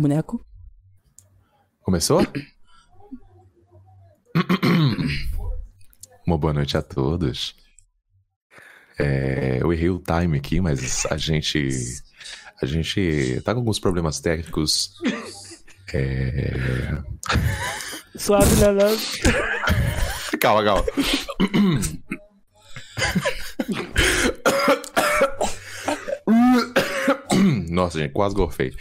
boneco. Começou? Uma boa noite a todos. É, eu errei o time aqui, mas a gente. A gente tá com alguns problemas técnicos. É... Suave na nave. Calma, calma. Nossa, gente, quase gorfei.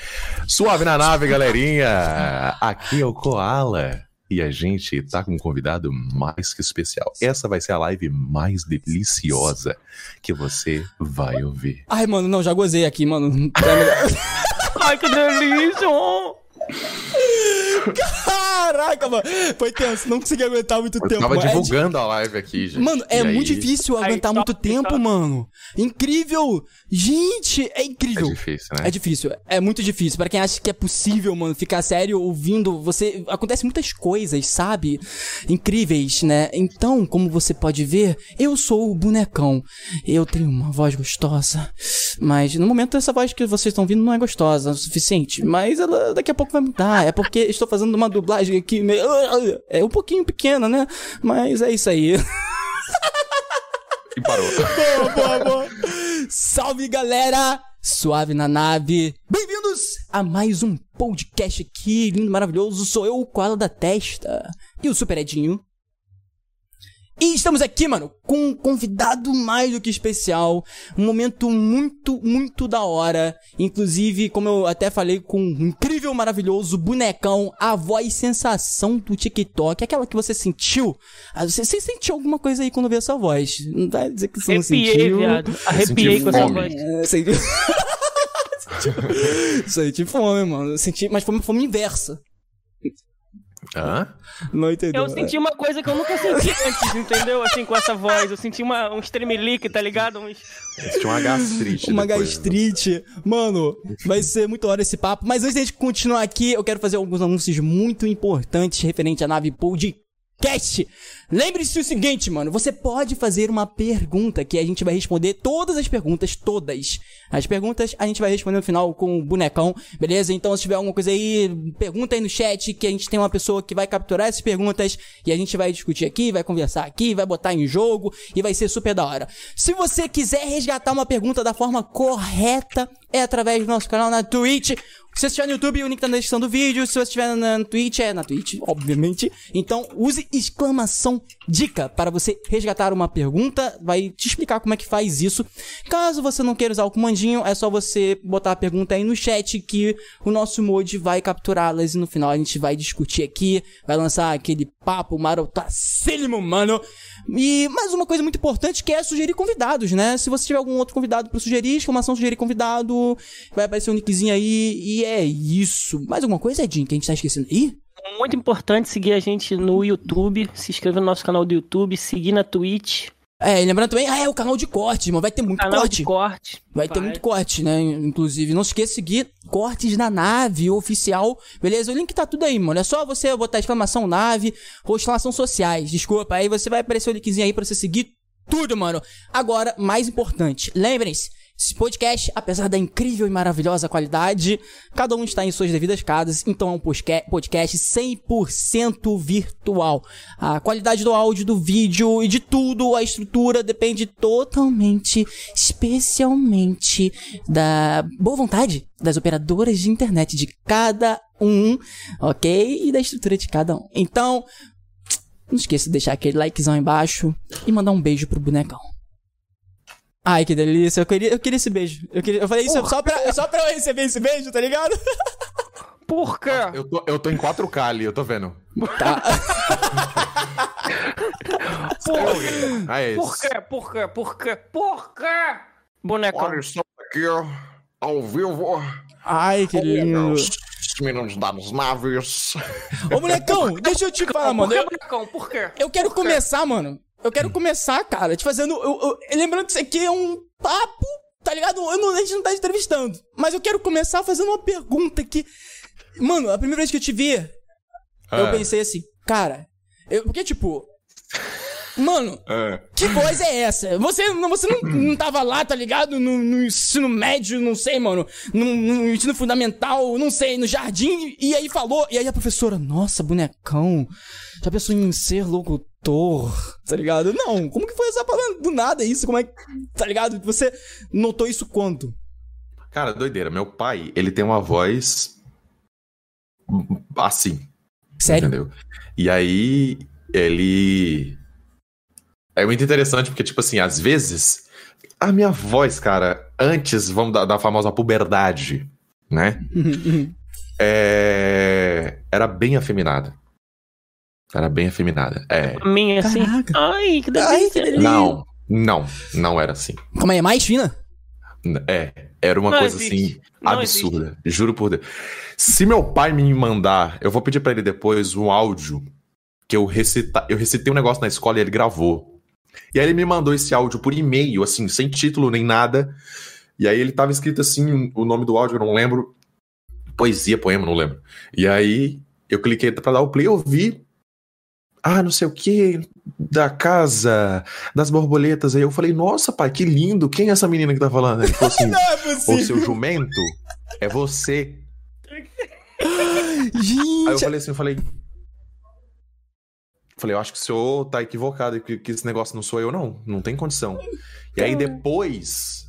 Suave na nave, galerinha! Aqui é o Koala. E a gente tá com um convidado mais que especial. Essa vai ser a live mais deliciosa que você vai ouvir. Ai, mano, não, já gozei aqui, mano. Ai, que delícia! Caraca, mano. Foi tenso, não consegui aguentar muito Eu tempo. tava mano. É divulgando a live aqui, gente. Mano, é E aí, muito difícil Aí, aguentar só- muito tempo, só- mano. Incrível! Gente, é É incrível. difícil, né? É difícil, é muito difícil. Pra quem acha que é possível, mano, ficar sério ouvindo, você. Acontece muitas coisas, sabe? Incríveis, né? Então, como você pode ver, eu sou o bonecão. Eu tenho uma voz gostosa. Mas no momento essa voz que vocês estão ouvindo não é gostosa o suficiente. Mas ela daqui a pouco vai mudar. É porque estou fazendo uma dublagem aqui meio. É um pouquinho pequena, né? Mas é isso aí. E parou. boa, boa, boa. Salve, galera! Suave na nave. Bem-vindos a mais um podcast aqui, lindo, maravilhoso. Sou eu, o Koala da Testa. E o Super Edinho. E estamos aqui, mano, com um convidado mais do que especial. Um momento muito, muito da hora. Inclusive, como eu até falei com um incrível, maravilhoso bonecão, a voz sensação do TikTok. Aquela que você sentiu. Ah, Você, você sentiu alguma coisa aí quando viu essa voz? Não vai dizer que você não Arrepiei, sentiu. viado. Arrepiei com essa voz. É, senti... senti... fome, mano. Senti... Mas foi fome inversa. Hã? Não entendeu? Eu senti uma coisa que eu nunca senti antes, entendeu? Assim, com essa voz. Eu senti uma, um estremelique, tá ligado? Uns... Tinha uma gastrite. Uma depois, né? gastrite. Mano, vai ser muito hora esse papo. Mas antes de a gente continuar aqui, eu quero fazer alguns anúncios muito importantes referente à nave podcast. Lembre-se o seguinte, mano. Você pode fazer uma pergunta que a gente vai responder todas as perguntas, todas. As perguntas a gente vai responder no final com o bonecão, beleza? Então se tiver alguma coisa aí, pergunta aí no chat que a gente tem uma pessoa que vai capturar essas perguntas e a gente vai discutir aqui, vai conversar aqui, vai botar em jogo e vai ser super da hora. Se você quiser resgatar uma pergunta da forma correta, é através do nosso canal na Twitch. Se você estiver no YouTube, o link tá na descrição do vídeo. Se você estiver na na Twitch, é na Twitch, obviamente. Então, use exclamação dica para você resgatar uma pergunta. Vai te explicar como é que faz isso. Caso você não queira usar o comandinho, é só você botar a pergunta aí no chat que o nosso mod vai capturá-las e no final a gente vai discutir aqui, vai lançar aquele papo marotacílimo, mano. E mais uma coisa muito importante que é sugerir convidados, né? Se você tiver algum outro convidado pra sugerir, exclamação sugerir convidado, vai aparecer um nickzinho aí e é isso. Mais alguma coisa, Edinho, que a gente tá esquecendo aí? Muito importante seguir a gente no YouTube, se inscrever no nosso canal do YouTube, seguir na Twitch, É, e lembrando também, ah, é o canal de corte, mano. Vai ter muito canal corte. de corte. Vai ter muito corte, né? Inclusive, não esqueça de seguir cortes na nave oficial, beleza? O link tá tudo aí, mano. É só você botar exclamação nave ou exclamação sociais. Desculpa, aí você vai aparecer o linkzinho aí pra você seguir tudo, mano. Agora, mais importante, lembrem-se. Esse podcast, apesar da incrível e maravilhosa qualidade, cada um está em suas devidas casas, então é um podcast 100% virtual. A qualidade do áudio, do vídeo e de tudo, a estrutura depende totalmente, especialmente da boa vontade das operadoras de internet de cada um, ok? E da estrutura de cada um. Então, não esqueça de deixar aquele likezão embaixo e mandar um beijo pro bonecão. Ai, que delícia. Eu queria, eu queria esse beijo. Eu, queria, eu falei isso só pra, só pra eu receber esse beijo, tá ligado? Por quê? Eu tô, eu tô em 4K ali, eu tô vendo. Tá. Por quê? Por quê? Por quê? Por quê? Bonecão. Olha, estamos aqui, ó, ao vivo. Ai, que lindo. Os meninos das naves. Ô, bonecão, deixa eu te falar, mano. Por quê, Eu, bonecão? Por quê? eu quero começar, mano. Eu quero começar, cara, te fazendo. eu- eu- lembrando que isso aqui é um papo, tá ligado? Eu não, a gente não tá entrevistando. Mas eu quero começar fazendo uma pergunta que. Mano, a primeira vez que eu te vi, eu Ah. pensei assim, cara. Eu, porque, tipo. Mano, É. que voz é essa? Você, não- você não, não tava lá, tá ligado? No, no ensino médio, não sei, mano. No, no ensino fundamental, não sei, no jardim. E aí falou. E aí a professora, nossa, bonecão. Já pensou em ser locutor? Tá ligado? Não, como que foi essa palavra? Do nada isso? Como é que. Tá ligado? Você notou isso quando? Cara, doideira. Meu pai, ele tem uma voz assim, Sério? entendeu? E aí, ele. É muito interessante porque, tipo assim, às vezes, a minha voz, cara, antes, vamos da, da famosa puberdade, né? É... Era bem afeminada. Era bem afeminada. É. A minha assim. Caraca. Ai, que Ai, delícia. que delícia. Não, não, não era assim. Aí, é mais fina? É, era uma Não coisa existe. assim Não absurda. Juro por Deus. Se meu pai me mandar, eu vou pedir pra ele depois um áudio que eu recita, eu recitei um negócio na escola e ele gravou. E aí ele me mandou esse áudio por e-mail, assim, sem título nem nada. E aí ele tava escrito assim, o nome do áudio eu não lembro. Poesia, poema, não lembro. E aí eu cliquei pra dar o play, eu vi ah, não sei o que, da casa das borboletas. Aí eu falei, nossa, pai, que lindo. Quem é essa menina que tá falando? Ele falou assim, Não é possível. seu jumento, é você. Aí eu Gente. falei assim, eu falei. Falei, eu acho que o senhor tá equivocado, que, que esse negócio não sou eu, não. Não tem condição. E aí depois,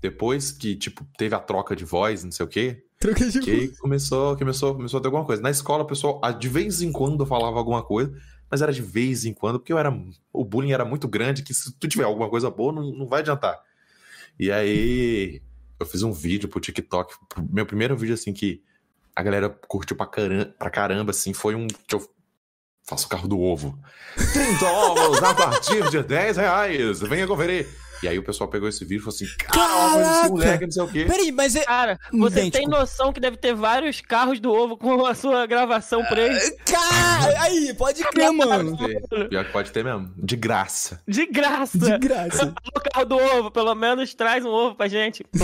depois que, tipo, teve a troca de voz, não sei o quê, Troca de que começou, começou, começou a ter alguma coisa. Na escola, o pessoal, de vez em quando, falava alguma coisa, mas era de vez em quando, porque eu era. O bullying era muito grande, que se tu tiver alguma coisa boa, não, não vai adiantar. E aí, eu fiz um vídeo pro TikTok. Meu primeiro vídeo, assim, que a galera curtiu pra caramba, pra caramba assim, foi um que eu faço o carro do ovo. 30 ovos a partir de 10 reais. Venha conferir. E aí o pessoal pegou esse vídeo e falou assim: Cara, mas esse Caraca! moleque, não sei o quê. Peraí, mas é. Cara, você Idêntico. tem noção que deve ter vários carros do ovo com a sua gravação por aí? Cara, aí, pode crer, mano. Pode ter. Pior que pode ter mesmo. De graça. De graça. De graça. O carro do ovo, pelo menos traz um ovo pra gente.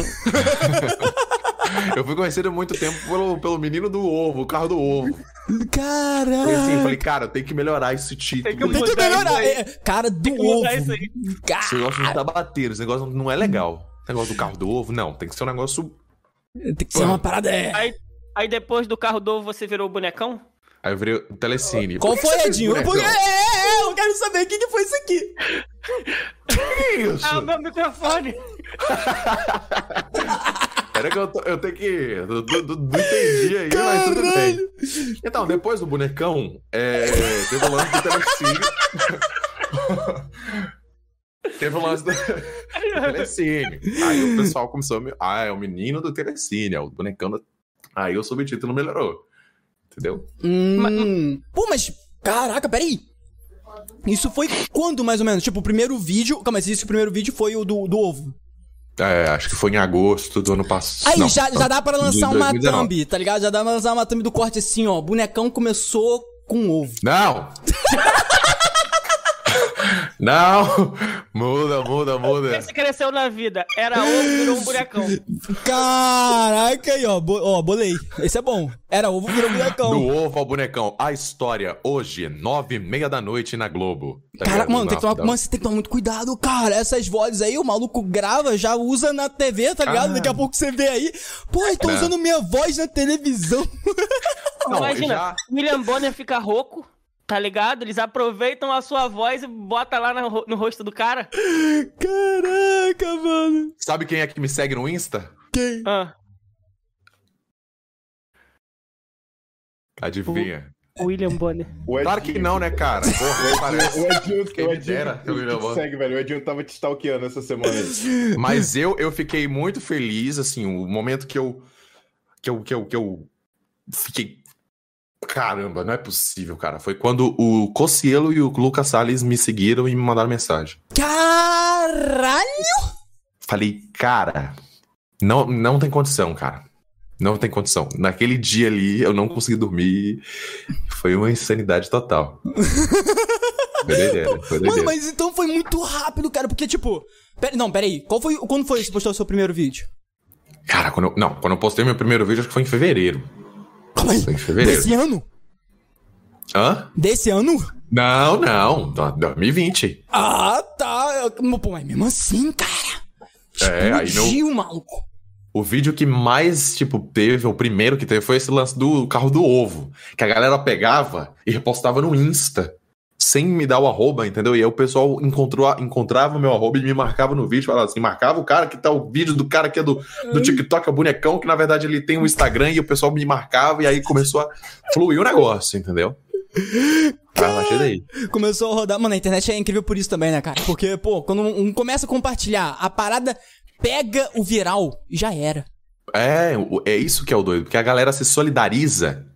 Eu fui conhecido há muito tempo pelo, pelo menino do ovo, o carro do ovo. Falei assim, Caraca. falei, cara, eu tenho que melhorar esse título. Tem que Tem que melhorar. É, cara do que mudar ovo. isso aí. Esse negócio não tá batendo, esse negócio não é legal. Esse negócio do carro do ovo, não. Tem que ser um negócio. tem que ser uma parada. É. Aí, aí depois do carro do ovo você virou o bonecão? Aí eu virei o telecine. Qual foi, Edinho? é, é, é, eu quero saber o que, que foi isso aqui. Que isso? Ah, o meu microfone. Era que eu, tô- eu tenho que. Não, entendi aí, mas tudo bem. Então, depois do bonecão, é, teve o lance do telecine. teve o lance do, do telecine. Aí o pessoal começou a me. Ah, é o menino do telecine, é o bonecão do. Aí o subtítulo melhorou. Entendeu? Hum. Pô, mas. Caraca, peraí. Isso foi quando, mais ou menos? Tipo, o primeiro vídeo. Calma, você disse que o primeiro vídeo foi o do, do ovo. É, acho que foi em agosto do ano passado. Aí, Não, já, já dá pra de lançar uma 2019. thumb, tá ligado? Já dá pra lançar uma thumb do corte assim, ó. Bonecão começou com ovo. Não! Não! Muda, muda, muda. Você cresceu na vida. Era ovo, virou um bonecão. Caraca, aí, ó. Bo ó, bolei. Esse é bom. Era ovo, virou bonecão. Do ovo ao bonecão. A história, hoje, nove e meia da noite na Globo. Tá Cara, ligado? mano, tem que tomar, Da- mano, você tem que tomar muito cuidado, cara. Essas vozes aí, o maluco grava, já usa na TV, tá ligado? Ah. Daqui a pouco você vê aí. Pô, estão Não. usando minha voz na televisão. Não, Imagina, já- William Bonner fica rouco, tá ligado? Eles aproveitam a sua voz e botam lá no, no rosto do cara. Caraca, mano. Sabe quem é que me segue no Insta? Quem? Ah, Adivinha? William Bonner. O Claro que não, né, cara? Porra, parece. O Edinho, Quem o me Edinho dera, que, me lembro. te segue, velho. O Edinho tava te stalkeando essa semana aí. Mas eu, eu fiquei muito feliz, assim, o momento que eu. Que eu, que eu, que eu fiquei. Caramba, não é possível, cara. Foi quando o Cocielo e o Lucas Salles me seguiram e me mandaram mensagem. Caralho! Falei, cara, não, não tem condição, cara. Não tem condição. Naquele dia ali, eu não consegui dormir. Foi uma insanidade total. Foi doideira, foi Mano, mas então foi muito rápido, cara. Porque, tipo. Pera, não, pera aí. Qual foi, quando foi que você postou o seu primeiro vídeo? Cara, quando eu, não, quando eu postei meu primeiro vídeo, acho que foi em fevereiro. Calma aí. Foi em fevereiro. Desse ano? Hã? Desse ano? Não, não. do- 2020. Ah, tá. Pô, mas mesmo assim, cara. É, aí meu- Explodiu, maluco. O vídeo que mais, tipo, teve, o primeiro que teve, foi esse lance do carro do ovo. Que a galera pegava e repostava no Insta. Sem me dar o arroba, entendeu? E aí o pessoal encontrou, encontrava o meu arroba e me marcava no vídeo. Falava assim, marcava o cara que tá o vídeo do cara que é do, do TikTok, é o bonecão, que na verdade ele tem um Instagram e o pessoal me marcava e aí começou a fluir o negócio, entendeu? A partir daí. Começou a rodar. Mano, a internet é incrível por isso também, né, cara? Porque, pô, quando um começa a compartilhar, a parada pega o viral e já era. É, é isso que é o doido, porque a galera se solidariza.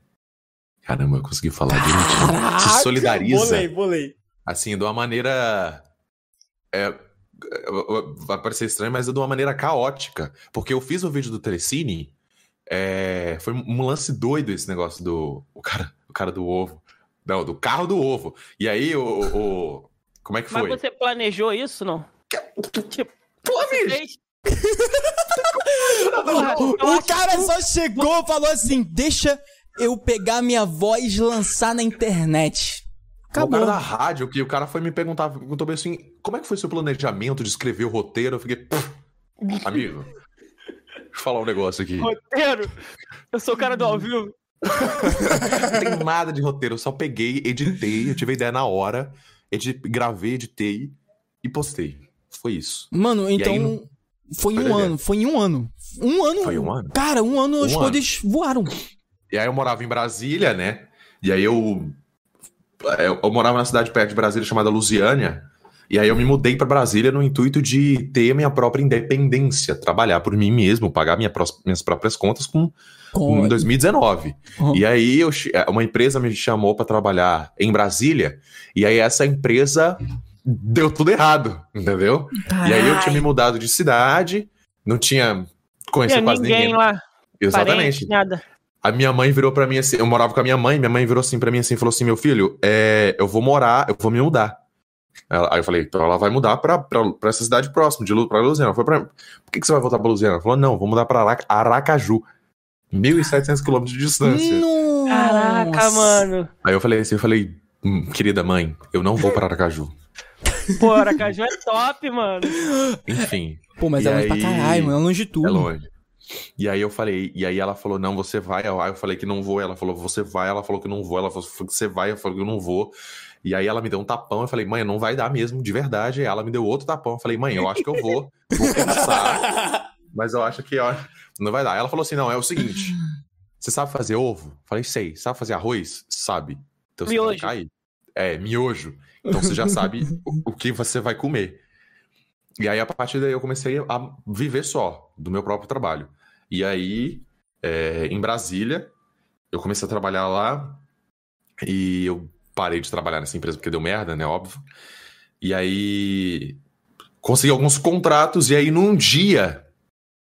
Caramba, eu consegui falar direitinho. Se solidariza. Bolei, bolei. assim, de uma maneira. É, vai parecer estranho, mas é de uma maneira caótica. Porque eu fiz o vídeo do Telecine. é, foi um lance doido esse negócio do. O cara, o cara do ovo. Não, do carro do ovo. E aí, o. o- como é que Mas foi? você planejou isso, não? Tipo, eu O cara só chegou e falou assim: deixa eu pegar minha voz e lançar na internet. O cara Acabou. da rádio, que o cara foi me perguntar, perguntou bem assim: como é que foi seu planejamento de escrever o roteiro? Eu fiquei. "Pff, Amigo, deixa eu falar um negócio aqui. roteiro. Eu sou o cara do ao vivo. Não tem nada de roteiro, eu só peguei, editei, eu tive a ideia na hora, edi- gravei, editei e postei. Foi isso. Mano, então. aí Foi em Foi um ano, foi em um ano. Um ano. Foi um ano? Cara, um ano as Um coisas voaram. E aí eu morava em Brasília, né? E aí eu. Eu, eu morava na cidade perto de Brasília chamada Lusiânia. E aí eu me mudei pra Brasília no intuito de ter minha própria independência, trabalhar por mim mesmo, pagar minha prós- minhas próprias contas com, Com- em 2019. Uhum. E aí eu che- uma empresa me chamou pra trabalhar em Brasília, e aí essa empresa deu tudo errado, entendeu? E aí eu tinha me mudado de cidade, não tinha conhecido quase ninguém ninguém. lá. Exatamente. Parente, nada. A minha mãe virou pra mim assim, eu morava com a minha mãe, minha mãe virou assim pra mim assim, falou assim, meu filho, é, eu vou morar, eu vou me mudar. Ela- aí eu falei, então ela vai mudar pra, pra, pra essa cidade próxima, de pra Luziana. Ela falou, pra, por que, que você vai voltar pra Luziana? Ela falou, não, vou mudar pra Araca- Aracaju. 1.700 quilômetros de distância. Nossa. Caraca, mano. Aí eu falei assim, eu falei, "Hum, querida mãe, eu não vou para Aracaju. Pô, Aracaju é top, mano. Enfim, Pô, mas é longe pra aí- caralho, mano. É longe de tudo. é longe. E aí eu falei, e aí ela falou, não, você vai. Aí eu falei que não vou. Ela falou, você vai. Ela falou que não vou. Ela falou você vai. Eu falei que eu não vou. E aí ela me deu um tapão. Eu falei, mãe, não vai dar mesmo, de verdade. Aí ela me deu outro tapão. Eu falei, mãe, eu acho que eu vou. Vou pensar. mas eu acho que ó, não vai dar. Ela falou assim: não, é o seguinte. Você sabe fazer ovo? Falei, sei. Sabe fazer arroz? Sabe. Então você vai cair. É, miojo. Então você já sabe o, o que você vai comer. E aí, a partir daí, eu comecei a viver só do meu próprio trabalho. E aí, é, em Brasília, eu comecei a trabalhar lá e eu parei de trabalhar nessa empresa porque deu merda, né? Óbvio. E aí, consegui alguns contratos. E aí, num dia,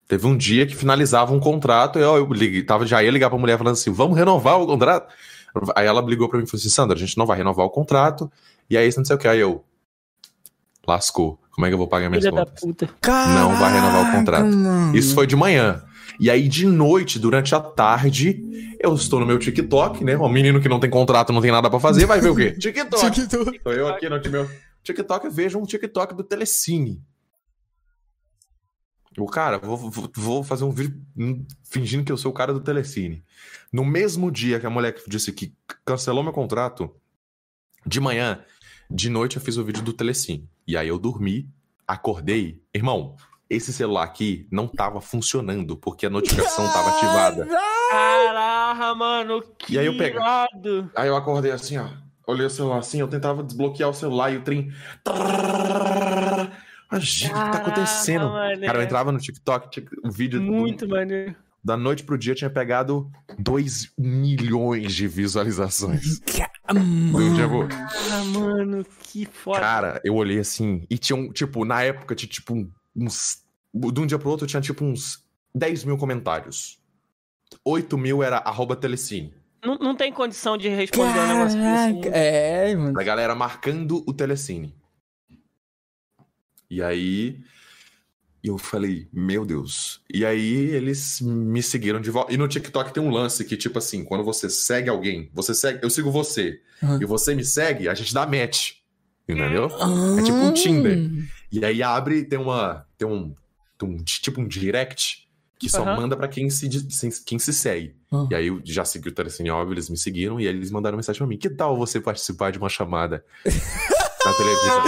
teve um dia que finalizava um contrato. E eu, eu liguei, tava, já ia ligar pra mulher falando assim: vamos renovar o contrato? Aí ela ligou pra mim e falou assim: Sandra, a gente não vai renovar o contrato. E aí, não sei o que. Aí eu. Lascou. Como é que eu vou pagar minhas Filha da contas? puta. Não vai renovar o contrato. Mano. Isso foi de manhã. E aí, de noite, durante a tarde, eu estou no meu TikTok, né? Um menino que não tem contrato, não tem nada pra fazer, vai ver o quê? TikTok. TikTok. Tô eu aqui no meu TikTok, eu vejo um TikTok do Telecine. O cara, vou, vou- vou fazer um vídeo hum, fingindo que eu sou o cara do Telecine. No mesmo dia que a mulher disse que cancelou meu contrato, de manhã, de noite eu fiz o vídeo do Telecine. E aí eu dormi, acordei. Irmão, esse celular aqui não tava funcionando porque a notificação tava ativada. Caraca, mano. Que E aí eu pego. irado. Aí eu acordei assim, ó. Olhei o celular assim, eu tentava desbloquear o celular e o trem. Imagina o que tá acontecendo. mano, Cara, eu entrava no TikTok, tinha- o vídeo do- Muito maneiro. da noite pro dia tinha pegado 2 milhões de visualizações. Do dia pro- Ah, mano, que foda. Cara, eu olhei assim, e tinha um, tipo, na época tinha tipo um- uns. De um dia pro outro tinha tipo uns 10 mil comentários. 8 mil era arroba telecine. Não, não tem condição de responder um negócio. Caraca, é, mano. Da galera marcando o telecine. E aí. Eu falei, meu Deus. E aí eles me seguiram de volta. E no TikTok tem um lance que, tipo assim, quando você segue alguém, você segue, eu sigo você, Aham. e você me segue, a gente dá match. Entendeu? É tipo um Tinder. E aí abre, tem uma. Tem um. Tem um tipo um direct que só Aham. manda pra quem se, quem se segue. Ah. E aí eu já segui o Telecine eles me seguiram e aí eles mandaram mensagem pra mim. Que tal você participar de uma chamada na televisão?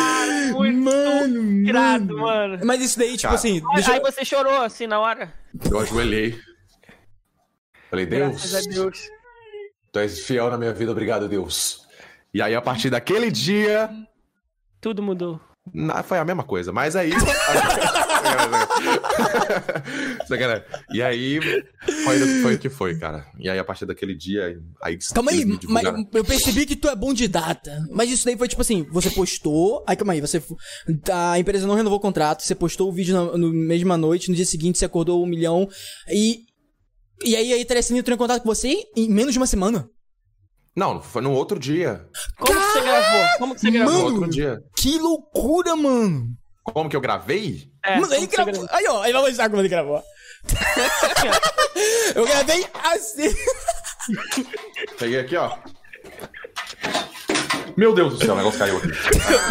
Muito Mano, irado, mano. mano. Mas isso daí, tipo Cara, assim, Aí, deixa aí você chorou assim na hora. Eu ajoelhei. Falei, Graças a Deus, Deus. tu és fiel na minha vida, obrigado, Deus. E aí, a partir daquele dia, Tudo mudou. Na- foi a mesma coisa. Mas aí. Sacanagem. e aí, foi, o- foi o que foi, cara. E aí, a partir daquele dia, aí. Calma aí, mas eu percebi que tu é bom de data. Mas isso daí foi tipo assim, você postou. Aí calma aí, você. A empresa não renovou o contrato, você postou o vídeo na no mesma noite, no dia seguinte você acordou um milhão. E. E aí a Telecine entrou em contato com você em menos de uma semana. Não, foi no outro dia. Como que você gravou? Como que você gravou? No Mano! outro dia. Que loucura, mano! Como que eu gravei? É, mano, ele gravou. gravou? Aí, ó, ele vai mostrar como ele gravou. eu gravei assim. Peguei aqui, ó. Meu Deus do céu, o negócio caiu aqui.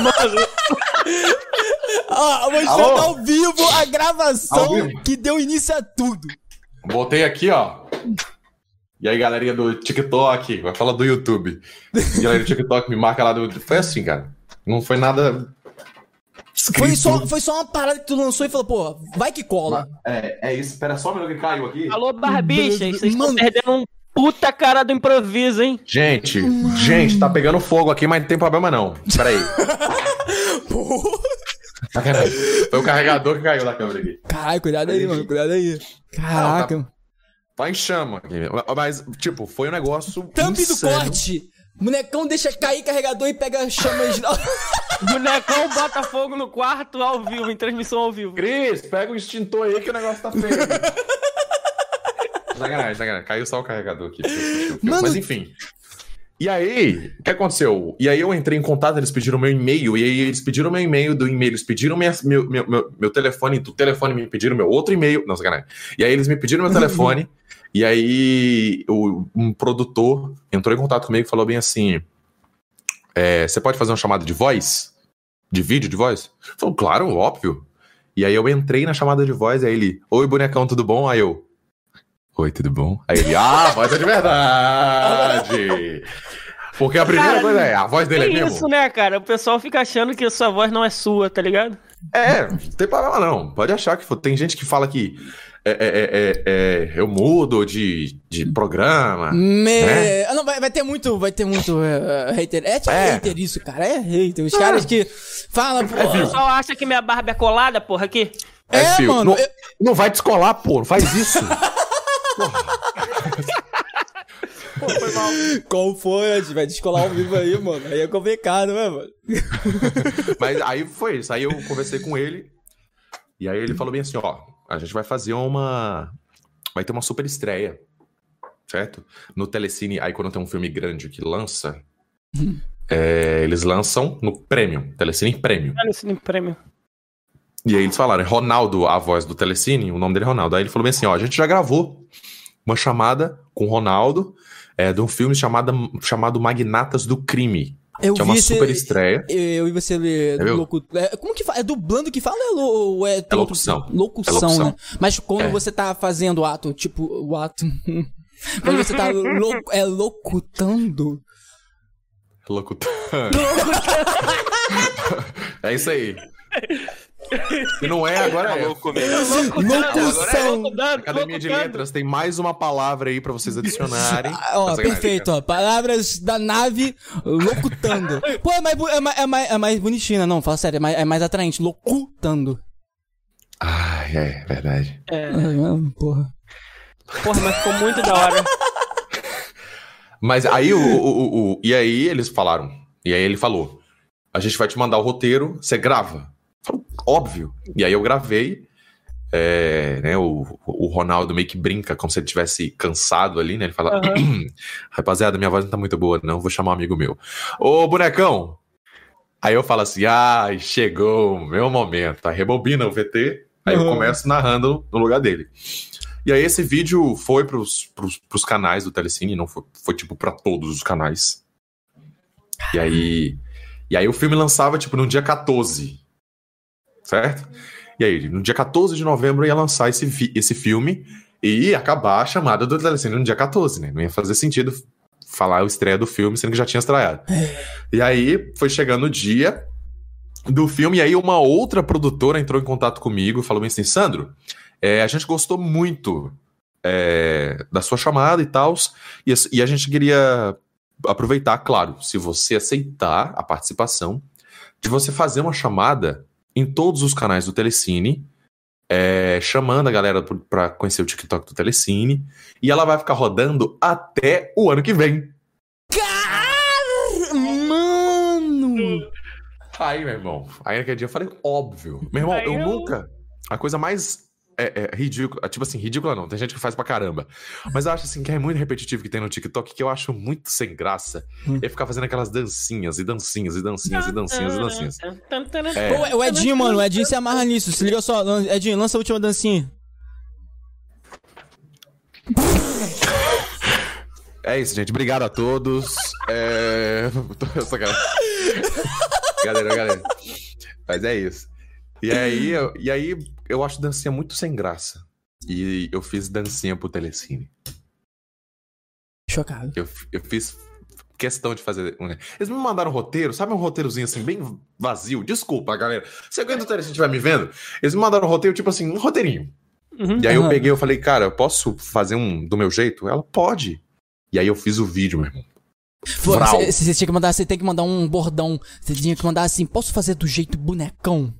Mano, Ó, mostrando ao vivo a gravação Ao vivo. que deu início a tudo. Botei aqui, ó. E aí, galerinha do TikTok, vai falar do YouTube. Galera do TikTok, me marca lá do. Foi assim, cara. Não foi nada. Foi só, foi só uma parada que tu lançou e falou, pô, vai que cola. É, é isso. Espera só um minuto que caiu aqui. alô, barbichas. Vocês estão Mano. perdendo um puta cara do improviso, hein? Gente, gente, tá pegando fogo aqui, mas não tem problema não. Espera aí. Pô. Sacanagem. Foi o carregador que caiu da câmera aqui. Caralho, cuidado aí, mano, cuidado aí. Caraca. Tá em chama. Mas, tipo, foi um negócio. Thumb do insano. corte. Bonecão deixa cair carregador e pega chamas. Bonecão bota fogo no quarto ao vivo, em transmissão ao vivo. Cris, pega o extintor aí que o negócio tá feio. sacanagem, sacanagem. Caiu só o carregador aqui. Mano- Mas enfim. E aí, o que aconteceu? E aí eu entrei em contato, eles pediram meu e-mail, e aí eles pediram meu e-mail do e-mail, eles pediram minha- meu, meu, meu, meu telefone, do telefone me pediram meu outro e-mail. Não, sacanagem. E aí eles me pediram meu telefone, e aí o, um produtor entrou em contato comigo e falou bem assim: é, você pode fazer uma chamada de voz? De vídeo de voz? Falou, claro, óbvio. E aí eu entrei na chamada de voz, aí ele, oi bonecão, tudo bom? Aí eu, oi, tudo bom? Aí ele, ah, voz é de verdade! Porque a primeira Cara, coisa é, a voz dele é, É mesmo? isso, né, cara? O pessoal fica achando que a sua voz não é sua, tá ligado? É, não tem problema não. Pode achar que for- tem gente que fala que é, é, eu mudo de, de programa. Me... Né? Ah, Não, vai, vai ter muito, vai ter muito é, hater. É tipo É. hater isso, cara. É hater. Os caras que falam, pô. O pessoal acha que minha barba é colada, porra, aqui. É, fio. mano. Não, eu- não vai descolar, pô, não faz isso. Pô, foi mal. Qual foi? A gente vai descolar ao vivo aí, mano. Aí é complicado, né, mano? Mas aí foi isso. Aí eu conversei com ele. E aí ele falou bem assim: ó, a gente vai fazer uma. Vai ter uma super estreia. Certo? No Telecine, aí quando tem um filme grande que lança, é, eles lançam no Premium, Telecine Premium. Esse prêmio. E aí eles falaram, Ronaldo, a voz do Telecine, o nome dele é Ronaldo. Aí ele falou bem assim: ó, a gente já gravou uma chamada com o Ronaldo é, de um filme chamada, chamado Magnatas do Crime, Eu que é uma super estreia. Eu e você ler viu? locu... é, Como que fala? É dublando que fala ou é, é, locução. Locução, É locução. né? Mas quando É. você tá fazendo o ato, tipo, o ato. quando você tá lo... é locutando. Locutor. é isso aí. Se não é, agora é. Locução. Academia de Letras tem mais uma palavra aí pra vocês adicionarem. Ah, Ó, perfeito, ó. Palavras da nave locutando. Pô, é mais, é mais, é mais, é mais bonitinho, né? Não, fala sério, é mais, é mais atraente. Locutando. Ai, é verdade. É, Ai, porra. porra, mas ficou muito da hora. Mas aí o, o- o- o- E aí eles falaram. E aí ele falou: a gente vai te mandar o roteiro, você grava. Óbvio. E aí eu gravei. é, né, o, o Ronaldo meio que brinca como se ele tivesse cansado ali, né? Ele fala: Rapaziada, minha voz não tá muito boa, não. Vou chamar um amigo meu. Ô, bonecão! Aí eu falo assim: ai, chegou o meu momento. Aí rebobina o VT. Aí eu Uhum. começo narrando no lugar dele. E aí esse vídeo foi pros, pros, pros canais do Telecine, não foi, foi tipo pra todos os canais. E aí, e aí o filme lançava tipo no dia 14, certo? E aí, no dia 14 de novembro ia lançar esse, fi- esse filme e acabar a chamada do Telecine no dia 14, né? Não ia fazer sentido falar a estreia do filme, sendo que já tinha estreado. E aí foi chegando o dia do filme, e aí uma outra produtora entrou em contato comigo e falou assim: Sandro, é, a gente gostou muito é, da sua chamada e tal, e, e a gente queria aproveitar, claro, se você aceitar a participação, de você fazer uma chamada em todos os canais do Telecine. é, chamando a galera pra conhecer o TikTok do Telecine. E ela vai ficar rodando até o ano que vem. Cara, mano! Aí, meu irmão, aí naquele dia eu falei, óbvio. Meu irmão, eu, eu- nunca. A coisa mais é, é, ridícula, tipo assim, ridícula não, tem gente que faz pra caramba. Mas eu acho assim que é muito repetitivo que tem no TikTok, que eu acho muito sem graça. Hum. É ficar fazendo aquelas dancinhas e dancinhas e dancinhas e dancinhas e dancinhas. É. Pô, o Edinho, mano, o Edinho se amarra nisso. Se liga só, Edinho, lança a última dancinha. É isso, gente. Obrigado a todos. É. Galera, galera. Mas é isso. E aí, eu, e aí, eu acho dancinha muito sem graça. E eu fiz dancinha pro Telecine. Chocado. Eu, eu fiz questão de fazer. um- Eles me mandaram um roteiro, sabe um roteirozinho assim, bem vazio? Desculpa, galera. Se alguém do Telecine estiver me vendo, eles me mandaram um roteiro, tipo assim, um roteirinho. Uhum. E aí eu Aham. peguei eu falei, cara, eu posso fazer um do meu jeito? Ela pode. E aí eu fiz o vídeo, meu irmão. Você tinha que mandar, você tem que mandar um bordão. Você tinha que mandar assim, posso fazer do jeito bonecão?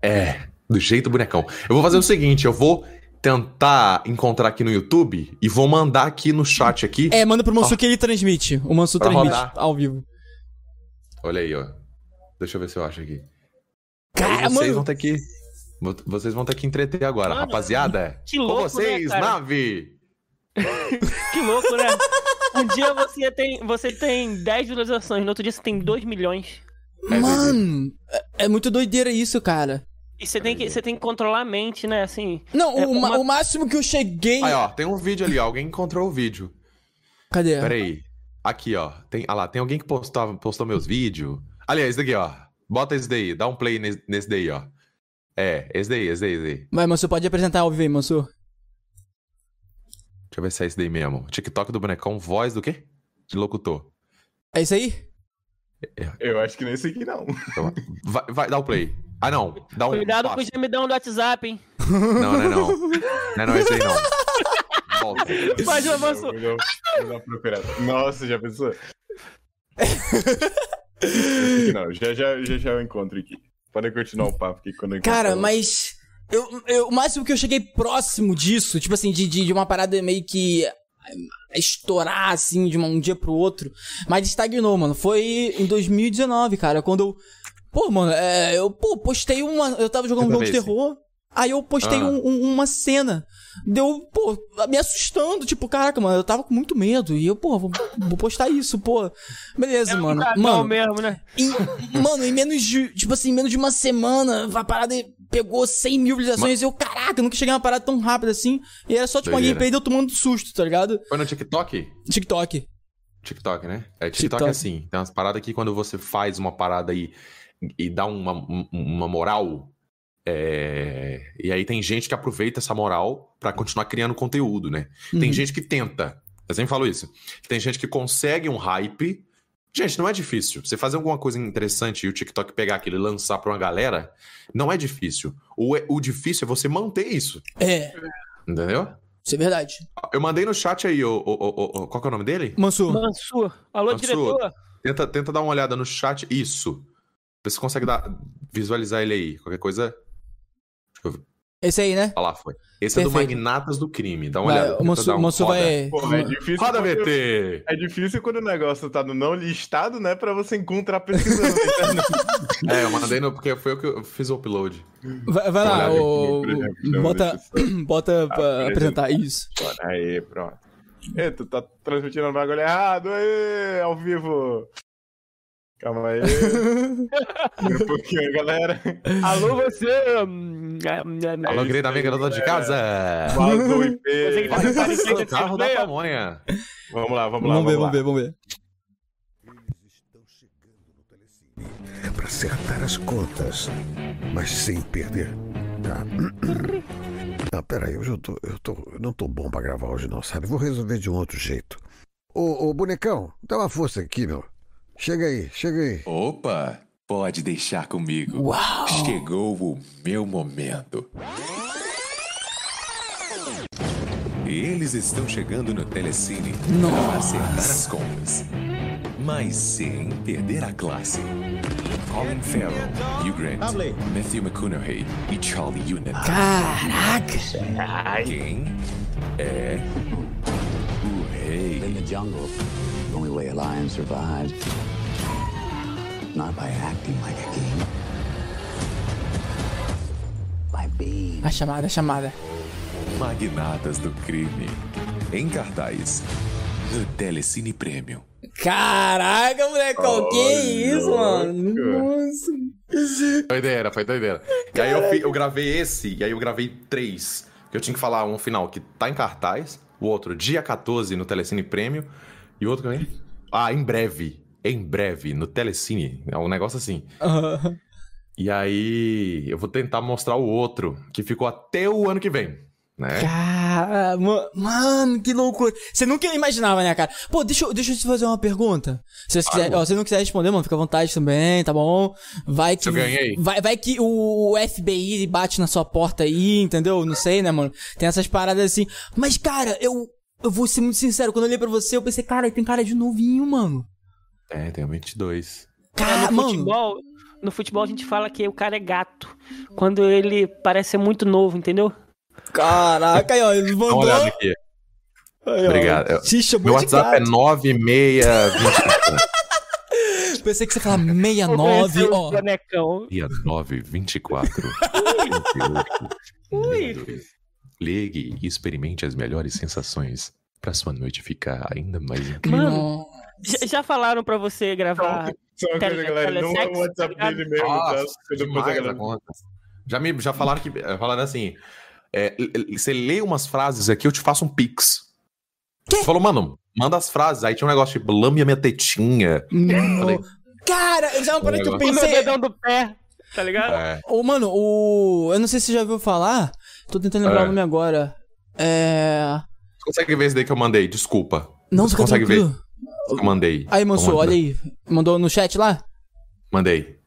É, do jeito bonecão. Eu vou fazer o seguinte, eu vou tentar encontrar aqui no YouTube e vou mandar aqui no chat aqui. É, manda pro Mansur que ele transmite. O Mansur Pra transmite rodar. ao vivo. Olha aí, ó. Deixa eu ver se eu acho aqui. Cara, vocês mano. vão ter que vo- vocês vão ter que entreter agora, Mano, rapaziada. que Com louco, né, vocês, cara? nave. Que louco, né? Um dia você tem, você tem 10 visualizações, no outro dia você tem 2 milhões. É, Mano, é, é muito doideira isso, cara. E você tem que, você tem que controlar a mente, né? Assim. Não, É, o, ma- uma- o máximo que eu cheguei. Aí, ó, tem um vídeo ali, ó. Alguém encontrou o vídeo. Cadê? Pera aí. Aqui, ó. Tem, ah lá, tem alguém que postou, postou meus vídeos. Aliás, esse daqui, ó. Bota esse daí, dá um play nesse, nesse daí, ó. É, esse daí, esse daí, esse daí. Vai, Mansur, pode apresentar ao vivo aí, Mansur. Deixa eu ver se é esse daí mesmo. TikTok do bonecão, voz do quê? De locutor. É isso aí? Eu acho que nesse aqui não. Então, vai, vai, dá o play. Ah, não. Dá um Cuidado com o passo. gemidão do WhatsApp, hein? Não, não é não. Não é não, esse aí não. Volta. Avanço. Dar uma procurada. Nossa, já pensou? Não, já, já, já, já eu encontro aqui. Podem continuar o papo aqui quando eu encontrar Cara, mas. Eu, eu- o máximo que eu cheguei próximo disso, tipo assim, de, de, de uma parada meio que. eh, estourar, assim, de uma- um dia pro outro. Mas estagnou, mano. Foi em 2019, cara, quando eu. Pô, mano, é, eu pô, postei uma. Eu tava jogando um Tenta jogo de terror. Aí eu postei Ah. um- um- uma cena. Deu, pô, me assustando. Tipo, caraca, mano, eu tava com muito medo. E eu, pô, vou, vou postar isso, pô. Beleza, mano. Cagão Mano, mesmo, né? em, mano, em menos de, tipo assim, em menos de uma semana, a parada pegou 100 mil visualizações. E eu, caraca, nunca cheguei numa parada tão rápida assim. E era só, tipo, uma Doideira. gameplay de eu tomando susto, tá ligado? Foi no TikTok? TikTok. TikTok, né? É, TikTok, TikTok. é assim. Tem umas paradas que quando você faz uma parada aí e dá uma, um- uma moral. é, E aí tem gente que aproveita essa moral pra continuar criando conteúdo, né? Tem Uhum. gente que tenta. Eu sempre falo isso. Tem gente que consegue um hype. Gente, não é difícil. Você fazer alguma coisa interessante e o TikTok pegar aquilo e lançar pra uma galera, não é difícil. O, o difícil é você manter isso. É, Entendeu? isso é verdade. Eu mandei no chat aí, o, o, o, o- qual que é o nome dele? Mansur. Mansur. Alô, Mansur. diretor. Tenta, tenta dar uma olhada no chat. Isso. Você consegue dar, visualizar ele aí. Qualquer coisa. Esse aí, né? Olha lá, foi. Esse é do Perfeito. Magnatas do Crime. Dá uma Vai, olhada. o um roda. vai. Pô, é difícil. Roda quando- VT! É difícil quando o negócio tá no não listado, né? Pra você encontrar pesquisando. É, eu mandei no, porque foi eu que eu fiz o upload. Vai, vai lá, o, exemplo, bota, deixa eu bota pra por apresentar isso. Aí, pronto. Tu tá transmitindo o bagulho errado, aí, ao vivo. Calma aí. um pouquinho, galera. Alô, você. hum, hum, Alô, querida amiga do dono de casa. Vazou o Você IP. que tá carro da pamonha. Vamos lá, vamos lá. Vamos ver, lá. vamos ver, vamos ver. para acertar as contas, mas sem perder. Ah, ah peraí, hoje eu, tô, eu, tô, eu não tô bom pra gravar hoje não, sabe? Vou resolver de um outro jeito. Ô, ô, bonecão, dá uma força aqui, meu. Chega aí, chega aí. Opa, pode deixar comigo. Uau! Chegou o meu momento. Eles estão chegando no Telecine para acertar as contas. Mas sem perder a classe. Colin Farrell, Hugh Grant, Matthew McConaughey e Charlie Hunnam. Caraca! Quem é o rei? In the jungle, the only way a lion survives, not by acting like a king, by being. A chamada, a chamada. Magnatas do crime. Em cartaz. No Telecine Premium. Caraca, molecão, que isso, mano? Nossa. Doideira, foi doideira. E aí eu, eu gravei esse, e aí eu gravei três. Que eu tinha que falar um final que tá em cartaz, o outro dia 14 no Telecine Prêmio, e o outro também. Ah, em breve. Em breve, no Telecine. É um negócio assim. Aham. E aí eu vou tentar mostrar o outro, que ficou até o ano que vem. Né? Cara, ma- mano, que loucura. Você nunca imaginava, né, cara? Pô, deixa, eu- deixa eu te fazer uma pergunta. Se você, quiser, ó, se não quiser responder, mano, fica à vontade também, tá bom? Vai que. Eu ganhei. Vai, vai que o FBI bate na sua porta aí, entendeu? Não sei, né, mano? Tem essas paradas assim. Mas, cara, eu. Eu vou ser muito sincero, quando eu olhei pra você, eu pensei, cara, tem cara de novinho, mano. É, tem 22. É, Cara, no mano. futebol, no futebol a gente fala que o cara é gato. Quando ele parece ser muito novo, entendeu? Caraca, aí, ó, ele Dá uma mandou. olhada aqui. Aí, ó, Obrigado. Eu- Te chamou Meu de WhatsApp é gato. 9620. Pensei que você falava Vou 69, conhecer o ó. bonecão. 924 Ui. Ligue e experimente as melhores sensações pra sua noite ficar ainda mais incrível. Mano, já, já falaram pra você gravar. Só uma coisa, galera. Não é o telesexo, WhatsApp tá dele mesmo, tá? Nossa, Depois a demais galera-. Já, me, já falaram que. Falaram assim. é, você lê umas frases aqui, eu te faço um pix. Quê? Você falou, mano, manda as frases. Aí tinha um negócio tipo, lambe a minha tetinha. Falei, Cara, já é uma parada que eu O meu pensei. dedão do pé, tá ligado? é, Ô, mano, o. Eu não sei se você já ouviu falar. Tô tentando lembrar É. o nome agora. É. você consegue ver esse daí que eu mandei? Desculpa. Não, você fica consegue ver? tranquilo. que eu mandei. Aí, moço, Vamos olha aí. Mandou no chat lá? Mandei.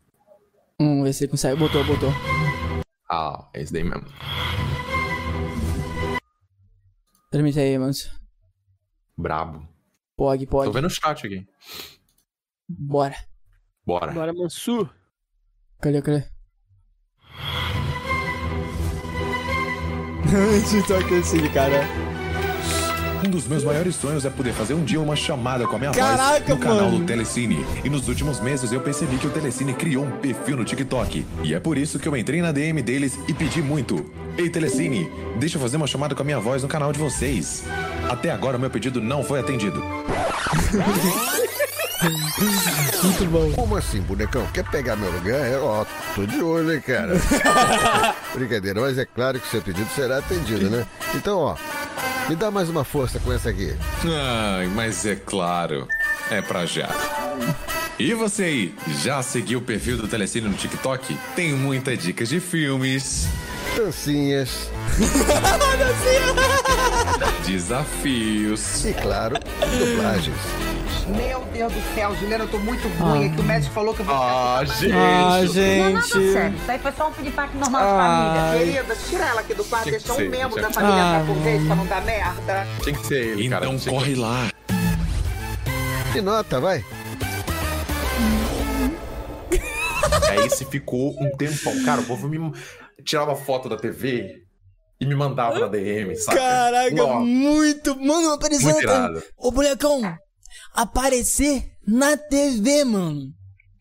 Vamos ver se ele consegue. Botou, botou. Ah, é esse daí mesmo. Permite aí, moço. Brabo. Pode, Tô pode. vendo o chat aqui. Bora. Bora. Bora, Mansur. Cadê, cadê? TikTok assim, cara. Um dos meus maiores sonhos é poder fazer um dia uma chamada com a minha Caraca, voz no canal mano. do Telecine. E nos últimos meses eu percebi que o Telecine criou um perfil no TikTok. E é por isso que eu entrei na DM deles e pedi muito. Ei, Telecine, deixa eu fazer uma chamada com a minha voz no canal de vocês. Até agora o meu pedido não foi atendido. Muito bom. Como assim, bonecão? Quer pegar meu lugar? É, ó, tô de olho, hein, cara. Brincadeira, mas é claro que seu pedido será atendido, né? Então, ó, me dá mais uma força com essa aqui. Ai, mas é claro, é pra já. E você aí, já seguiu o perfil do Telecine no TikTok? Tem muitas dicas de filmes, Dancinhas desafios, e, claro, dublagens. Meu Deus do céu, Juliana, eu tô muito ruim. aqui. O médico falou que eu vou Ah, gente. Ah, Não, nada gente. sério. Isso aí foi só um piripaque normal de Ai. família. Querida, tira ela aqui do quarto, que deixa um membro tinha da que- família Ah, por vez pra não dar merda. Tinha que ser ele, cara. então Tinha que- corre lá. Que nota, vai. Aí esse ficou um tempão. Cara, o povo me tirava foto da TV e me mandava na DM, sabe? Caraca, muito. Mano, apareceu Muito irado. Ô, molecão, aparecer na TV, mano.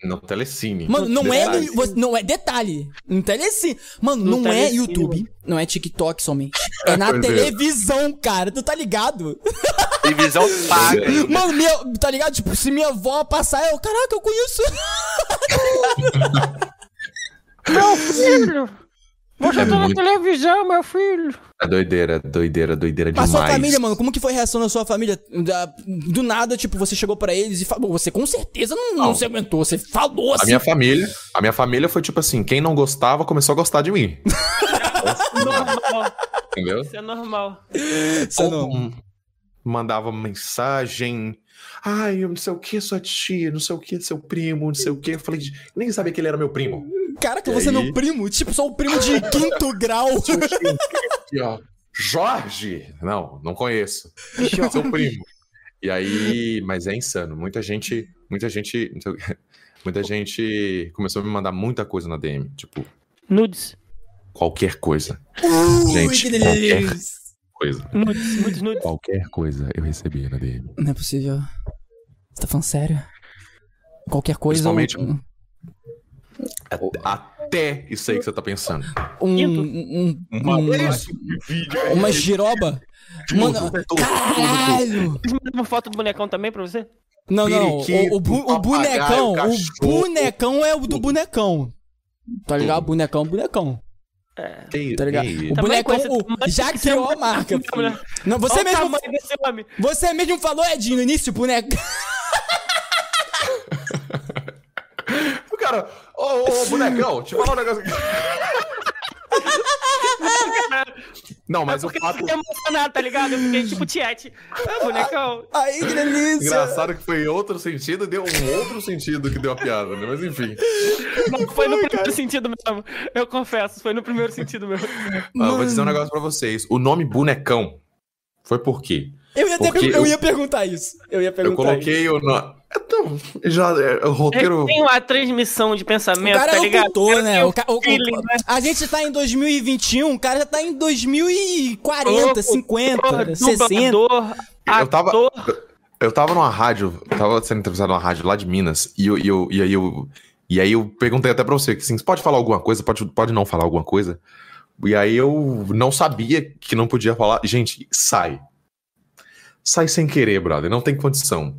No Telecine. Mano, não é, Detalhe. no, você- não é detalhe. No telecine. Mano, No não é Telecine, YouTube, não é TikTok somente. É na é. televisão, cara. Tu tá ligado? Televisão paga. Mano, minha, tá ligado? Tipo, se minha avó passar, eu, caraca, eu conheço. Meu filho! Você É tá na televisão, meu filho! É doideira, doideira, doideira A demais. sua família, mano, como que foi a reação da sua família? Da- Do nada, tipo, você chegou pra eles e falou, você com certeza não, não Não. se aguentou, você falou A assim. minha família, a minha família foi tipo assim, quem não gostava começou a gostar de mim. Normal. Entendeu? Isso é normal. Você não- Ou mandava mensagem. Ai, eu não sei o que, sua tia, não sei o que, seu primo, não sei o que. Eu falei, nem sabia que ele era meu primo. Caraca, E você é meu primo, tipo, sou o primo de quinto grau. E, ó, Jorge! Não, não conheço. Seu primo. E aí, mas é insano. Muita gente, muita gente, muita gente começou a me mandar muita coisa na DM. Tipo, Nudes. qualquer coisa. Ui, Gente, que qualquer coisa. Nudes, nudes, nudes. Qualquer coisa eu recebia na DM. Não é possível. Você tá falando sério? Qualquer coisa. Principalmente- Um, Até, até isso aí que você tá pensando. um, um, um- Uma um- vídeo uma giroba. Mano, caralho! Mandaram uma foto do bonecão também pra você? Não, não. Periquito, O, o, bu- o bonecão. O bonecão é o do bonecão. Tá ligado? Bonecão, bonecão. Que, Tá ligado? O bonecão o- já criou a marca. Não, você mesmo. Você mesmo falou, Edinho, no início, boneco. cara, ô, ô, ô, bonecão, te falar um negócio aqui. Não, mas o Porque eu fato fiquei emocionado, tá ligado? Eu fiquei tipo tiete. Ah, bonecão. Aí, que delícia. engraçado que foi em outro sentido, deu um outro sentido que deu a piada, né? Mas enfim. Não, foi no primeiro sentido mesmo. Eu confesso, foi no primeiro sentido mesmo. Ah, eu vou dizer um negócio pra vocês. O nome bonecão foi por quê? Eu ia, Porque per- eu eu- ia perguntar isso. Eu ia perguntar Eu coloquei o nome. Então, já, é, o roteiro. Tem uma transmissão de isso. O pensamento, cara tá é ligado? locutor, Cara, né? O ca- o- o- né? A gente tá em 2021, o cara já tá em 2040, Locutor, 50, 60. dublador, Eu tava-. Eu tava numa rádio, eu tava sendo entrevistado numa rádio lá de Minas, e, eu, e, eu, e aí eu. E aí eu perguntei até pra você, que assim, você pode falar alguma coisa, pode, pode não falar alguma coisa. E aí eu não sabia que não podia falar. Gente, sai. Sai sem querer, brother, não tem condição.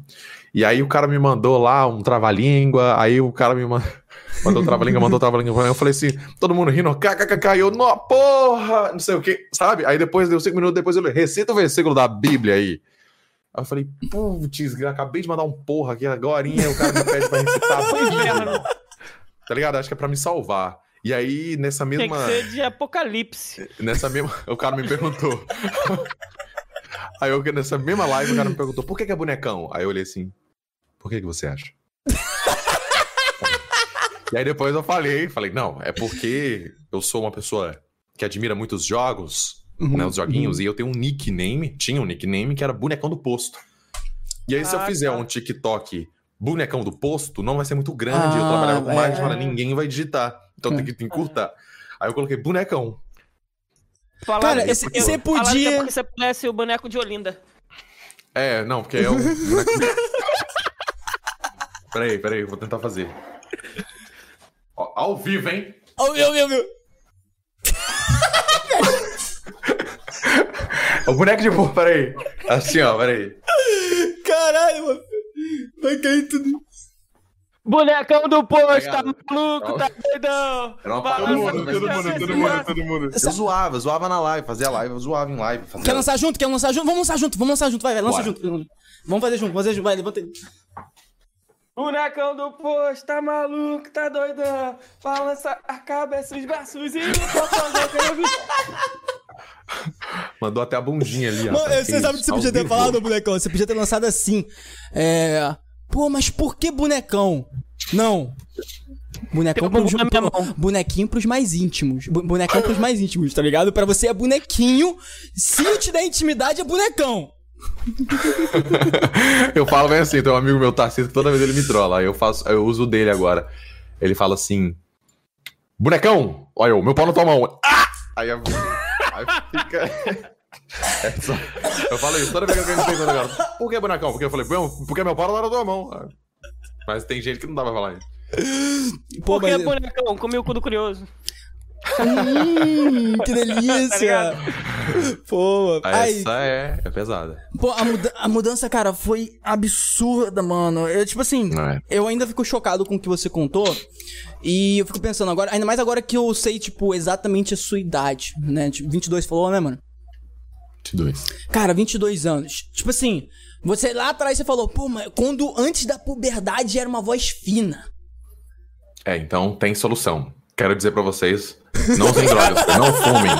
E aí o cara me mandou lá um trava-língua, aí o cara me ma- mandou trava-língua, mandou trava-língua, eu falei assim, todo mundo rindo, kkkk, eu, não, porra, não sei o que, sabe? Aí depois, deu cinco minutos depois, eu falei, recita o versículo da Bíblia aí. Aí eu falei, putz, acabei de mandar um porra aqui agora, o cara me pede pra recitar a Bíblia. Tá ligado? Acho que é pra me salvar. E aí, nessa Tem mesma. que ser de apocalipse. Nessa mesma. O cara me perguntou. Aí eu, nessa mesma live, o cara me perguntou, por que, que é bonecão? Aí eu olhei assim, por que, que você acha? e aí depois eu falei, falei, não, é porque eu sou uma pessoa que admira muitos jogos, né, os joguinhos, e eu tenho um nickname, tinha um nickname que era bonecão do posto. E aí se eu Ah, fizer tá. um TikTok bonecão do posto, não vai ser muito grande, eu Ah, trabalhava com é. falei, ninguém vai digitar, então tem que encurtar. Aí eu coloquei bonecão. Falaram Cara, que é esse- porque- você falaram que podia- é porque você parece o boneco de Olinda. É, não, porque é um. peraí, peraí, vou tentar fazer. Ó, ao vivo, hein? Oh, meu, meu, meu. O boneco de porra, peraí. Assim, ó, peraí. Caralho, mano. Vai cair tudo. Bonecão do posto, tá maluco, tá doidão. Era uma Balança todo mundo, todo mundo, todo mundo, todo mundo. Eu zoava, eu zoava na live, fazia live, eu zoava em live. Fazia... Quer lançar junto? Quer lançar junto? Vamos lançar junto, vamos lançar junto. Vai, vai, lança Bora. junto. Vamos fazer junto, vamos fazer junto. Vai, levanta aí. Bonecão do posto, tá maluco, tá doidão. Balança a cabeça, os braços e Mandou até a bundinha ali, ó. Mano, você sabe o que você podia ter falado, bonecão? Você podia ter lançado assim. É. Pô, mas por que bonecão? Não. Bonecão pros, mão. bonequinho pros mais íntimos. Bonecão pros mais íntimos, tá ligado? Pra você é bonequinho. Se eu te der intimidade, é bonecão. Eu falo bem assim, tem um amigo meu, Tarcísio, que toda vez ele me trola. Aí eu faço, eu uso o dele agora. Ele fala assim: Bonecão, olha eu, meu pau na tua mão. Ah! Aí, eu- aí fica. É só- Eu falo isso toda vez que alguém me pergunta agora. Por que bonecão? Porque eu falei, "Bom, porque meu pau tá na tua mão. Mas tem gente que não dá pra falar isso. Por que, mas- bonecão? Comi o cu do curioso. Hum, que Tá delícia! ligado? Pô, ai, Essa é, é pesada. pô a, muda- a mudança, cara, foi absurda, mano. Eu, tipo assim, é? eu ainda fico chocado com o que você contou. E eu fico pensando agora, ainda mais agora que eu sei, tipo, exatamente a sua idade, né? Tipo, 22 falou, né, mano? 22. Cara, 22 anos. Tipo assim, você lá atrás você falou, pô, mas quando antes da puberdade era uma voz fina. É, então tem solução. Quero dizer pra vocês, não usem drogas, não fumem.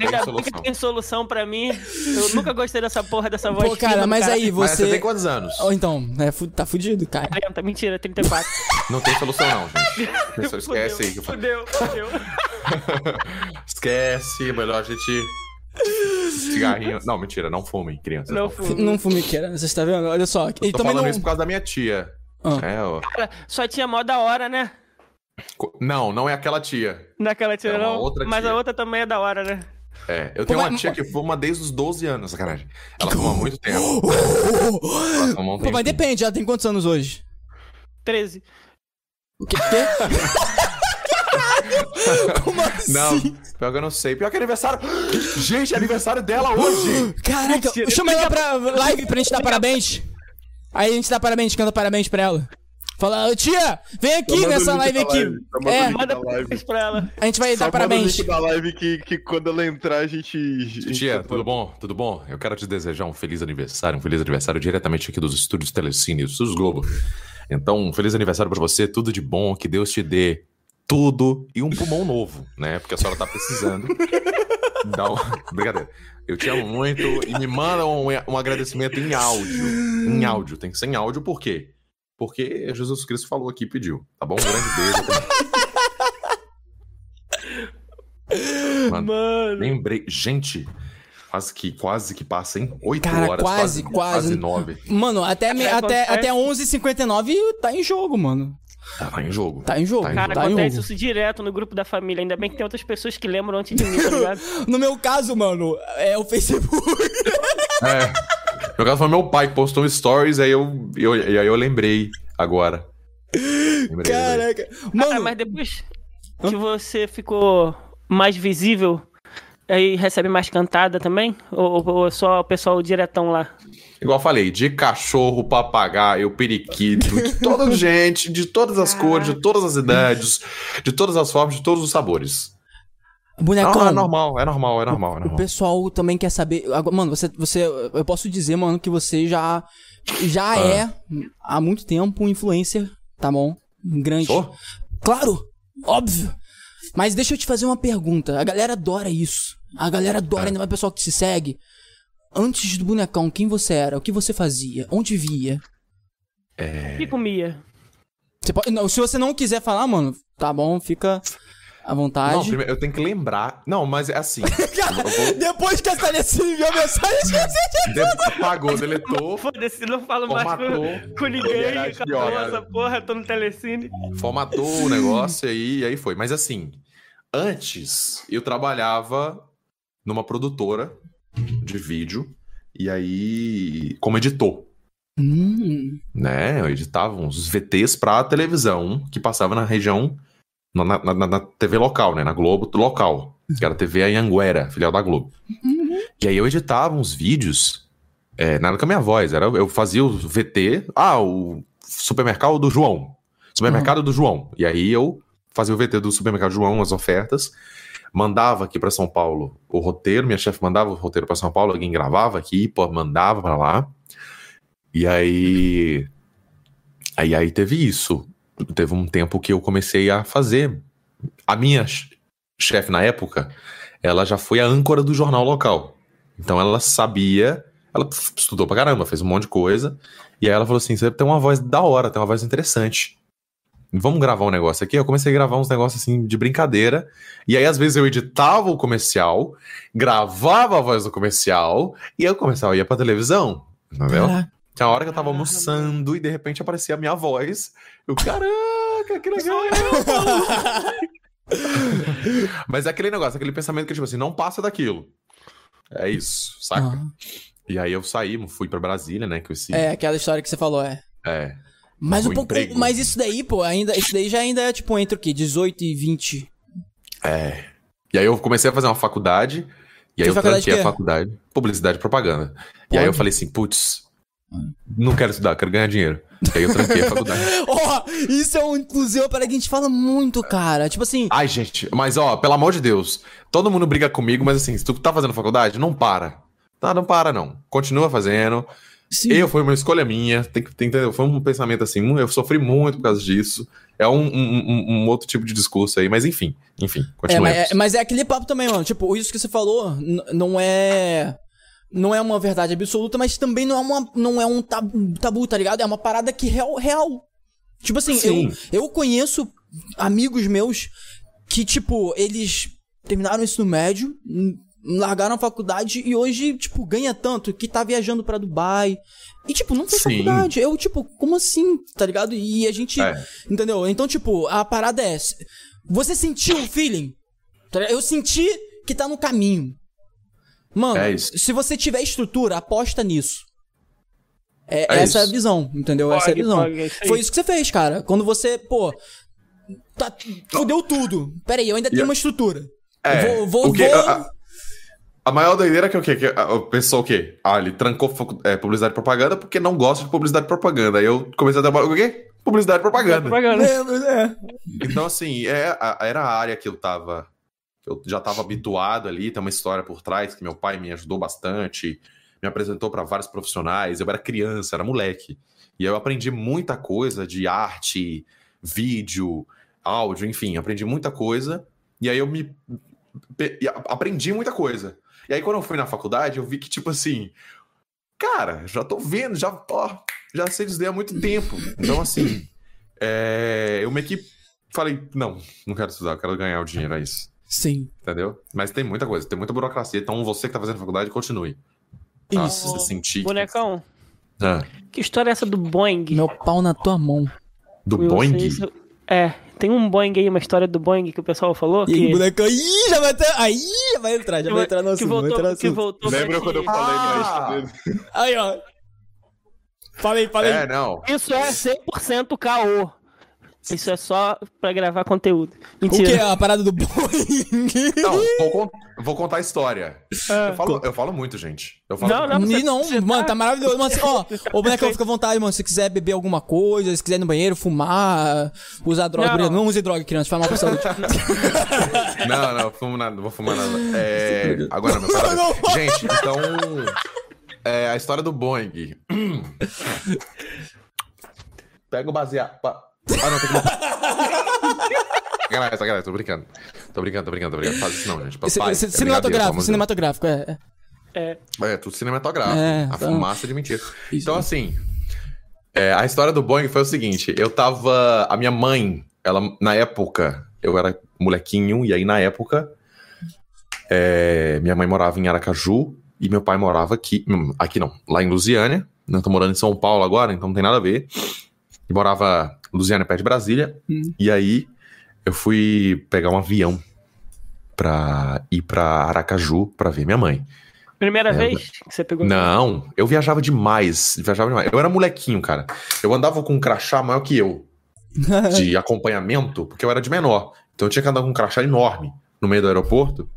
Ainda solução. que tem solução pra mim. Eu nunca gostei dessa porra dessa voz Pô, cara, mas aí Mas você. você tem quantos anos? Ou então, é, fu- tá fudido, cara. 40, mentira, 34. Não tem solução não, gente. Pessoal, esquece aí. que eu falo. Fudeu, fudeu. Esquece, melhor a gente... Cigarrinho... Não, mentira, não fumem, crianças. Não fumo. Não fumiqueira, você tá vendo? Olha só. E Tô falando não. isso por causa da minha tia. Ah. É, ó. Cara, sua tia é mó da hora, né? Não, não é aquela tia. Naquela tia É não. outra mas tia. a outra também é da hora, né? É, eu Pô, tenho uma mas- tia que fuma desde os 12 anos, sacanagem. Ela fuma há muito tempo. Ela fuma um Pô, mas depende, ela tem quantos anos hoje? 13. O quê? quê? Como assim? Não, pior que eu não sei. Pior que é aniversário. Gente, é aniversário dela hoje! Caraca, Mentira. chama ela pra live pra gente dar parabéns. Aí a gente dá parabéns, canta parabéns pra ela. Fala, "Ô, tia, vem aqui manda o nessa live aqui. live, manda o É. Manda da live. parabéns pra ela. a gente vai Só dar manda o parabéns. link da live que, que quando ela entrar a gente. Tia, tá tudo bom? Tudo bom? Eu quero te desejar um feliz aniversário, um feliz aniversário diretamente aqui dos estúdios Telecine, dos estúdios Globo. Então, um feliz aniversário pra você, tudo de bom, que Deus te dê tudo e um pulmão novo, né? Porque a senhora tá precisando. Dá um... Brincadeira. Eu te amo muito e me manda um, um agradecimento em áudio. Em áudio, tem que ser em áudio, por quê? Porque Jesus Cristo falou aqui e pediu, tá bom? Um grande beijo. Mano, Mano. Lembrei. Gente, quase que, quase que passa, hein? Oito Cara, horas. quase, quase. Quase nove. Mano, até, me- É, até, até 11h59 tá em jogo, mano. Tá em jogo. Tá em jogo. Tá em Cara, tá acontece jogo. isso direto no grupo da família. Ainda bem que tem outras pessoas que lembram antes de mim, tá ligado? No meu caso, mano, é o Facebook. É. No caso foi meu pai que postou um stories, aí eu, eu, e aí eu lembrei agora. Lembrei, lembrei. Caraca. Ah, Mano, mas depois que você ficou mais visível, aí recebe mais cantada também? Ou, ou só o pessoal diretão lá? Igual eu falei, de cachorro, papagaio, periquito, de toda gente, de todas as cores, de todas as idades, de todas as formas, de todos os sabores. Bonecão. Não, é normal, é normal, é normal, é O normal. pessoal também quer saber. Mano, você, você. Eu posso dizer, mano, que você já. Já Ah. é, há muito tempo, um influencer, tá bom? Um grande. Sou? Claro! Óbvio! Mas deixa eu te fazer uma pergunta. A galera adora isso. A galera adora, É. ainda mais o pessoal que te segue. Antes do bonecão, quem você era? O que você fazia? Onde via? É. E comia? Você pode- não, se você não quiser falar, mano, tá bom, fica à vontade. Não, primeiro, eu tenho que lembrar. Não, mas é assim. vou- Depois que a Telecine enviou a mensagem, esqueci de de- Apagou, deletou, Foda-se, não falo mais com, com ninguém. Acabou essa porra, tô no telecine. formatou o negócio aí, e aí foi. Mas assim, antes eu trabalhava numa produtora de vídeo, e aí, como editor, Hum, né? Eu editava uns VTs pra televisão que passava na região, na, na- na- TV local, né? Na Globo local, que era a TV Anhanguera, filial da Globo. E aí eu editava uns vídeos, é, nada com a minha voz, era, eu fazia o VT, ah, o supermercado do João, supermercado do João. E aí eu fazia o VT do supermercado João, as ofertas, mandava aqui pra São Paulo o roteiro, minha chefe mandava o roteiro pra São Paulo, alguém gravava aqui, pô, mandava pra lá. E aí. Aí, aí teve isso. Teve um tempo que eu comecei a fazer. A minha ch- chefe na época, ela já foi a âncora do jornal local. Então ela sabia. Ela estudou pra caramba, fez um monte de coisa. E aí ela falou assim: você tem uma voz da hora, tem uma voz interessante. Vamos gravar um negócio aqui? Eu comecei a gravar uns negócios assim de brincadeira. E aí, às vezes, eu editava o comercial, gravava a voz do comercial, e aí o comercial ia pra televisão. Entendeu? Tinha hora que eu tava almoçando e de repente aparecia a minha voz. Eu, caraca, que legal! Mas é aquele negócio, aquele pensamento que, tipo assim, não passa daquilo. É isso, saca? Ah. E aí eu saí, fui pra Brasília, né? Com esse. É, aquela história que você falou, é. É. Mas um pouco. emprego. Mas isso daí, pô, ainda. Isso daí já ainda é tipo entre o quê? 18 e 20. É. E aí eu comecei a fazer uma faculdade. E aí Que eu tranquei que a faculdade. Publicidade e propaganda. E aí eu falei assim, putz, não quero estudar, quero ganhar dinheiro. Aí eu tranquei a faculdade. Ó, isso é um, inclusive, parada que a gente fala muito, cara. Tipo assim. Ai, gente, mas ó, pelo amor de Deus, todo mundo briga comigo, mas assim, se tu tá fazendo faculdade, não para. Tá, não para, não. Continua fazendo. Sim. Eu, foi uma escolha minha, tem que tem, entendeu? Foi um pensamento assim, eu sofri muito por causa disso. É um, um- um- outro tipo de discurso aí, mas enfim, enfim, É, continuemos. mas, é, mas é aquele papo também, mano. Tipo, isso que você falou não é. Não é uma verdade absoluta, mas também não é, uma, não é um tabu, tabu, tá ligado? É uma parada que real. real. Tipo assim, Sim. eu, eu conheço amigos meus que, tipo, eles terminaram o ensino médio, largaram a faculdade e hoje, tipo, ganha tanto que tá viajando pra Dubai. E, tipo, não fez Sim. faculdade. Eu, tipo, como assim? Tá ligado? E a gente. É. Entendeu? Então, tipo, a parada é. Você sentiu o feeling? Tá? Eu senti que tá no caminho. Mano, É isso. se você tiver estrutura, aposta nisso. É, É essa é a isso. visão, entendeu? essa é a Pode, visão. pode, é isso. Foi isso que você fez, cara. Quando você, pô. Tá, fudeu tudo. Pera aí, eu ainda tenho uma estrutura. É, vou, vou, o que, vou- a, a- maior doideira é que o quê? Que a- o pessoal o quê? Ah, ele trancou é, publicidade e propaganda porque não gosta de publicidade e propaganda. Aí eu comecei a trabalhar com o quê? Publicidade e propaganda. Propaganda. É, é. Então, assim, é, a- era a área que eu tava. Eu já tava habituado ali, tem uma história por trás que meu pai me ajudou bastante, me apresentou para vários profissionais. Eu era criança, era moleque. E eu aprendi muita coisa de arte, vídeo, áudio, enfim, aprendi muita coisa. E aí eu me. Aprendi muita coisa. E aí, quando eu fui na faculdade, eu vi que, tipo assim. Cara, já tô vendo, já, ó, já sei dizer há muito tempo. Então, assim. é, eu meio que falei, não, não quero estudar, eu quero ganhar o dinheiro, é isso. Sim. Entendeu? Mas tem muita coisa, tem muita burocracia. Então, você que tá fazendo faculdade, continue. Tá? Isso. Você sentir. que- Bonecão, Ah, que história é essa do Boeing? Meu pau na tua mão. do Eu Boeing? isso- É, tem um Boeing aí, uma história do Boeing que o pessoal falou E aí, que... boneco. Ih, já vai ter. Aí já vai entrar, já vai entrar no assunto. voltou, entrar no que assunto. voltou Lembra quando eu falei Ah! na? Aí, ó. Falei, falei. É, não. Isso é 100% caô. Isso é só pra gravar conteúdo. o que é Mentira. a parada do Boeing? Não, vou, con- vou contar a história. Eu, falo, eu falo muito, gente. Eu falo Não, não, E você- não, você mano, tá- tá maravilhoso. Mano, assim, ó, ô bonecão, Perfeito. fica à vontade, mano. Se quiser beber alguma coisa, se quiser ir no banheiro, fumar, usar droga. Não. Não, não use droga, criança, faz mal pra saúde. Não, não, fumo nada, não vou fumar nada. É, agora, meu parada. Gente, então. é, a história do Boeing. Pega o baseado. Ah, não, tem que. Galera, galera, tô brincando. Tô brincando, tô brincando, tô brincando. Faz isso não, gente. Pai, esse- é cinematográfico, cinematográfico, é. é. É, É, tudo cinematográfico. É, a então- fumaça de mentira. Então, assim, é, a história do Boeing foi o seguinte: eu tava. A minha mãe, ela, na época, eu era molequinho, e aí na época, é, minha mãe morava em Aracaju e meu pai morava aqui. hum, Aqui não, lá em Lusiânia. Eu tô morando em São Paulo agora, então não tem nada a ver. E morava em Lusiânia, perto de Brasília. Hum. E aí eu fui pegar um avião pra ir pra Aracaju pra ver minha mãe. primeira É, vez que você pegou... Não, eu viajava demais. Viajava demais. Eu era molequinho, cara. Eu andava com um crachá maior que eu, de acompanhamento, porque eu era de menor. Então eu tinha que andar com um crachá enorme no meio do aeroporto.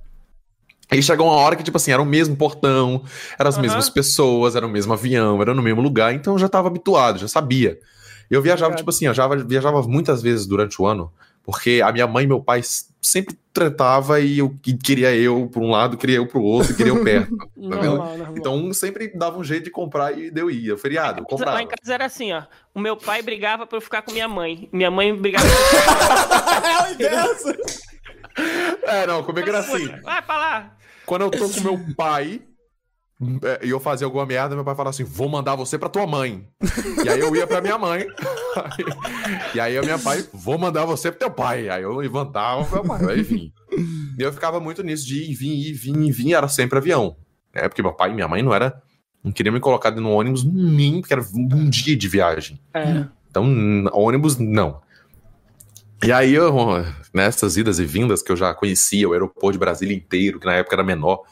Aí chegou uma hora que, tipo assim, era o mesmo portão, eram as Aham. mesmas pessoas, era o mesmo avião, era no mesmo lugar, então eu já tava habituado, já sabia. Eu viajava, tipo assim, eu já viajava muitas vezes durante o ano, porque a minha mãe e meu pai sempre tratava e eu e queria eu por um lado, queria eu pro outro, queria eu perto. tá? Normal, normal. Então sempre dava um jeito de comprar e deu ia. Feriado, Lá comprava. em casa era assim, ó. O meu pai brigava pra eu ficar com minha mãe. Minha mãe brigava É o. É, não, comigo era assim. Vai pra lá. Quando eu tô com meu pai e eu fazia alguma merda, meu pai falava assim: vou mandar você pra tua mãe. E aí eu ia pra minha mãe. e aí o meu pai, vou mandar você pro teu pai. Aí eu levantava pro meu pai, aí vim. E eu ficava muito nisso de ir, vir, ir, vir, ir, vir, era sempre avião. É, porque meu pai e minha mãe não era. Não queriam me colocar no ônibus nem, porque era um dia de viagem. É. Então, ônibus, não. E aí, eu, nessas idas e vindas que eu já conhecia o aeroporto de Brasília inteiro, que na época era menor,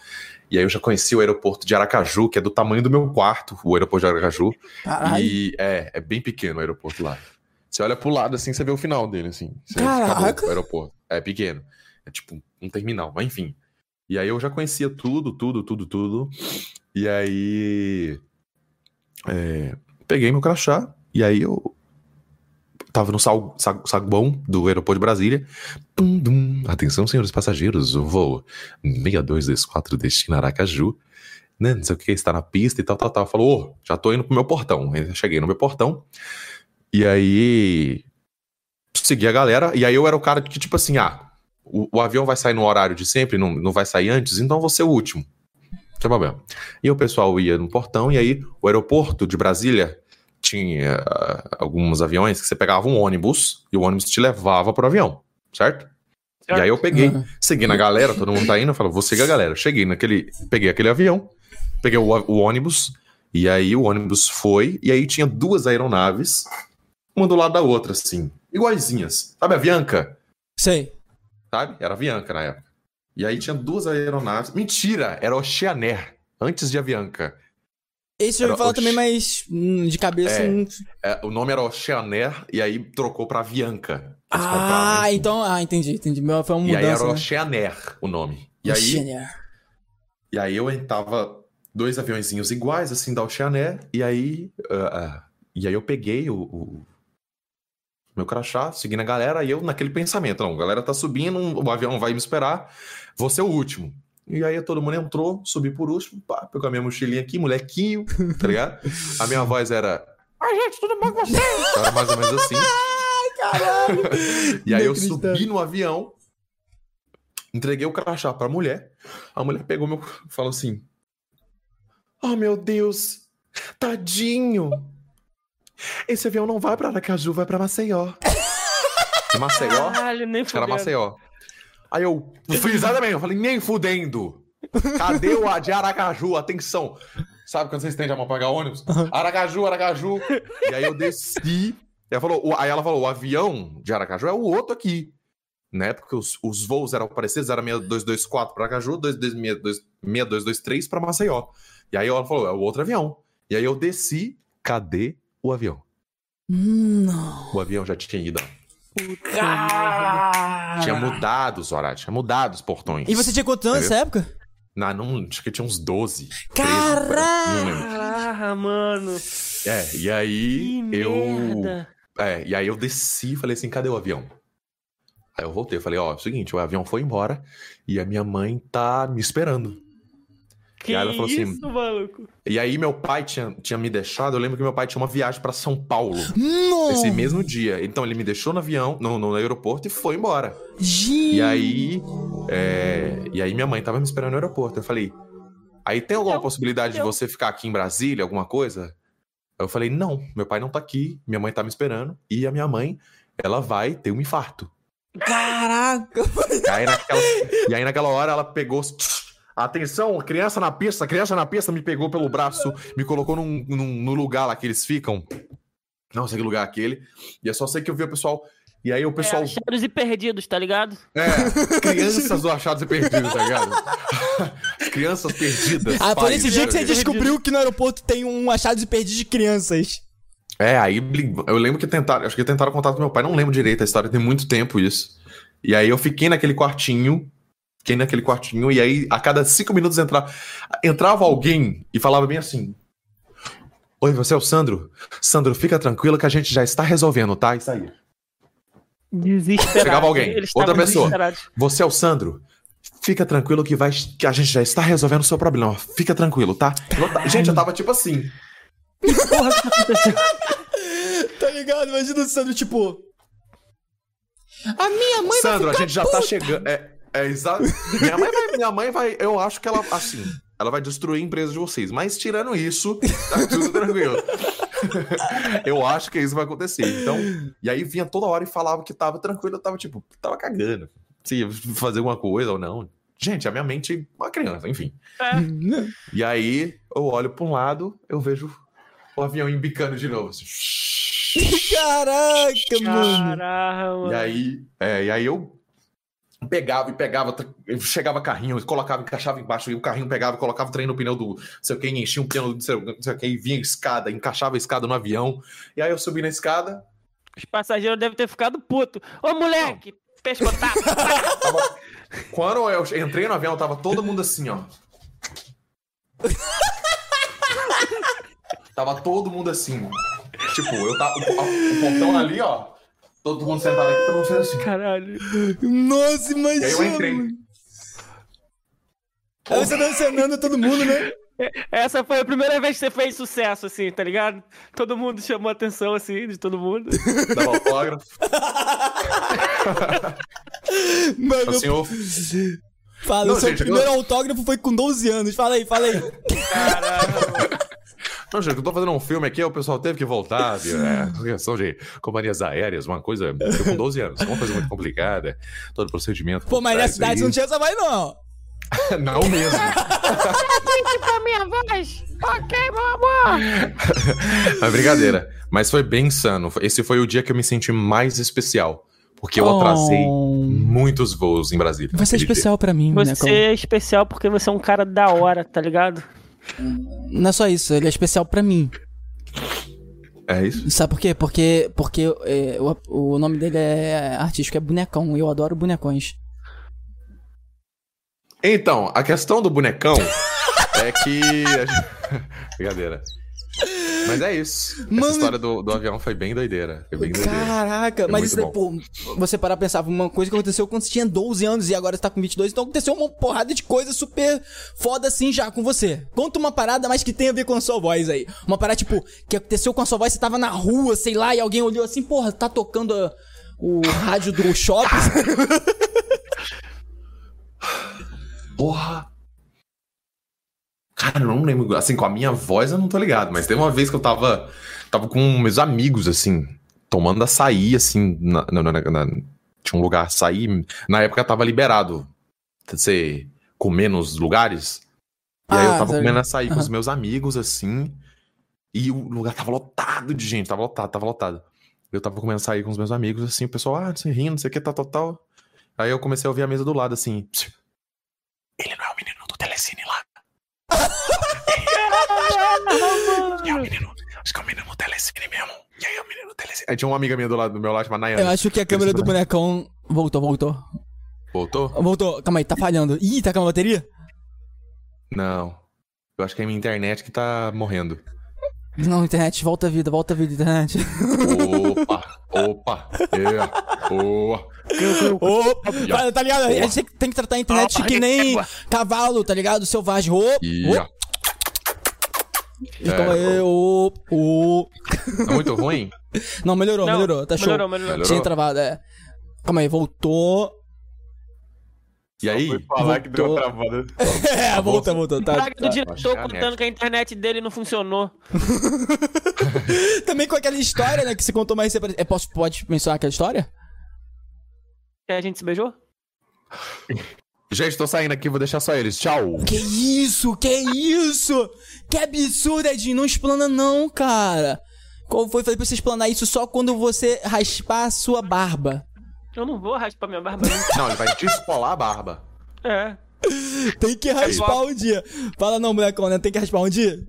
E aí eu já conheci o aeroporto de Aracaju, que é do tamanho do meu quarto, o aeroporto de Aracaju. Caralho. E é, é bem pequeno o aeroporto lá. Você olha pro lado assim, você vê o final dele, assim. Você Caraca. o aeroporto. É pequeno. É tipo um terminal, mas enfim. E aí eu já conhecia tudo, tudo, tudo, tudo. E aí. é, peguei meu crachá, e aí eu. Tava no sal, sa- saguão do aeroporto de Brasília. Tum, dum. Atenção, senhores passageiros, o voo 6224 destina Aracaju. Né, não sei o que, está na pista e tal, tal, tal. Falou, ô, já tô indo pro meu portão. Eu cheguei no meu portão. E aí. Segui a galera. E aí eu era o cara que, tipo assim, ah, o, o avião vai sair no horário de sempre, não, não vai sair antes, então vou ser o último. Não tem problema. E o pessoal ia no portão, e aí o aeroporto de Brasília tinha ah, alguns aviões que você pegava um ônibus e o ônibus te levava pro avião, certo? E aí eu peguei, Uhum. segui na galera, todo mundo tá indo, eu falo, vou seguir a galera. Cheguei naquele, peguei aquele avião, peguei o, o ônibus, e aí o ônibus foi, e aí tinha duas aeronaves, uma do lado da outra, assim, iguaizinhas. Sabe a Bianca? Sei. Sabe? Era a Bianca na época. E aí tinha duas aeronaves. Mentira! Era Oceanair, antes de Avianca. Esse eu ouvi falar Oxe- também, mas hum, de cabeça. É. não- É, o nome era Oceanair, e aí trocou pra Avianca. Ah, então. Ah, entendi, entendi. Foi uma E aí era mudança. né? Oceanair o nome. E aí, Oceanair. E aí eu tava dois aviãozinhos iguais, assim, da Oceanair, e aí. ah, ah, e aí eu peguei o, o meu crachá, seguindo a galera, e eu naquele pensamento, não, a galera tá subindo, o avião vai me esperar, vou ser o último. E aí todo mundo entrou, subi por último, pá, pegou a minha mochilinha aqui, molequinho, tá ligado? A minha voz era. Ai, gente, tudo bom com você? Era mais ou menos assim. Caralho! E aí eu subi no avião, entreguei o crachá pra mulher. A mulher pegou meu. falou assim: Oh meu Deus, tadinho. Esse avião não vai pra Aracaju, vai pra Maceió. Maceió? Caralho, nem Acho que era. Maceió. Aí eu fui exatamente, eu falei, nem fudendo. Cadê o a de Aracaju? Atenção. Sabe quando você estende a mão pra pegar ônibus? Aracaju, Aracaju. E aí eu desci. Ela falou, aí ela falou, o avião de Aracaju é o outro aqui. Né? Porque os, os voos eram parecidos, era 6224 para Aracaju, 2262 6223 para Maceió. E aí ela falou, é o outro avião. E aí eu desci, cadê o avião? Não. O avião já tinha ido. Cara. Tinha mudado os horários, tinha mudado os portões. E você tinha quantos anos nessa época? Não, não, acho que tinha uns 12. 13, não lembro. Caraca, mano. É, e aí Que eu. merda. É, e aí eu desci e falei assim: cadê o avião? Aí eu voltei, falei: ó, é o seguinte, o avião foi embora e a minha mãe tá me esperando. Que e aí ela falou assim. isso, maluco? E aí meu pai tinha, tinha me deixado, eu lembro que meu pai tinha uma viagem pra São Paulo Não. esse mesmo dia. Então ele me deixou no avião, no, no aeroporto e foi embora. Gente. E aí. é, e aí minha mãe tava me esperando no aeroporto. Eu falei. Aí tem alguma possibilidade de você ficar aqui em Brasília, alguma coisa? Eu falei, não, meu pai não tá aqui, minha mãe tá me esperando, e a minha mãe, ela vai ter um infarto. Caraca. E aí naquela, e aí naquela hora ela pegou. Atenção, criança na pista, criança na pista me pegou pelo braço, me colocou num, num- no lugar lá que eles ficam. Não sei que lugar é aquele. E é só sei que eu vi o pessoal. E aí o pessoal. É, achados e perdidos, tá ligado? É, crianças do achados e perdidos, tá ligado? crianças perdidas. Ah, foi pais, nesse dia que você perdidos. descobriu que no aeroporto tem um achado de perdido de crianças. É, aí eu lembro que tentaram, acho que tentaram contato com meu pai, não lembro direito a história, tem muito tempo isso. E aí eu fiquei naquele quartinho, fiquei naquele quartinho, e aí a cada cinco minutos entrava, entrava alguém e falava bem assim: Oi, você é o Sandro? Sandro, fica tranquilo que a gente já está resolvendo, tá? Isso aí. Desesperado. Chegava alguém, Eles outra pessoa. Você é o Sandro? Fica tranquilo que, vai, que a gente já está resolvendo o seu problema. Fica tranquilo, tá? Eu Gente, eu tava tipo assim. Porra? Tá ligado? Imagina o Sandro, tipo. A minha mãe Sandro, vai a gente já tá chegando. É, é exato. Minha mãe, vai, minha mãe vai. Eu acho que ela, assim, ela vai destruir a empresa de vocês. Mas tirando isso, tá tudo tranquilo. eu acho que isso vai acontecer. Então, e aí vinha toda hora e falava que tava tranquilo. Eu tava tipo, tava cagando. Se ia fazer alguma coisa ou não. Gente, a minha mente, uma criança, enfim. É. E aí eu olho pra um lado, eu vejo o avião embicando de novo. assim. Caraca, mano. Caraca, mano. E aí, é, e aí eu Pegava e pegava, chegava carrinho, colocava, encaixava embaixo, e o carrinho pegava, colocava o trem no pneu do não sei o que, enchia um pneu do não sei, não sei o que, e vinha escada, encaixava a escada no avião. E aí eu subi na escada, Os passageiros devem ter ficado puto. Ô, moleque, pescotapo. Quando eu entrei no avião, tava todo mundo assim, ó. tava todo mundo assim. Tipo, eu tava. O, o portão ali, ó. Todo mundo sentado aqui, todo mundo fez assim. Caralho. Nossa, E aí eu imagina. entrei. Aí você tá encenando todo mundo, né? Essa foi a primeira vez que você fez sucesso, assim, tá ligado? Todo mundo chamou a atenção, assim, de todo mundo. Dava autógrafo. Mano, Assim, eu. fala, Não, o seu gente, primeiro eu- autógrafo foi com 12 anos. Fala aí, fala aí. Não, gente, eu tô fazendo um filme aqui, o pessoal teve que voltar, viu? É, questão de companhias aéreas, uma coisa. Eu com 12 anos, uma coisa muito complicada. Todo procedimento. Pô, mas na cidade aí. não tinha essa voz, não. Não mesmo. pra minha voz. Ok, meu amor. Mas brincadeira. Mas foi bem insano. Esse foi o dia que eu me senti mais especial. Porque eu Oh. atrasei muitos voos em Brasília. Vai ser naquele especial pra mim, né? Você é especial porque você é um cara da hora, tá ligado? Não é só isso, ele é especial pra mim. É isso? Sabe por quê? Porque, porque é, o, o nome dele é artístico, é bonecão. E eu adoro bonecões. Então, a questão do bonecão é que. Brincadeira. Mas é isso. Mano- Essa história do, do avião foi bem doideira. Foi bem doideira. Caraca, É mas isso daí, pô, você parar pra pensar, uma coisa que aconteceu quando você tinha 12 anos e agora você tá com 22, então aconteceu uma porrada de coisa super foda assim já com você. Conta uma parada, mas que tem a ver com a sua voz aí. Uma parada, tipo, que aconteceu com a sua voz, você tava na rua, sei lá, e alguém olhou assim, porra, tá tocando a- o rádio do shopping. Porra! Cara, eu não lembro. Assim, com a minha voz eu não tô ligado, mas teve uma vez que eu tava. Tava com meus amigos, assim, tomando açaí, assim. Na, na- na- tinha um lugar açaí. Na época tava liberado você comer nos lugares. E aí eu Ah, tava tá comendo açaí com os meus amigos, assim. E o lugar tava lotado de gente, tava lotado, tava lotado. Eu tava comendo açaí com os meus amigos, assim, o pessoal, ah, você rindo, não sei o que, tal, tal, tal. Aí eu comecei a ouvir a mesa do lado, assim. "Psiu, ele não é o menino do Telecine. E é o menino. Acho que é o menino Telecine mesmo. E aí o menino Telecine. Aí tinha uma amiga minha do lado do meu lado, chamada Nayane. Eu acho que a câmera do bonecão. Voltou, voltou. Voltou? Voltou. Calma aí, tá falhando. Ih, tá com a bateria? Não. Eu acho que é a minha internet que tá morrendo. Não, internet, volta a vida, volta a vida, internet. Opa, opa, é, boa. Opa, tá, tá ligado? A gente tem que- tratar a internet que nem cavalo, tá ligado? Selvagem. Opa. Então aí, ô, ô. Tá muito ruim? Não, melhorou, Não, melhorou, tá show. melhorou, melhorou. Tinha travado, é. Calma aí, voltou. E aí? Foi falar que deu uma travada. É, voltou, voltou. Tá, Praga do tá. diretor que é a contando que a internet dele não funcionou. Também com aquela história, né, que você contou mais. É, posso, pode mencionar aquela história? Que a gente se beijou? Gente, tô saindo aqui, vou deixar só eles. Tchau. Que isso, que isso? Que absurdo, Edinho. Não explana não, cara. Como foi? Falei pra você explanar isso só quando você raspar a sua barba. Eu não vou raspar minha barba. nunca. Não, ele vai descolar a barba. É. Tem que raspar um dia. Fala não, molecão, né? Tem que raspar um dia?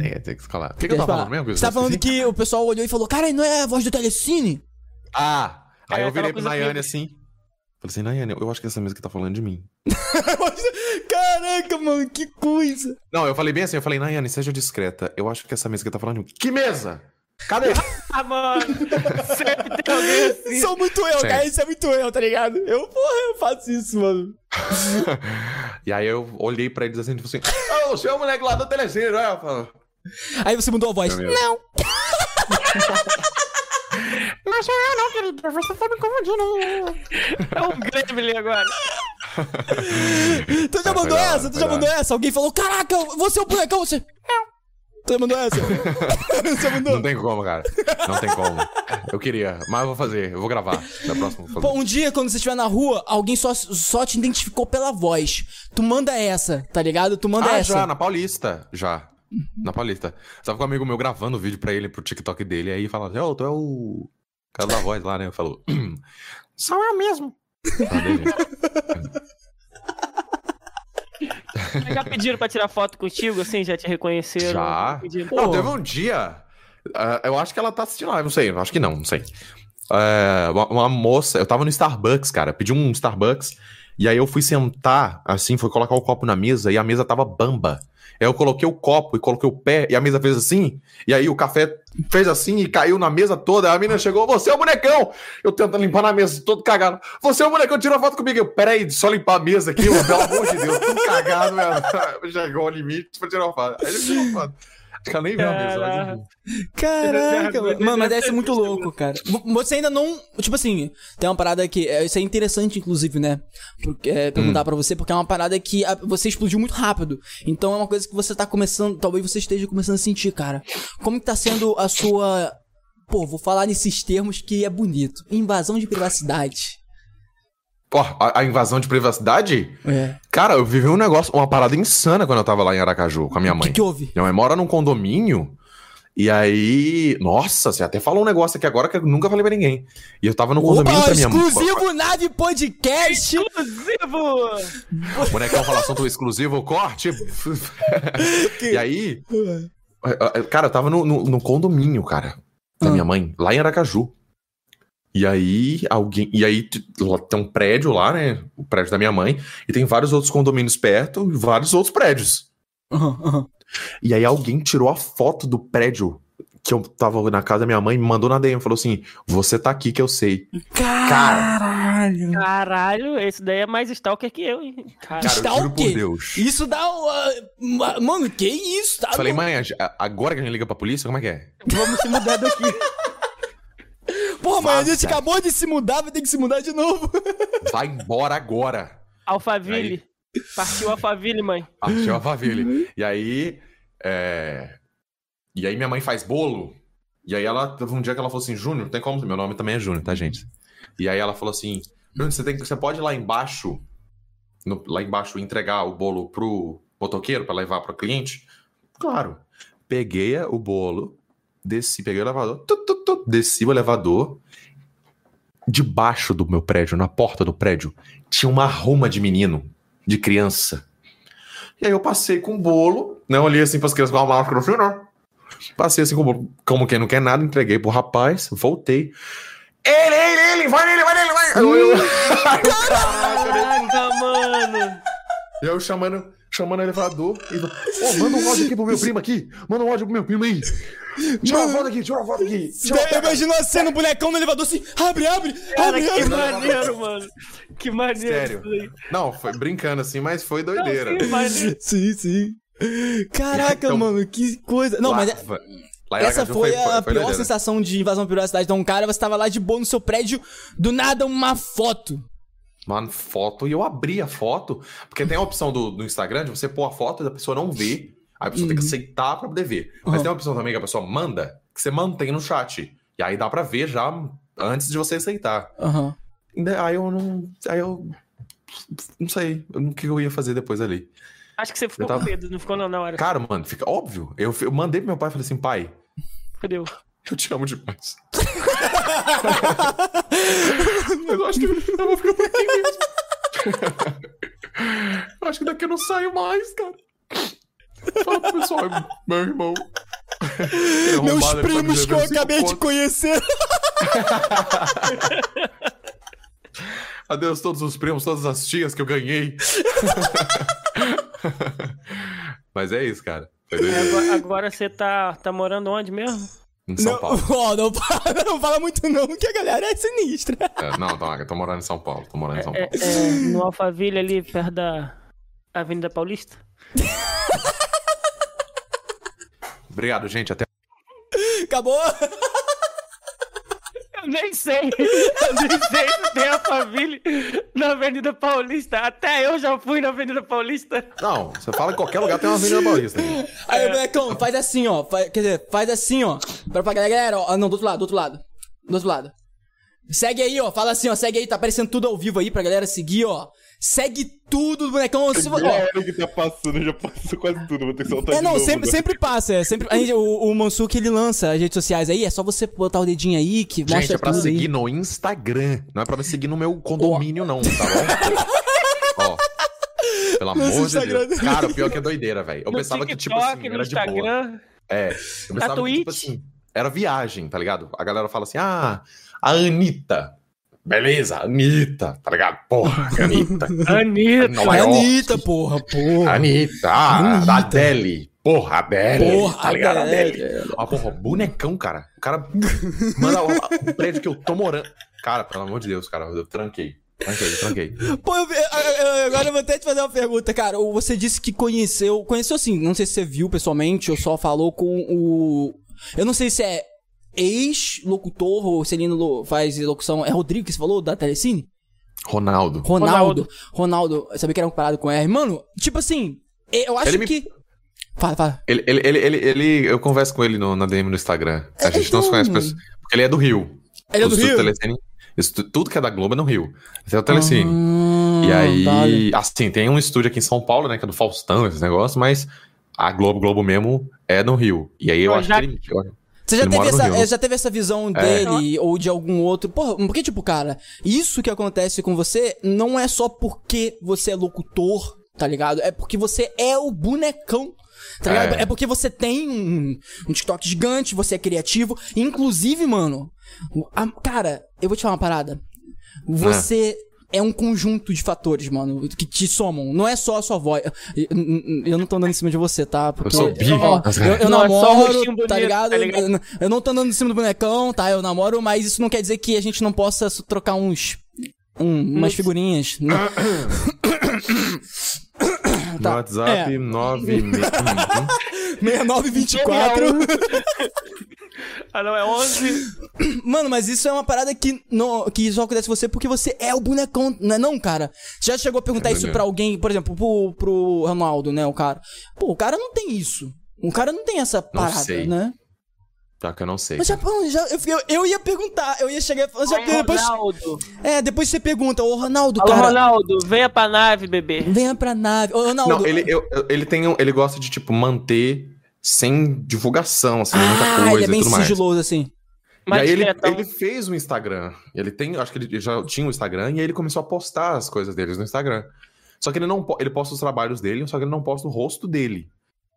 É, tem que escalar. O que, que eu tava falando mesmo? Você tá falando que o pessoal olhou e falou, cara, não é a voz do Telecine? Ah, aí É, eu virei pro Nayane que- assim. Falei assim, Nayane, eu acho que essa mesa que tá falando de mim. Caraca, mano, que coisa. Não, eu falei bem assim, eu falei, Nayane, seja discreta. Eu acho que essa mesa que tá falando de mim. Que mesa? Cadê? Ah, mano. Sempre tem alguém assim. Sou muito eu, Sim. cara. Isso é muito eu, tá ligado? Eu, porra, eu faço isso, mano. e aí eu olhei pra eles assim, tipo assim, ô, você é o moleque lá do Telecine, né? Eu falo, Aí você mudou a voz. Não. Não sou eu não, querido. Você tá me confundindo. É um Gremlin agora. Tu já Ah, mandou essa? Tu já mandou essa? Alguém falou, caraca, você é o bonecão, você... Não. Tu já mandou essa? você mandou? Não tem como, cara. Não tem como. Eu queria, mas eu vou fazer. Eu vou gravar. Da próxima. vou fazer. Pô, um dia, quando você estiver na rua, alguém só, só te identificou pela voz. Tu manda essa, tá ligado? Tu manda ah, essa. já, na Paulista. Já. Na Paulista. Tava com um amigo meu gravando o vídeo pra ele, pro TikTok dele. Aí falando, ô, tu é o cara da voz lá, né? Eu falo, Sou eu mesmo. Gente? Já pediram pra tirar foto contigo, assim? Já te reconheceram? Já. Não, teve um dia. ah, eu acho que ela tá assistindo live, não sei. Acho que não, não sei. É, uma, uma moça, eu tava no Starbucks, cara. Pedi um Starbucks. E aí eu fui sentar, assim, fui colocar o copo na mesa e a mesa tava bamba. Aí eu coloquei o copo e coloquei o pé e a mesa fez assim. E aí o café fez assim e caiu na mesa toda. A menina chegou, você é o bonecão! Eu tentando limpar na mesa, todo cagado. Você é o bonecão, tira foto comigo. Eu, peraí, só limpar a mesa aqui, pelo amor de Deus, tudo cagado, velho. Chegou ao limite pra tirar uma foto. Aí ele tirou uma foto. Acho que ela nem viu mas enfim. Caraca, mano. Mano, mas deve ser muito louco, cara. Você ainda não. Tipo assim, tem uma parada que. é, Isso é interessante, inclusive, né? Porque, é, perguntar pra você, porque é uma parada que a- você explodiu muito rápido. Então é uma coisa que você tá começando. Talvez você esteja começando a sentir, cara. Como que tá sendo a sua. Pô, vou falar nesses termos que é bonito. Invasão de privacidade. Pô, a, a invasão de privacidade? É. Cara, eu vivi um negócio, uma parada insana quando eu tava lá em Aracaju com a minha O mãe. que, que houve? Minha mãe mora num condomínio. E aí. Nossa, você até falou um negócio aqui agora que eu nunca falei pra ninguém. E eu tava no condomínio Opa, com a minha mãe. exclusivo Nave Podcast! Exclusivo! Bonecão fala assunto exclusivo, corte. e aí. Cara, eu tava no, no- no condomínio, cara, da Ah. minha mãe, lá em Aracaju. E aí, alguém. E aí, tem um prédio lá, né? O prédio da minha mãe. E tem vários outros condomínios perto e vários outros prédios. Aham, aham. E aí alguém tirou a foto do prédio que eu tava na casa da minha mãe, me mandou na DM, falou assim: Você tá aqui que eu sei. Caralho! Caralho, esse daí é mais stalker que eu, hein? Cara, Cara, eu juro por Stalker? Deus. Isso dá uma. Mano, que isso? Tá Falei, mãe, agora que a gente liga pra polícia, como é que é? vamos se mudar daqui. Porra, mas a gente acabou de se mudar, vai ter que se mudar de novo. Vai embora agora. Alphaville. Partiu Alphaville, mãe. Achou a família. E aí. é, E aí minha mãe faz bolo. E aí ela teve um dia que ela falou assim: Júnior, tem como. Meu nome também é Júnior, tá, gente? E aí ela falou assim: Júnior, você, tem... você pode ir lá embaixo, no- lá embaixo, entregar o bolo pro motoqueiro pra levar pro cliente? Claro. Peguei o bolo, desci, peguei o elevador, tu, tu, tu, desci o elevador. Debaixo do meu prédio, na porta do prédio, tinha uma ruma de menino, de criança. E aí eu passei com o bolo, né? Olhei assim pras crianças com a máscara assim, né? Passei assim com o bolo, como quem não quer nada, entreguei pro rapaz, voltei. Ele, ele, ele, vai nele, vai nele, vai! Eu, eu, Caraca, mano. Eu chamando, chamando o elevador. E, Ô, manda um áudio aqui pro meu primo aqui. Manda um áudio pro meu primo aí. Tira uma foto aqui, tira uma foto aqui. Tira uma Eu imagino a cena, o bonecão no elevador assim, abre, abre, Cara, abre, que abre. maneiro, mano. Que maneiro. Sério. Não, foi brincando assim, mas foi Não, doideira. que maneiro. Sim, sim. Caraca, Então, mano, que coisa. Não, Lá- mas é- lá essa Aracaju foi, a pior doideira. sensação de invasão de privacidade. Então, cara, você tava lá de boa no seu prédio, do nada uma foto. Mano, foto. E eu abri a foto, porque tem a opção do, do Instagram de você pôr a foto e a pessoa não vê. Aí a pessoa tem que aceitar pra poder ver. Mas Uhum. tem uma opção também que a pessoa manda, que você mantém no chat. E aí dá pra ver já antes de você aceitar. Aham. Daí- Aí eu não. Aí eu. Não sei o que eu ia fazer depois ali. Acho que você ficou Eu tava- com medo, não ficou não na hora. Cara, mano, fica óbvio. Eu, eu mandei pro meu pai e falei assim: pai, Fudeu. eu te amo demais. Mas eu acho que eu vou ficar por aqui mesmo. Eu acho que daqui eu não saio mais, cara. Fala pro pessoal, meu irmão. Meus primos que eu acabei de conhecer. Adeus, todos os primos, todas as tias que eu ganhei. Mas é isso, cara. É, agora, agora você tá, tá morando onde mesmo? Em São Não, Paulo. ó, não, fala, não fala muito não, que a galera é sinistra. É, não, tô, eu tô morando em São Paulo. Tô morando em São É, Paulo. é, no Alphaville, ali perto da Avenida Paulista? Obrigado, gente. Até Acabou? Eu nem sei. Eu nem sei se tem Alphaville na Avenida Paulista. Até eu já fui na Avenida Paulista. Não, você fala em qualquer lugar tem uma Avenida Paulista. aqui. Aí, bonecão, faz assim, ó. Faz, quer dizer, faz assim, ó. Pra, pra galera, ó. Ah, Não, do outro lado, do outro lado. Do outro lado. Segue aí, ó. Fala assim, ó. Segue aí, tá aparecendo tudo ao vivo aí pra galera seguir, ó. Segue tudo do bonecão. Se, ó, hora que tá passando, já passou quase tudo. Vou ter que soltar é, de não, novo, sempre, né? sempre passa. É, sempre, a gente- o, o Mansuki ele lança as redes sociais aí, é só você botar o dedinho aí que mostra Gente, é pra tudo seguir aí. no Instagram. Não é pra me seguir no meu condomínio, não, tá bom? Ó. Pelo Nossa, amor de Instagram. Deus. Cara, o pior é que é doideira, velho. Eu No pensava que, tipo TikTok, assim, era de boa. Instagram. É. Eu pensava que, Twitch. tipo assim, era viagem, tá ligado? A galera fala assim, ah, a Anitta. Beleza, Anitta, tá ligado? Porra, Anitta. Anitta. Nova É York. Anitta, porra, porra. Anitta, ah, Anitta. da Adele. Porra, Adele. Porra, tá ligado? Adele. Adele. Ah, porra, bonecão, cara. O cara manda o, prédio que eu tô morando. Cara, pelo amor de Deus, cara, eu tranquei. Tranquei, tranquei. Pô, eu- eu- agora eu vou até te fazer uma pergunta, cara. Você disse que conheceu. Conheceu assim, não sei se você viu pessoalmente ou só falou com o. Eu não sei se é ex-locutor ou se ele faz locução. É Rodrigo que você falou, da Telecine? Ronaldo. Ronaldo. Ronaldo, eu sabia que era um comparado com R. Mano, tipo assim, eu acho Ele me- que. Fala, fala. Ele, ele, ele, ele, ele- eu converso com ele no, na DM no Instagram. A gente não se conhece, mas, porque ele é do Rio. Ele é do Rio? Telecine, isso tu- tudo que é da Globo é no Rio. Esse é o Telecine. Hum, e aí, vale. assim, tem um estúdio aqui em São Paulo, né, que é do Faustão, esse negócio, mas a Globo, Globo mesmo é no Rio. E aí eu Ó, acho já- que ele... Você já teve, essa, eh, já teve essa visão É. dele ou de algum outro? Porra, porque, tipo, cara, isso que acontece com você não é só porque você é locutor, tá ligado? É porque você é o bonecão. Tá? É. É porque você tem um, um TikTok gigante, você é criativo. Inclusive, mano, a- cara, eu vou te falar uma parada. Você é um conjunto de fatores, mano, que te somam. Não é só a sua voz. Eu, eu não tô andando em cima de você, tá? Porque, sou bi. ó, eu, eu Não, é namoro, rostinho bonito, tá ligado? tá ligado? Eu, eu não tô andando em cima do bonecão, tá? Eu namoro, mas isso não quer dizer que a gente não possa trocar uns. um- umas figurinhas. né? No Tá. WhatsApp, É. 9... 6924. Ah, não, é 11. Mano, mas isso é uma parada que, não, que só acontece com você porque você é o bonecão, não é não, cara? Você já chegou a perguntar É isso pra alguém, por exemplo, pro, pro Ronaldo, né, o cara? Pô, o cara não tem isso. O cara não tem essa parada, sei. né? Pior que eu não sei. Mas já, pô, já- eu, eu, eu ia perguntar, eu ia chegar e falar, já, depois, Ronaldo. é, depois você pergunta, ô Ronaldo, Alô, cara, Ronaldo, venha pra nave, bebê. venha pra nave. Ô, Ronaldo, Não, ele, eu- ele tem um- ele gosta de, tipo, manter sem divulgação, assim, muita ah, coisa ele é bem e tudo mais. sigiloso, assim. E aí ele, ele fez um Instagram. Ele tem, acho que ele já tinha um Instagram e aí ele começou a postar as coisas deles no Instagram. Só que ele não ele posta os trabalhos dele, só que ele não posta o rosto dele.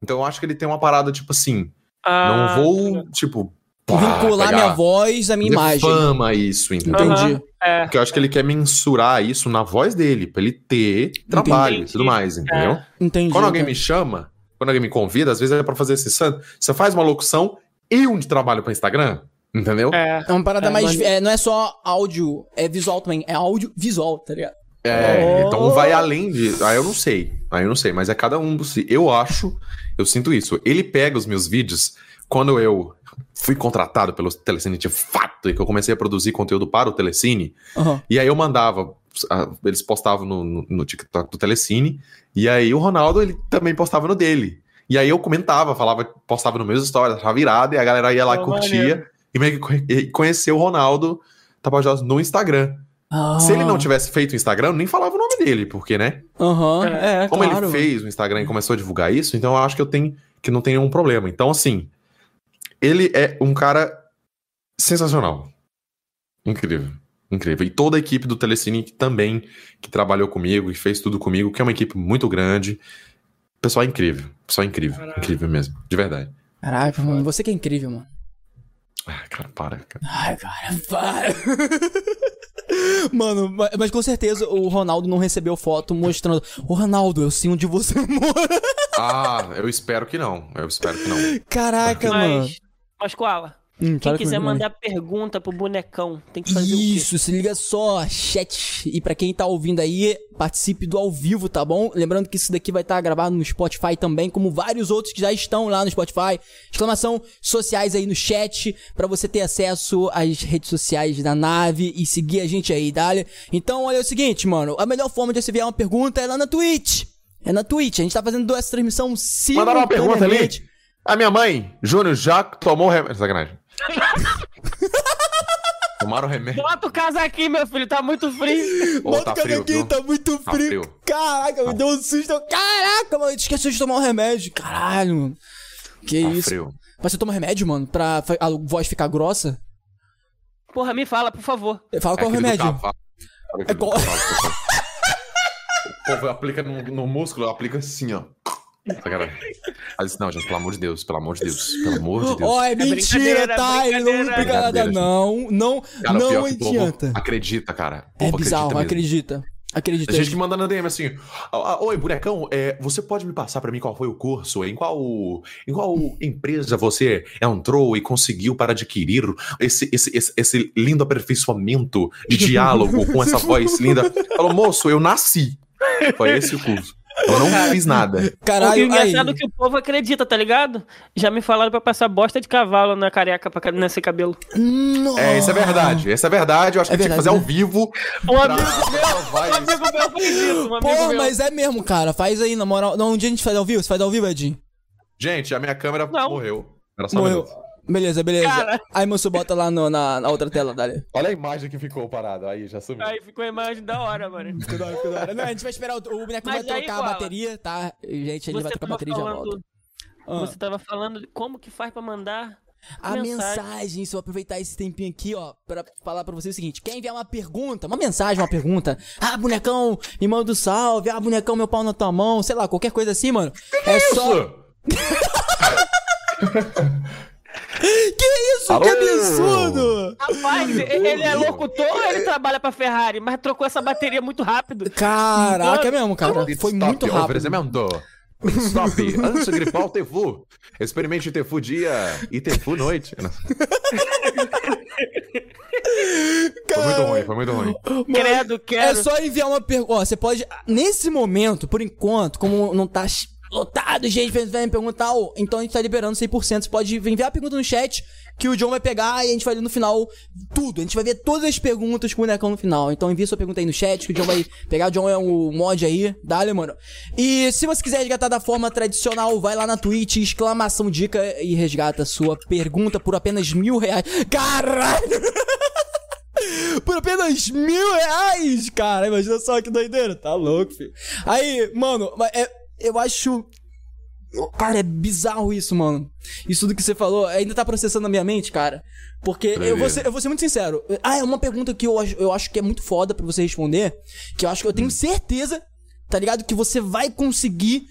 Então eu acho que ele tem uma parada tipo assim, Ah, não vou, tipo, pá, Vincular pegar- minha voz à minha imagem. fama isso, entendeu? Entendi. É. Porque eu acho que ele quer mensurar isso na voz dele, pra ele ter trabalho e tudo mais, entendeu? Entendi. Quando alguém me chama, quando alguém me convida, às vezes é pra fazer esse santo. Você faz uma locução e um de trabalho pra Instagram, entendeu? É. É uma parada É, mais. mas- é, não é só áudio, é visual também. É áudio visual, tá ligado? É, Oh. então vai além de. Aí eu não sei. Aí eu não sei, mas é cada um. dos- Eu acho, eu sinto isso. Ele pega os meus vídeos quando eu fui contratado pelo Telecine de fato e que eu comecei a produzir conteúdo para o Telecine. Aham. E aí eu mandava, ah, eles postavam no, no, no TikTok do Telecine, e aí o Ronaldo ele também postava no dele. E aí eu comentava, falava, postava no meus stories, achava virado, e a galera ia lá e Oh, curtia, maneiro. e meio que conhe- conheceu o Ronaldo Tapajós no Instagram. Ah. Se ele não tivesse feito o Instagram, eu nem falava o nome dele, porque, né? Aham, é, Como claro. ele fez o Instagram e começou a divulgar isso, então eu acho que eu tenho que não tem nenhum problema. Então, assim, ele é um cara sensacional. Incrível. Incrível. E toda a equipe do Telecine que também, que trabalhou comigo, que fez tudo comigo, que é uma equipe muito grande. Pessoal incrível. Pessoal incrível. Incrível mesmo. De verdade. Caraca, mano, você que é incrível, mano. Ah, cara, para. Cara. Ai, cara, para. Mano, ma- mas com certeza o Ronaldo não recebeu foto mostrando. Ô, Ronaldo, eu sei onde você mora. Ah, eu espero que não. Eu espero que não. Caraca, mano. Mas, mas Koala, Hum, quem quiser mandar pergunta pro bonecão, tem que fazer Isso, se liga só, chat. E pra quem tá ouvindo aí, participe do ao vivo, tá bom? Lembrando que isso daqui vai estar gravado no Spotify também, como vários outros que já estão lá no Spotify. Exclamação sociais aí no chat, pra você ter acesso às redes sociais da nave e seguir a gente aí, dale. Então, olha é o seguinte, mano, a melhor forma de você enviar uma pergunta é lá na Twitch. É na Twitch, a gente tá fazendo essa transmissão Mandaram uma pergunta ali. simultaneamente. A minha mãe, Júnior, já tomou remédio. Sacanagem. Tomaram remédio. Bota o casaquinho, meu filho, tá muito frio. Ô, Bota tá o casaquinho, tá muito Tá frio. frio. Caraca, me deu um susto. Caraca, mano, esqueci de tomar um remédio. Caralho, mano. Que Tá isso. frio. Mas você toma remédio, mano, pra a voz ficar grossa? Porra, me fala, por favor. Fala qual é o remédio. É do qual-? O povo aplica no, no músculo, aplica assim, ó. Tá, cara? Mas não, gente, pelo amor de Deus, pelo amor de Deus, pelo amor de Deus. Ó, é mentira, brincadeira, tá? Ele não brincadeira. explica nada, não. Não, Cara, não povo adianta. Acredita, cara. É bizarro, mesmo. acredita. Acredita. Tem gente que manda na DM assim: "Ah, ah, Oi, bonecão, é, você pode me passar pra mim qual foi o curso? Em qual, em qual empresa você entrou e conseguiu para adquirir esse, esse, esse, esse lindo aperfeiçoamento de diálogo com essa voz linda? Falou, moço, eu nasci. Foi esse o curso. Eu não fiz nada. o Caralho, aí. engraçado é que o povo acredita, tá ligado? Já me falaram pra passar bosta de cavalo na careca pra nesse cabelo. É, isso é verdade. Isso é verdade. Eu acho É que tinha que fazer ao né? vivo. Um pra amigo meu, um amigo meu fez isso, um amigo Pô, meu. mas é mesmo, cara. Faz aí, na moral. Não, um dia a gente faz ao vivo? Você faz ao vivo, Edinho? Gente, a minha câmera Não. morreu. Era só Morreu. Beleza, beleza. Cara. Aí, moço, bota lá no- na, na outra tela, dali. Olha a imagem que ficou parada. Aí, já sumiu. Aí ficou a imagem da hora, mano. Ficou da hora, ficou da hora. Não, a gente vai esperar o, o boneco vai Mas aí, trocar a bateria, tá? Gente, ele vai trocar a bateria e já volta. falando, Ah. você tava falando de como que faz pra mandar A mensagem. mensagem, só aproveitar esse tempinho aqui, ó, pra falar pra você o seguinte: quer enviar uma pergunta, uma mensagem, uma pergunta? Ah, bonecão, me manda um salve. Ah, bonecão, meu pau na tua mão, sei lá, qualquer coisa assim, mano. é só. Que isso? Que Alô? absurdo! Rapaz, ele é locutor ou ele trabalha pra Ferrari? Mas trocou essa bateria muito rápido. Caraca, é mesmo, cara. Pit Foi stop, muito rápido. Oferecimento. Stop. Antes de gripar o Tefu. Experimente Tefu dia e Tefu noite. Foi muito ruim, foi muito ruim. Credo, É quero. só enviar uma pergunta. Ó, você pode. Nesse momento, por enquanto, como não tá lotado, gente, vem perguntar, ó, então a gente tá liberando 100%. Você pode enviar a pergunta no chat que o John vai pegar e a gente vai ler no final tudo. A gente vai ver todas as perguntas com o bonecão no final. Então envia sua pergunta aí no chat que o John vai pegar. O John é o mod aí. Dale, mano. E se você quiser resgatar da forma tradicional, vai lá na Twitch, exclamação dica e resgata sua pergunta por apenas mil reais. Caralho! Por apenas mil reais, cara. Imagina só que doideira. Tá louco, filho. Aí, mano, é, eu acho. Cara, é bizarro isso, mano. Isso tudo que você falou ainda tá processando na minha mente, cara. Porque eu vou, ser, eu vou ser muito sincero. Ah, é uma pergunta que eu, acho- eu acho que é muito foda pra você responder. Que eu acho que eu tenho certeza, tá ligado? Que você vai conseguir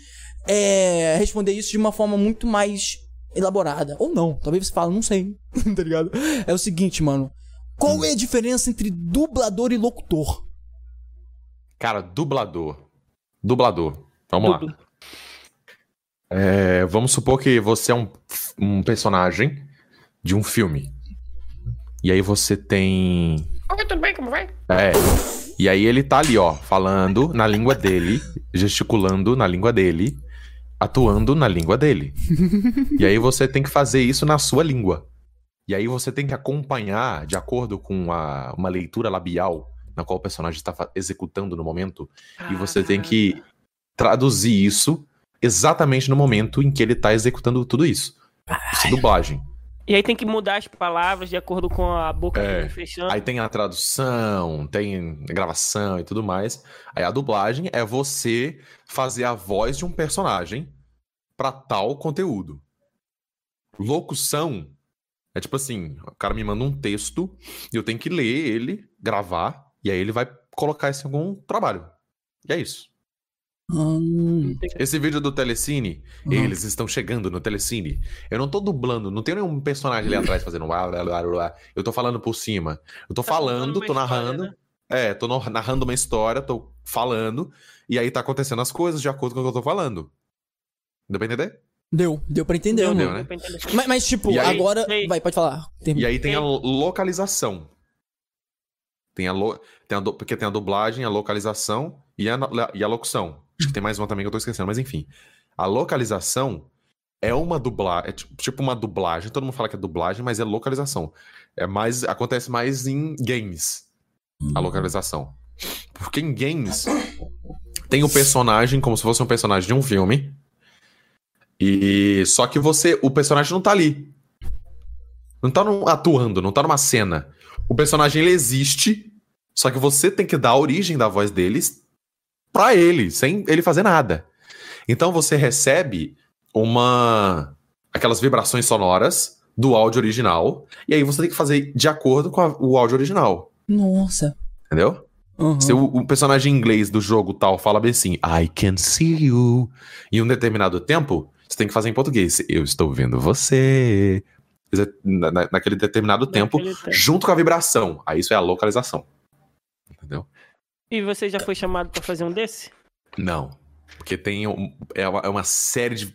é, responder isso de uma forma muito mais elaborada. Ou não. Talvez você fale, não sei. tá ligado? É o seguinte, mano. Qual é a diferença entre dublador e locutor? Cara, dublador. Dublador. Vamos Dubla. lá. É, vamos supor que você é um, um personagem de um filme. E aí você tem. Oi, tudo bem? Como vai? É. E aí ele tá ali, ó, falando na língua dele, gesticulando na língua dele, atuando na língua dele. E aí você tem que fazer isso na sua língua. E aí você tem que acompanhar, de acordo com a- uma leitura labial na qual o personagem está executando no momento, e você tem que traduzir isso exatamente no momento em que ele tá executando tudo isso. Isso é dublagem. E aí tem que mudar as palavras de acordo com a boca É. dele fechando. Aí tem a tradução, tem gravação e tudo mais. Aí a dublagem é você fazer a voz de um personagem pra tal conteúdo. Locução é tipo assim, o cara me manda um texto e eu tenho que ler ele, gravar, e aí ele vai colocar isso em algum trabalho. E é isso. Hum, Esse vídeo do Telecine, Uhum. eles estão chegando no Telecine. Eu não tô dublando, não tem nenhum personagem ali atrás fazendo blá, blá, blá, blá. Eu tô falando por cima. Eu tô Tá falando, tô história, narrando. né? É, tô narrando uma história, tô falando, e aí tá acontecendo as coisas de acordo com o que eu tô falando. Deu pra entender? deu, deu pra entender, Deu, mano. deu, né? Mas, mas, tipo, aí- agora. Ei. Vai, pode falar. Termina. E aí tem a lo- localização. Tem a, lo- tem a du- Porque tem a dublagem, a localização e a, e a locução. Acho que tem mais uma também que eu tô esquecendo, mas enfim. A localização é uma dublagem. É ti- tipo uma dublagem. Todo mundo fala que é dublagem, mas é localização. É mais. Acontece mais em games. A localização. Porque em games tem o personagem como se fosse um personagem de um filme. E só que você, o personagem não tá ali. Não tá num- atuando, não tá numa cena. O personagem ele existe, só que você tem que dar a origem da voz deles pra ele, sem ele fazer nada. Então você recebe uma aquelas vibrações sonoras do áudio original, e aí você tem que fazer de acordo com a- o áudio original, Nossa. entendeu? Uhum. Se o, o personagem em inglês do jogo tal fala bem assim, I can see you, em um determinado tempo, você tem que fazer em português. Eu estou vendo você. Na- na- naquele determinado tempo, Naquele tempo. junto com a vibração. Aí isso é a localização. E você já foi chamado pra fazer um desse? Não. Porque tem um- é, uma, é uma série de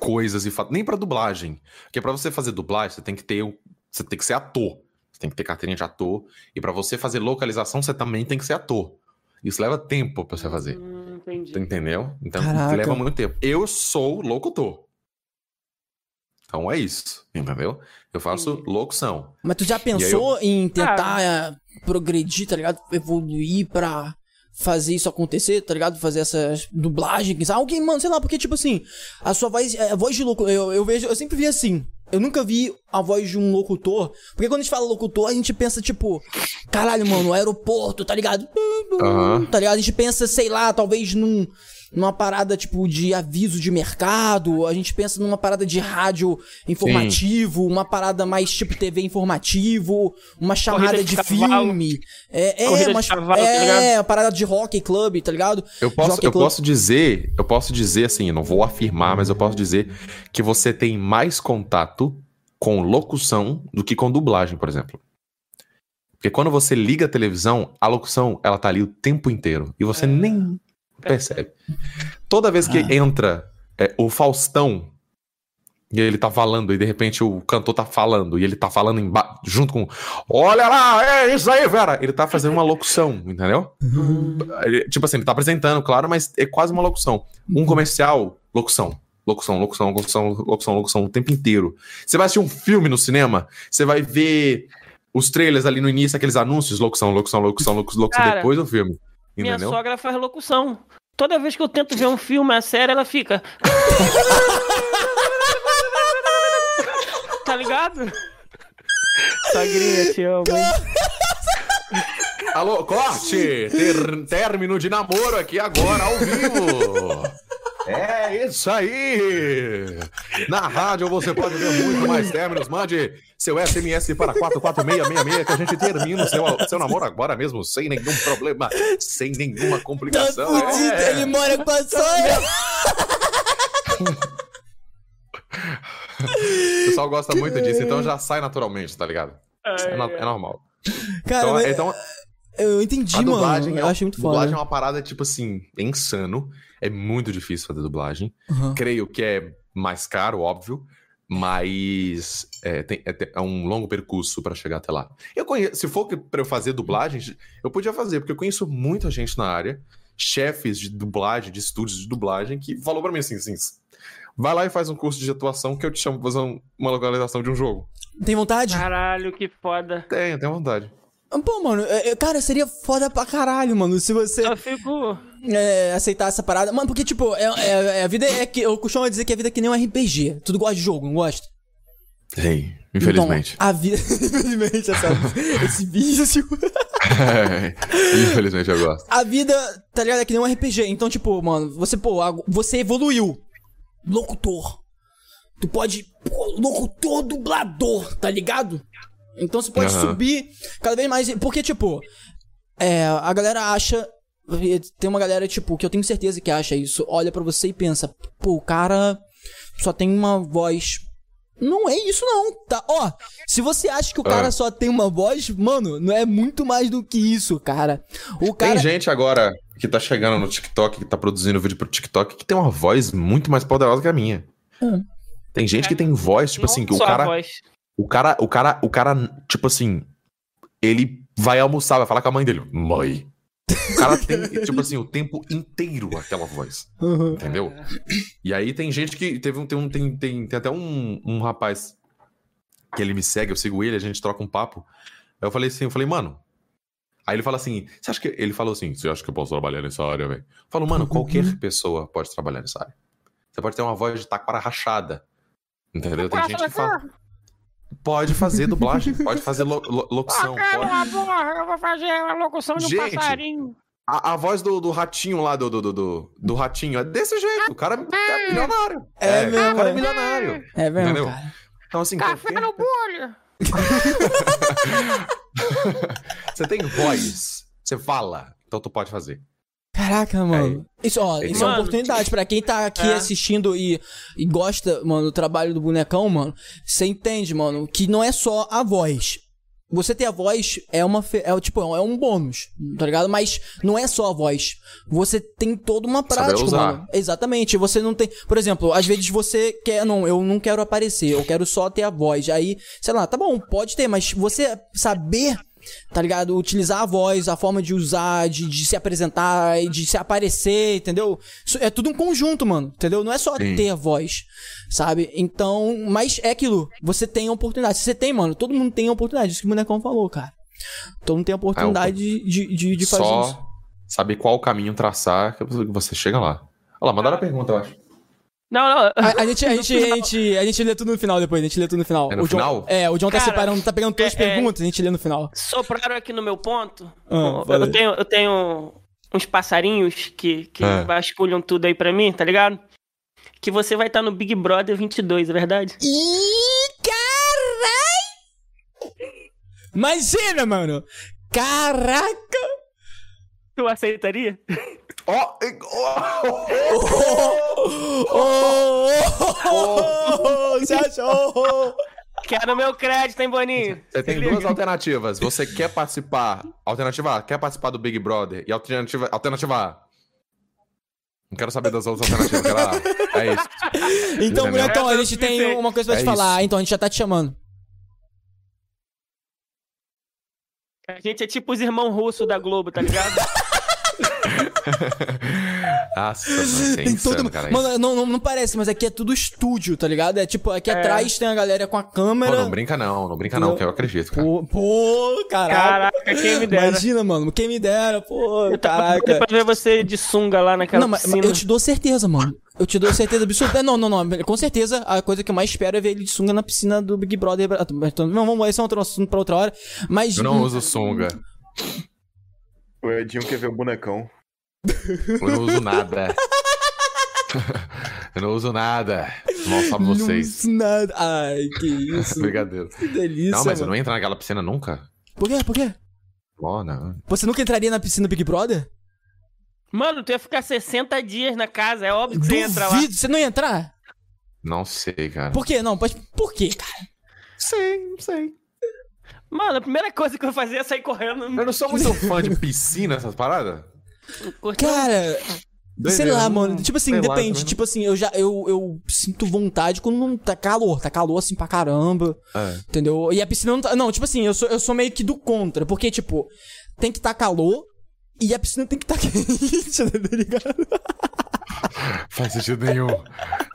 coisas e fatos. Nem pra dublagem. Porque pra você fazer dublagem, você tem que ter. Você tem que ser ator. Você tem que ter carteirinha de ator. E pra você fazer localização, você também tem que ser ator. Isso leva tempo pra você fazer. Hum, entendi. Entendeu? Então Caraca. leva muito tempo. Eu sou locutor. Então é isso. Entendeu? Eu faço locução. Mas tu já pensou em tentar eh, progredir, tá ligado? Evoluir pra fazer isso acontecer, tá ligado? Fazer essas dublagens. Alguém, mano, sei lá, porque, tipo assim, a sua voz, a voz de locutor, eu, eu vejo, eu sempre vi assim. Eu nunca vi a voz de um locutor. Porque quando a gente fala locutor, a gente pensa, tipo, caralho, mano, aeroporto, tá ligado? Aham. Tá ligado? A gente pensa, sei lá, talvez num, numa parada tipo de aviso de mercado, a gente pensa numa parada de rádio informativo, uma parada mais tipo TV informativo, uma chamada Corrida de, de filme. É, é, Corrida de uma, cavalo, tá é, a parada de hockey club, tá ligado? Eu posso, eu Club. posso dizer, eu posso dizer assim, eu não vou afirmar, mas eu posso dizer que você tem mais contato com locução do que com dublagem, por exemplo. Porque quando você liga a televisão, a locução, ela tá ali o tempo inteiro. E você nem percebe. Toda vez que entra é, o Faustão e ele tá falando, e de repente o cantor tá falando, e ele tá falando junto com. Olha lá, é isso aí, Vera! Ele tá fazendo uma locução, entendeu? Ele- tipo assim, ele tá apresentando, claro, mas é quase uma locução. Um comercial, locução. Locução, locução, locução, locução, locução, o tempo inteiro. Você vai assistir um filme no cinema, você vai ver os trailers ali no início, aqueles anúncios, locução, locução, locução, locução, locução Cara, depois do filme. Minha Entendeu? sogra faz locução. Toda vez que eu tento ver um filme, a série, ela fica. tá ligado? Sogrinha, te amo. Alô, corte! Ter- término de namoro aqui agora, ao vivo! É isso aí! Na rádio você pode ver muito mais términos. Mande seu SMS para 44666 que a gente termina o seu, seu namoro agora mesmo, sem nenhum problema, sem nenhuma Tá complicação. fudido, É. ele mora com a sogra. O pessoal gosta muito disso, então já sai naturalmente, tá ligado? É, no- é normal. Cara, então, mas- então eu entendi, a mano. dublagem, Eu é, achei muito dublagem foda. é uma parada, tipo assim, é insano. É muito difícil fazer dublagem. Uhum. Creio que é mais caro, óbvio. Mas é, tem- é é um longo percurso pra chegar até lá. Eu conheço, se for que- pra eu fazer dublagem, eu podia fazer, porque eu conheço muita gente na área, chefes de dublagem, de estúdios de dublagem, que falou pra mim assim, assim, vai lá e faz um curso de atuação que eu te chamo pra fazer um- uma localização de um jogo. Tem vontade? Caralho, que foda. Tenho, tenho vontade. Pô, mano, é- é- cara, seria foda pra caralho, mano, se você Eu fico. é, aceitar essa parada. Mano, porque, tipo, é, é- é- a vida é que. Eu costumo dizer que a vida é que nem um RPG. Tudo gosta de jogo, não gosta? Sim, infelizmente. Então, a vida. infelizmente, essa, esse vício. infelizmente eu gosto. A vida, tá ligado? É que nem um RPG. Então, tipo, mano, você, pô, você evoluiu. Locutor. Tu pode. Pô, locutor dublador, tá ligado? Então você pode Aham. subir cada vez mais. Porque, tipo, é, a galera acha. Tem uma galera, tipo, que eu tenho certeza que acha isso. Olha pra você e pensa, pô, o cara só tem uma voz. Não é isso, não, tá? Ó, se você acha que o cara Ah. só tem uma voz, mano, não é muito mais do que isso, cara. O cara. Tem gente agora que tá chegando no TikTok, que tá produzindo vídeo pro TikTok, que tem uma voz muito mais poderosa que a minha. Hum. Tem gente que tem voz, tipo assim, que o cara, voz. O cara. O cara. O cara, tipo assim. Ele vai almoçar, vai falar com a mãe dele. Mãe. O cara tem, tipo assim, o tempo inteiro aquela voz. Uhum. Entendeu? E aí tem gente que. Teve um, tem, um, tem, tem, tem até um, um rapaz que ele me segue, eu sigo ele, a gente troca um papo. Aí eu falei assim, eu falei, mano. Aí ele fala assim, você acha que. Ele falou assim, você acha que eu posso trabalhar nessa área, velho? Eu falo, mano, qualquer pessoa pode trabalhar nessa área. Você pode ter uma voz de taquara rachada. Entendeu? Tem gente que fala. Pode fazer dublagem, pode fazer lo- lo- locução. Ah, pode. cala a boca, eu vou fazer a locução de um Gente, passarinho. A, a voz do, do ratinho lá, do, do, do, do, do ratinho, é desse jeito. O cara é milionário. É mesmo, O cara é é. milionário. É mesmo, Entendeu? cara. Então, assim, Café qualquer- no bolho. você tem voz, você fala, então tu pode fazer. Caraca, mano. Isso, ó, isso é uma Mano, oportunidade pra quem tá aqui É. assistindo e, e gosta, mano, do trabalho do bonecão, mano. Você entende, mano, que não é só a voz. Você ter a voz é uma é tipo é um bônus, tá ligado? Mas não é só a voz. Você tem toda uma prática, usar. mano. Exatamente. Você não tem, por exemplo, às vezes você quer não, eu não quero aparecer, eu quero só ter a voz. Aí, sei lá, tá bom, pode ter, mas você saber tá ligado? Utilizar a voz, a forma de usar, de, de se apresentar, de se aparecer, entendeu? Isso é tudo um conjunto, mano, entendeu? Não é só Sim. ter a voz, sabe? Então, mas é aquilo, você tem a oportunidade. Se você tem, mano, todo mundo tem a oportunidade, isso que o bonecão falou, cara. Todo mundo tem a oportunidade de, de, de, de fazer Só isso. saber qual caminho traçar que você chega lá. Olha lá, mandaram a pergunta, eu acho. Não, não. A, a gente, a, gente, a, gente, a gente lê tudo no final depois, a gente lê tudo no final. É no o John, final? É, o John tá Cara, separando, tá pegando todas as é- é- perguntas, a gente lê no final. Sopraram aqui no meu ponto. Ah, eu, aí. tenho, eu tenho uns passarinhos que, que É. vasculham tudo aí pra mim, tá ligado? Que você vai estar no Big Brother 22, é verdade? Ih, carai! Imagina, mano! Caraca! Tu aceitaria? Ó, Oh, oh, oh, oh, Você achou? Quero meu crédito, hein, Boninho? Você tem duas alternativas. Você quer participar. Alternativa A, quer participar do Big Brother. E alternativa, alternativa A. Não quero saber das outras alternativas. Quero. É isso. Então? Bonecão, a É, gente tem uma coisa pra É te falar, isso. então a gente já tá te chamando. A gente é tipo os irmãos russos da Globo, tá ligado? Nossa, mano, é Tem insano, todo... cara. Mano, não, não, não parece, mas aqui é tudo estúdio, tá ligado? É tipo, aqui É. atrás tem a galera com a Pô, câmera. não brinca não, não brinca não, que eu acredito, cara. Pô, pô, caraca. Caraca, quem me dera. Imagina, mano, quem me dera, pô, Eu caraca. pra ver você de sunga lá naquela Não, mas mas piscina. eu te dou certeza, mano. Eu te dou certeza absoluta. Não, não, não. Com certeza, a coisa que eu mais espero é ver ele de sunga na piscina do Big Brother. Ah, Então, Não, vamos, esse é outro assunto pra outra hora. Mas. Eu não uso sunga. O Edinho quer ver o bonecão. Eu não uso nada. eu não uso nada. Mal sabe Não vocês. uso nada. Ai, que isso. Brincadeira. que delícia. Não, mas eu mano. não entro naquela piscina nunca. Por quê? Por quê? Ó, não. Você nunca entraria na piscina Big Brother? Mano, tu ia ficar 60 dias na casa, é óbvio que você entra lá. Duvido. Você não ia entrar? Não sei, cara. Por quê? Não, pode. Por quê, cara? Sei, não sei. Mano, a primeira coisa que eu fazia é sair correndo. Eu não sou muito fã de piscina, essas paradas. Cara. Sei lá, mano. Tipo assim, sei lá, depende. também não- tipo assim, eu já. Eu, eu sinto vontade quando não tá calor. Tá calor assim pra caramba. É. Entendeu? E a piscina não tá. Não, tipo assim, eu sou, eu sou meio que do contra. Porque, tipo, tem que tá calor e a piscina tem que tá quente, tá ligado? Faz sentido nenhum.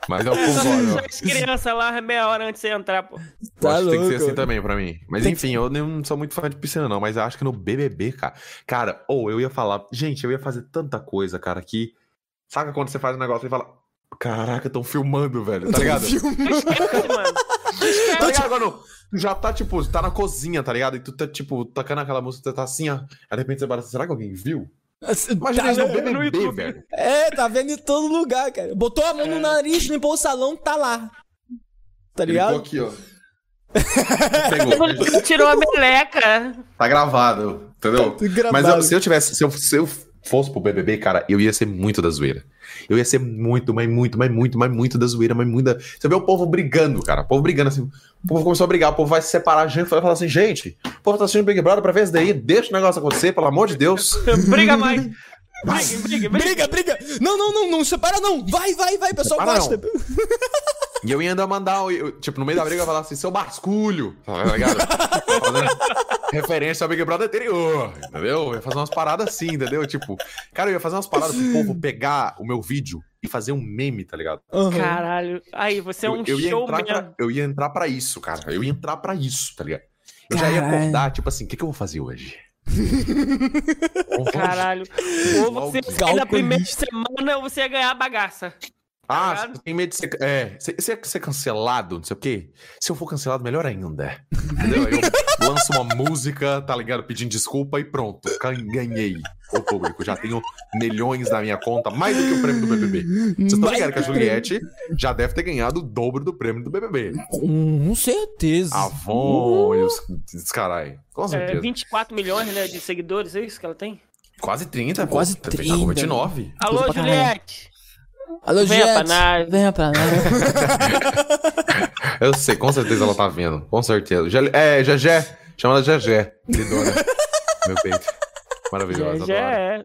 Mas eu concordo. As crianças lá, meia hora antes de você entrar, pô. Eu Tá acho que tem que ser louco. assim também pra mim. Mas Tem enfim, eu não sou muito fã de piscina, não. Mas eu acho que no BBB, cara. Cara, ou eu ia falar. Gente, eu ia fazer tanta coisa, cara, que. Saca quando você faz um negócio e fala. Caraca, tão filmando, velho. Tá ligado? Esquece, mano. Tá ligado quando tu já tá, tipo, tá na cozinha, tá ligado? E tu tá, tipo, tocando aquela música, tu tá assim, ó. Aí de repente você para, será que alguém viu? Imagina Tá isso no vendo? BBB, velho. É, tá vendo em todo lugar, cara. Botou a mão no nariz, limpou o salão, tá lá. Tá Ele ligado? ficou aqui, ó. Pegou. Tirou a meleca. Tá gravado, entendeu? Tá gravado. Mas eu- se eu tivesse, se eu, se eu fosse pro BBB, cara, eu ia ser muito da zoeira. Eu ia ser muito, mas muito, mas muito, mas muito da zoeira, mas muito da... Você vê o povo brigando, cara. O povo brigando assim. O povo começou a brigar, o povo vai se separar, a gente vai falar assim, gente, o povo tá assistindo Big Brother pra ver isso daí, deixa o negócio acontecer, pelo amor de Deus. Briga mais. Briga, briga, briga. Briga, briga! Não, não, não, não separa não! Vai, vai, vai, pessoal Separa gosta! E eu ia ainda mandar, eu- eu, tipo, no meio da briga, eu ia falar assim, seu basculho, tá ligado? Referência ao Big Brother anterior, entendeu? Eu ia fazer umas paradas assim, entendeu? Tipo, cara, eu ia fazer umas paradas pro povo pegar o meu vídeo e fazer um meme, tá ligado? Aham. Caralho. Aí, você é eu, um eu ia showman. entrar pra, eu ia entrar pra isso, cara. Eu ia entrar pra isso, tá ligado? Eu já ia Caralho. acordar, tipo assim, o que, que eu vou fazer hoje? Caralho. Ou você na primeira semana ou você ia ganhar a bagaça. Ah, ligado? você tem medo de ser. É, você, você ser cancelado, não sei o quê. Se eu for cancelado, melhor ainda. Entendeu? Eu lanço uma música, tá ligado? Pedindo desculpa e pronto. Ganhei o público. Já tenho milhões na minha conta, mais do que o prêmio do BBB. Vocês estão ligados que a Juliette já deve ter ganhado o dobro do prêmio do BBB. Com certeza. A Avon e os, os carai. Com É, certeza. 24 milhões né, de seguidores, é isso que ela tem? Quase 30, pô. Quase Tá com 30. 29. Alô. Juliette! Alô, Venha Jet. pra nave. Venha pra nave. Eu sei, com certeza ela tá vendo. Com certeza. Já- É, Jajé. Chama ela Jajé. Lindona. Meu peito. Maravilhosa. Já, já adoro. é.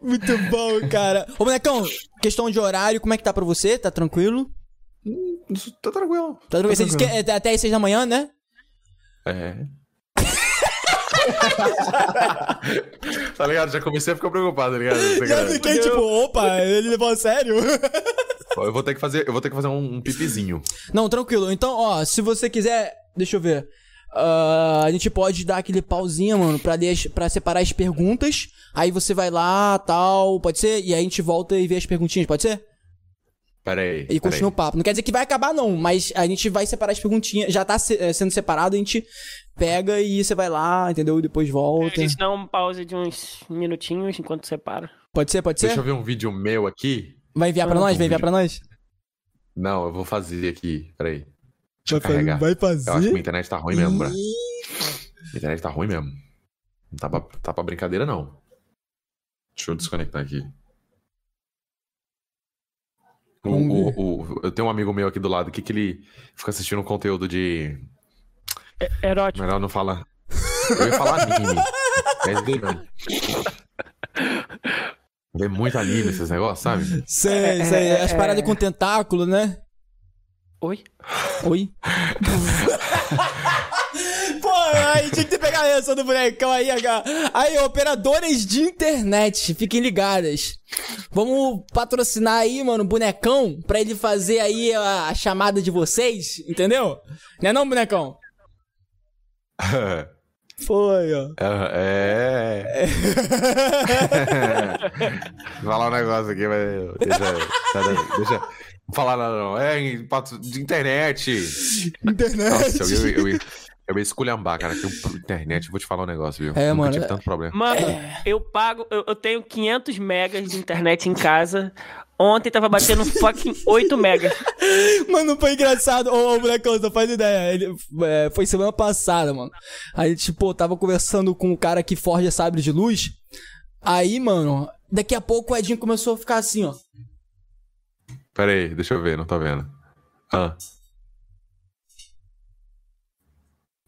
Muito bom, cara. Ô, bonecão, questão de horário, como é que tá pra você? Tá tranquilo? Tá tranquilo. Tá tranquilo? Você disse que é até as seis da manhã, né? É. tá ligado? Já comecei a ficar preocupado, tá ligado? Já fiquei tipo, opa, ele levou a sério. Eu vou ter que fazer, eu vou ter que fazer um, um pipizinho. Não, tranquilo. Então, ó, se você quiser, deixa eu ver. Ah, a gente pode dar aquele pauzinho, mano, pra, deix- pra separar as perguntas. Aí você vai lá, tal, pode ser? E aí a gente volta e vê as perguntinhas, pode ser? Pera aí. E continua o papo. Não quer dizer que vai acabar, não, mas a gente vai separar as perguntinhas. Já tá se- eh, sendo separado, a gente pega e você vai lá, entendeu? E depois A volta. gente dá uma pausa de uns minutinhos enquanto separa. Pode ser, pode ser? Deixa eu ver um vídeo meu aqui. Vai enviar pra nós? Vai enviar pra nós? Não, eu vou fazer aqui. Pera aí. Deixa Vai eu carregar. vai Eu acho que fazer? minha internet tá ruim mesmo, bra. Minha internet tá ruim mesmo. Não tá pra, tá pra brincadeira, não. Deixa eu desconectar aqui. O- o- o- eu tenho um amigo meu aqui do lado aqui que ele fica assistindo um conteúdo de. Erótico. Melhor não falar. Eu ia falar anime. Mas vê não. Vê muito anime esses negócios, sabe? Sei, sei. As é- paradas com tentáculo, né? Oi? Oi? Pô, aí tinha que ter pegado essa do bonecão aí, H. Aí, operadoras de internet, fiquem ligadas. Vamos patrocinar aí, mano, o bonecão, pra ele fazer aí a, a chamada de vocês, entendeu? Não é não, bonecão? Foi, ó. É. é. Vou falar um negócio aqui, mas. Deixa. deixa não falar nada, não. É de internet. Internet. Nossa, eu, eu, eu, ia- eu ia esculhambar, cara. Que internet, eu vou te falar um negócio, viu? É, Nunca mano, tive é- tanto problema. Mano, eu pago, eu, eu tenho 500 megas de internet em casa. Ontem tava batendo fucking 8 megas. Mano, foi engraçado. Ô, ô você não faz ideia. Ele, é, foi semana passada, mano. Aí, tipo, tava conversando com o cara que forja sabre de luz. Aí, mano, daqui a pouco o Edinho começou a ficar assim, ó. Pera aí, deixa eu ver, não tô vendo. Ah.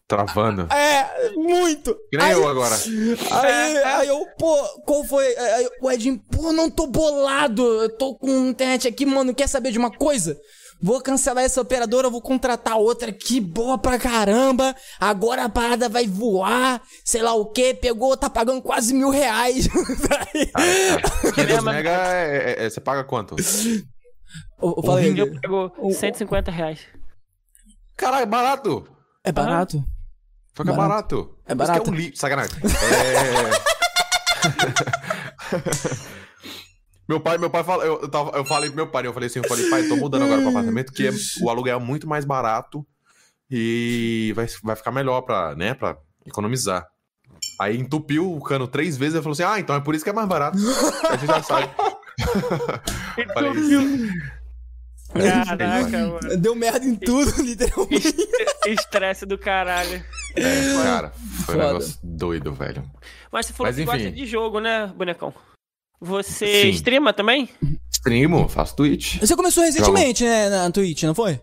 Travando. É, muito. Que nem aí, eu agora. Aí, aí eu, pô, qual foi? Aí o Edinho, pô, não tô bolado. Eu tô com internet aqui, mano. Quer saber de uma coisa? Vou cancelar essa operadora, vou contratar outra aqui, boa pra caramba. Agora a parada vai voar, sei lá o que. Pegou, tá pagando quase mil reais. Aí- 500 mega, é, é- é- você paga quanto? Eu, eu falei, Eu pego 150 reais. Caralho, é barato. é barato? Só que é Barato. barato. É Isso barato. que é um lixo, sacanagem. É... meu pai, meu pai fala, eu, eu, tava- eu falei pro meu pai, eu falei assim, eu falei, pai, tô mudando agora pro apartamento, que é- o aluguel é muito mais barato e vai, vai ficar melhor pra, né, pra economizar. Aí entupiu o cano três vezes e falou assim: Ah, então é por isso que é mais barato. a gente já sabe. Falei isso. Caraca, mano. Deu merda em tudo, literalmente. Estresse do caralho. É, cara, foi um Foda. negócio doido, velho. Mas você falou Mas que gosta enfim. de jogo, né, bonecão? Você Sim. streama também? Streamo, faço Twitch. Você começou recentemente, né, na Twitch, não foi?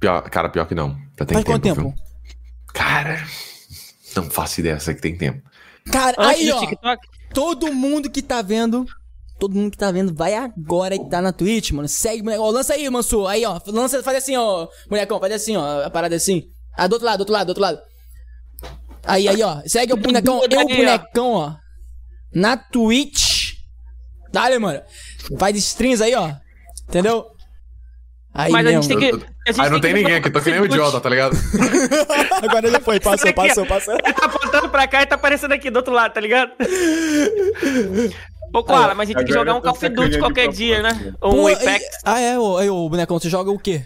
Pior- cara, pior que não. Já tem Faz quanto tempo? viu? Cara, não faço ideia, sei que tem tempo. Cara, Antes aí, ó. TikTok? Todo mundo que tá vendo. Todo mundo que tá vendo, vai agora que tá na Twitch, mano. Segue, moleque. Ó, lança aí, Mansur. Aí, ó. Lança, faz assim, ó. Molecão, faz assim, ó. A parada assim. Ah, do outro lado, do outro lado, do outro lado. Aí, aí, ó. Segue o bonecão. Eu, ó. bonecão, ó. Na Twitch. Dale, mano. Faz streams aí, ó. Entendeu? Aí Mas a mesmo. gente tem que. A gente Aí não tem que ninguém aqui, tô que nem um idiota, tá ligado? Agora já foi, passou, passou, passou. Ele tá apontando pra cá e tá aparecendo aqui do outro lado, tá ligado? Ô, Koala, mas a gente tem que jogar um Call of Duty qualquer dia, né? Ou um Pô, Apex. e- Ah, é, ô, bonecão, você joga o quê?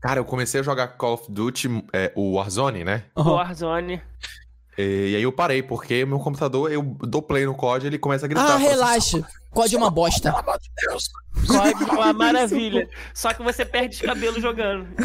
Cara, eu comecei a jogar Call of Duty, é, o Warzone, né? Warzone. E, e aí eu parei, porque meu computador, eu dou play no COD e ele começa a gritar. Ah, assim, relaxa. COD é uma bosta. COD é uma maravilha. Só que você perde os cabelos jogando.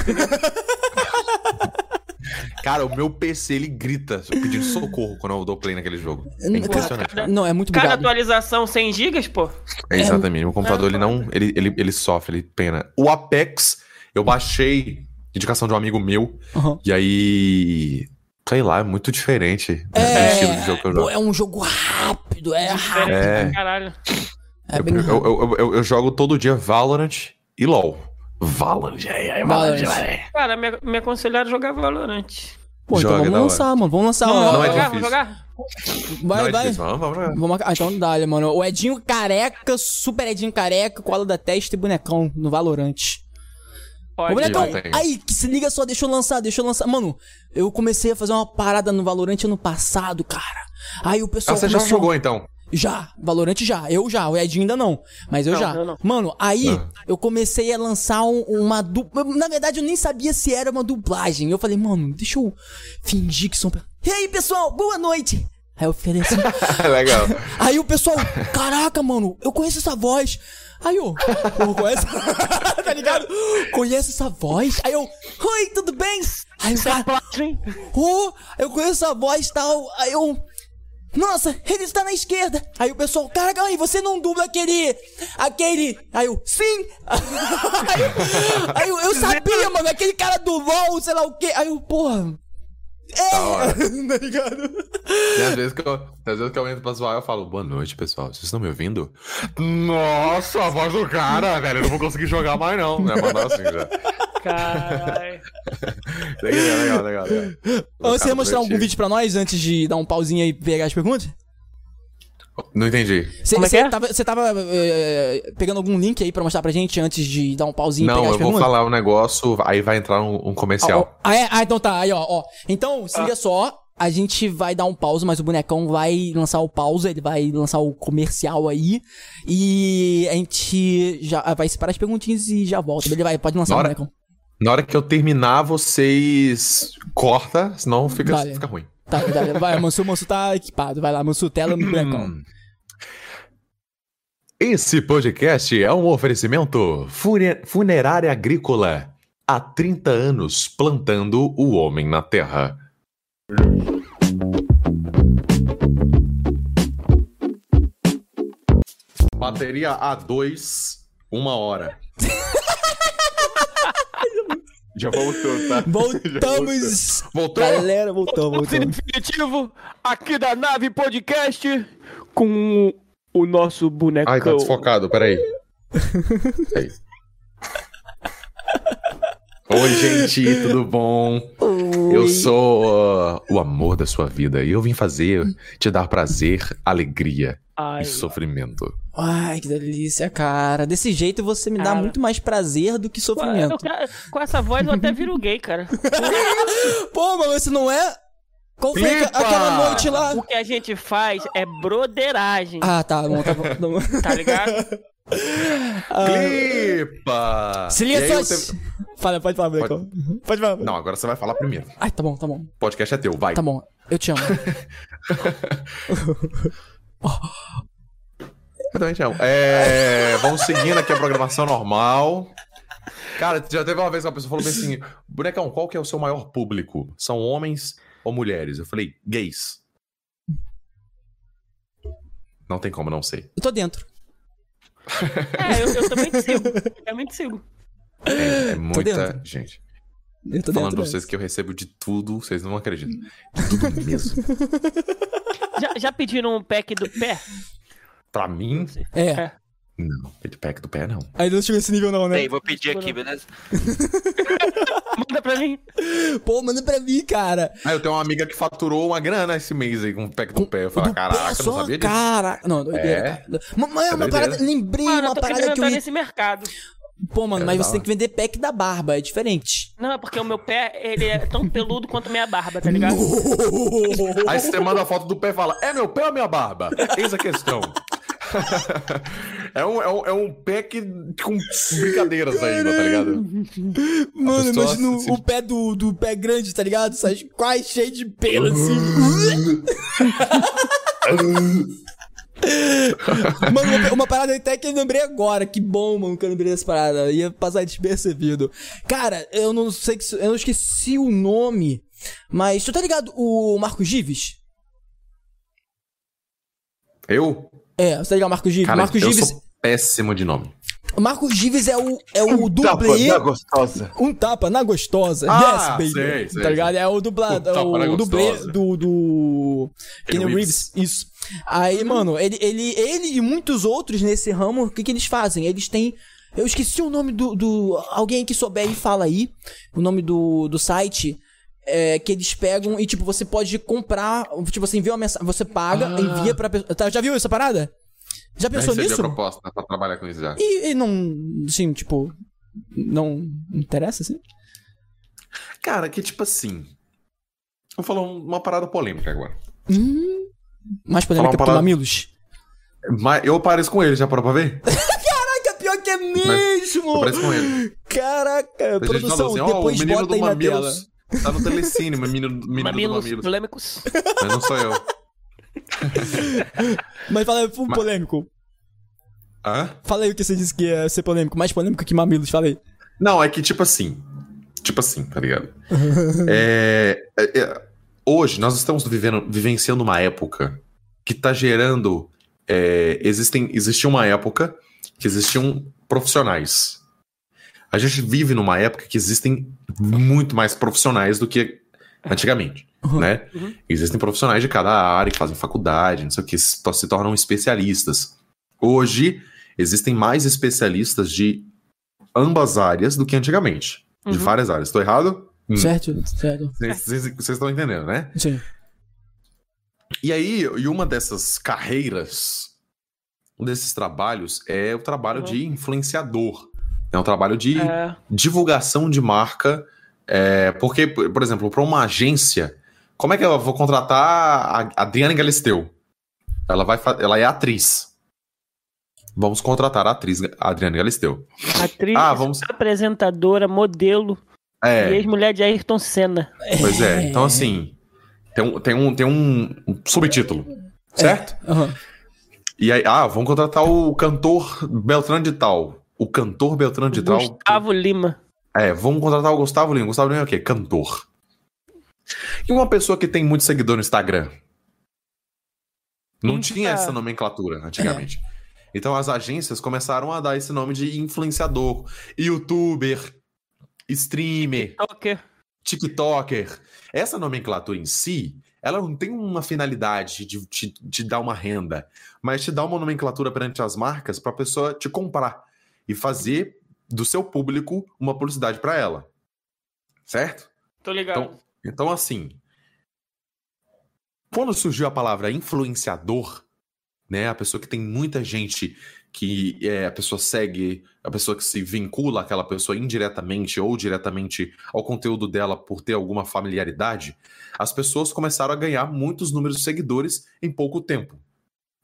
Cara, o meu PC, ele grita pedindo socorro quando eu dou play naquele jogo. É impressionante. cara. Não, é muito Cada bugado. atualização 100 GB, pô. É, exatamente. O computador, ele não. Ele, ele, ele sofre, ele pena. O Apex, eu baixei indicação de um amigo meu. Aham. E aí. Sei lá, é muito diferente do estilo de jogo que eu jogo. é um jogo rápido, é rápido. É. pra Caralho. É Eu, bem eu, rápido. eu, eu- eu jogo todo dia Valorant e LOL. Valorant, é, é Valorant, Valorant. é. Cara, me, me aconselharam a jogar Valorant. Pô, então Joga, vamos da hora. lançar, mano. Vamos lançar Vamos uma. Não é. Vamos jogar? Vai, Não é vai. difícil, vamos, vamos jogar. Vamos. Ah, então dá, mano. O Edinho careca, super Edinho careca, cola da testa e bonecão no Valorante. Ô, Pode. bonecão, aí, que se liga só, deixa eu lançar, deixa eu lançar. Mano, eu comecei a fazer uma parada no Valorante ano passado, cara. Aí o Ah, pessoal você já começou... jogou então? Já, Valorante já, eu já, o Edinho ainda não, mas eu Não, já. eu não. Mano, aí Ah. eu comecei a lançar um- uma dupla. Na verdade, eu nem sabia se era uma dublagem. Eu falei, mano, deixa eu fingir que são. E aí, pessoal, boa noite! Aí eu falei assim. Legal. Aí o pessoal, caraca, mano, eu conheço essa voz. Aí eu, pô, conhece? tá ligado? Conheço essa voz. Aí eu, oi, tudo bem? Aí o cara, oh, eu conheço essa voz e tal. Aí eu, nossa, ele está na esquerda. Aí o pessoal, caraca, aí você não dubla aquele, aquele. Aí eu, sim. aí eu, aí eu, eu sabia, mano, aquele cara do LOL, sei lá o quê. Aí eu, porra. É, tá ligado? Tem às vezes que eu, às vezes que eu entro pra zoar eu falo, boa noite, pessoal. Vocês estão me ouvindo? Nossa, a voz do cara, velho. Eu não vou conseguir jogar mais, não. Né? Mandar assim já. Caralho. Legal, legal, legal. legal. Você ia mostrar algum vídeo pra nós antes de dar um pauzinho aí e pegar as perguntas? Não entendi. Você é é? tava, tava é, pegando algum link aí pra mostrar pra gente antes de dar um pauzinho e Não, pegar as eu vou perguntas? falar um negócio, aí vai entrar um, um comercial. Ah, é? Ah, então tá, aí ó, ó. Então, se liga só, a gente vai dar um pause, mas o bonecão vai lançar o pause, ele vai lançar o comercial aí. E a gente já vai separar as perguntinhas e já volta. Ele vai, pode lançar Na o bonecão. Na hora que eu terminar, vocês corta, senão fica, Vale. fica ruim. Tá, tá, vai, Mansu, Mansu tá equipado. Vai lá, Mansu, tela no. Hum. Esse podcast é um oferecimento fune- funerária agrícola. Há 30 anos plantando o homem na terra. Bateria A2, uma hora. Já voltou, tá? Voltamos! Voltou? Galera, voltamos, voltamos. Definitivo, aqui da Nave Podcast, com o nosso bonecão. Ai, tá desfocado, peraí. Aí. Oi, gente, tudo bom? Eu sou uh, o amor da sua vida e eu vim fazer, te dar prazer, alegria Ai. e sofrimento. Ai, que delícia, cara. Desse jeito você me dá Cara. muito mais prazer do que Eu sofrimento. quero- com essa voz eu até viro gay, cara. Pô, mas você não é? Qual foi aqua- aquela noite lá? O que a gente faz é broderagem, Ah, tá bom, tá bom. tá tá ligado? Clipa! Se liga só. eu te- Fala, pode falar, Brecão. Pode falar. Não, agora você vai falar primeiro. Ai, tá bom, tá bom. Podcast é teu, vai. Tá bom. Eu te amo. Eu também te amo. É, vamos seguindo aqui a programação normal. Cara, já teve uma vez que uma pessoa falou bem assim: Bonecão, qual que é o seu maior público? São homens ou mulheres? Eu falei, gays. Não tem como não sei. Eu tô dentro. É, eu, eu também te sigo. Eu também te sigo. É, é muita gente. Eu tô Falando pra vocês que eu recebo de tudo, vocês não acreditam. De tudo mesmo. Já, já pediram um pack do pé? Pra mim, É. É. não. Pack do pé, não. Ainda não chegou nesse nível, não, né? Peraí, vou pedir aqui, beleza? Manda pra mim. Pô, manda pra mim, cara. Ah, eu tenho uma amiga que faturou uma grana esse mês aí com o pack do pé. Eu falei, caraca, eu só, não sabia disso. Cara, não, doideira. É. Mas mas é uma doideira. parada. Lembrei Mano, eu uma tô parada que eu entrar ia. nesse mercado. Pô, mano, É, mas você tem que vender pack da barba, é diferente. Não, é porque o meu pé, ele é tão peludo quanto minha barba, tá ligado? Aí você manda a foto do pé e fala: É meu pé ou minha barba? Eis a questão. é, um, é, um, é um pack com brincadeiras ainda, tá ligado? Mano, imagina se- o, o pé do, do pé grande, tá ligado? Sai quase cheio de pelo assim. mano, uma, uma parada até que eu lembrei agora. Que bom, mano, que eu lembrei dessa parada. Ia passar despercebido. Cara, eu não sei que. Eu não esqueci o nome. Mas tu tá ligado o Marcos Gives? Eu? É, você tá ligado o Marcos Gives? Cara, Marcos eu Gives. sou péssimo de nome. O Marcos Gives é o, é o Tapa dublê. da gostosa. Um tapa na gostosa. Ah, yes, baby. sei, sei, tá ligado? É o dublado. Um tapa na o dublê do. do. Keanu Reeves. Isso. Aí, mano, ele, ele, ele e muitos outros nesse ramo, o que, que eles fazem? Eles têm. Eu esqueci o nome do. do alguém que souber e fala aí. O nome do, do site. É, que eles pegam e, tipo, você pode comprar. Tipo, você envia uma mensagem. Você paga, Ah. envia pra pessoa. Tá, já viu essa parada? Já pensou Recebi nisso? a proposta pra trabalhar com isso já. E, e não. Assim, tipo. Não interessa, assim? Cara, que tipo assim. Vou falar um- uma parada polêmica agora. Hum, mais polêmica parada- mamilos. Mas eu pareço com ele, já parou pra ver? Caraca, pior que é mesmo! Eu pareço com ele. Caraca, produção, assim, depois o menino bota do aí na tela. Tá no telecine, o menino, menino Mamilos do Mamilos. polêmicos. Mas não sou eu. Mas fala aí, um polêmico. Hã? Fala aí o que você disse que ia ser polêmico. Mais polêmico que mamilos, fala aí. Não, é que tipo assim. Tipo assim, tá ligado? É, é, é, hoje nós estamos vivendo, vivenciando uma época que tá gerando. é, existem, existia uma época que existiam profissionais. A gente vive numa época que existem muito mais profissionais do que antigamente, né? Existem profissionais de cada área que fazem faculdade, não sei o que, se, to- se tornam especialistas. Hoje existem mais especialistas de ambas áreas do que antigamente. De Uhum. várias áreas. Estou errado? Hum. Certo, certo. Vocês- estão entendendo, né? Sim. E aí, e uma dessas carreiras, um desses trabalhos é o trabalho de influenciador. É um trabalho de É. divulgação de marca. é, porque, por exemplo, para uma agência, como é que eu vou contratar a Adriana Galisteu? Ela, vai, ela é atriz. Vamos contratar a atriz Adriana Galisteu. Atriz, Ah, vamos- apresentadora, modelo É. e ex-mulher de Ayrton Senna. Pois é, então assim, tem um, tem um, tem um, subtítulo, certo? Aham. E aí, ah, vamos contratar o cantor Beltrano de Tal. O cantor Beltrano de Tal. Gustavo Lima. É, vamos contratar o Gustavo Lima. Gustavo Lima é o quê? Cantor. E uma pessoa que tem muito seguidor no Instagram? Não Insta. tinha essa nomenclatura antigamente. Então as agências começaram a dar esse nome de influenciador, youtuber, streamer, TikToker. TikToker. Essa nomenclatura em si, ela não tem uma finalidade de te, te dar uma renda, mas te dá uma nomenclatura perante as marcas para a pessoa te comprar e fazer do seu público uma publicidade para ela. Certo? Tô ligado. Então, então, assim, quando surgiu a palavra influenciador, né, a pessoa que tem muita gente que é, a pessoa segue, a pessoa que se vincula àquela pessoa indiretamente ou diretamente ao conteúdo dela por ter alguma familiaridade, as pessoas começaram a ganhar muitos números de seguidores em pouco tempo.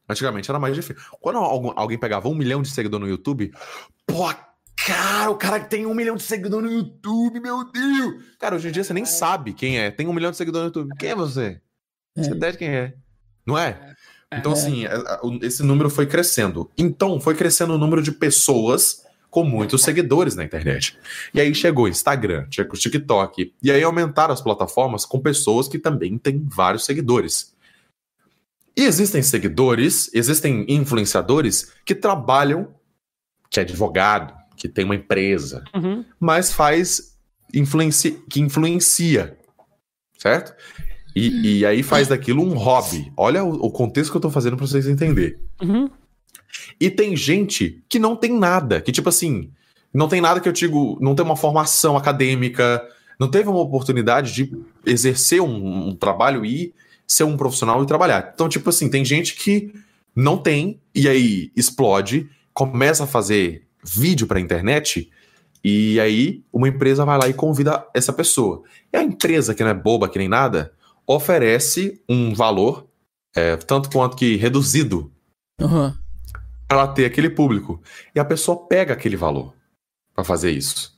Antigamente era mais difícil. Quando alguém pegava um milhão de seguidores no YouTube, pô, cara, o cara que tem um milhão de seguidores no YouTube, meu Deus! Cara, hoje em dia você nem sabe quem é. Tem um milhão de seguidores no YouTube. Quem é você? Você tem ideia de quem é? Não é? Então, É. assim, é- esse número foi crescendo. Então, foi crescendo o número de pessoas com muitos seguidores na internet. E aí chegou o Instagram, chegou o TikTok. E aí aumentaram as plataformas com pessoas que também têm vários seguidores. E existem seguidores, existem influenciadores que trabalham, que é advogado, que tem uma empresa, Uhum. mas faz influenci que influencia, certo? E, e aí faz daquilo um hobby. Olha o, o contexto que eu tô fazendo pra vocês entenderem. Uhum. E tem gente que não tem nada, que tipo assim, não tem nada que eu digo, não tem uma formação acadêmica, não teve uma oportunidade de exercer um, um trabalho e ser um profissional e trabalhar. Então, tipo assim, tem gente que não tem e aí explode, começa a fazer vídeo pra internet e aí uma empresa vai lá e convida essa pessoa. E a empresa, que não é boba, que nem nada, oferece um valor, é, tanto quanto que reduzido, Aham. Pra ter aquele público. E a pessoa pega aquele valor pra fazer isso.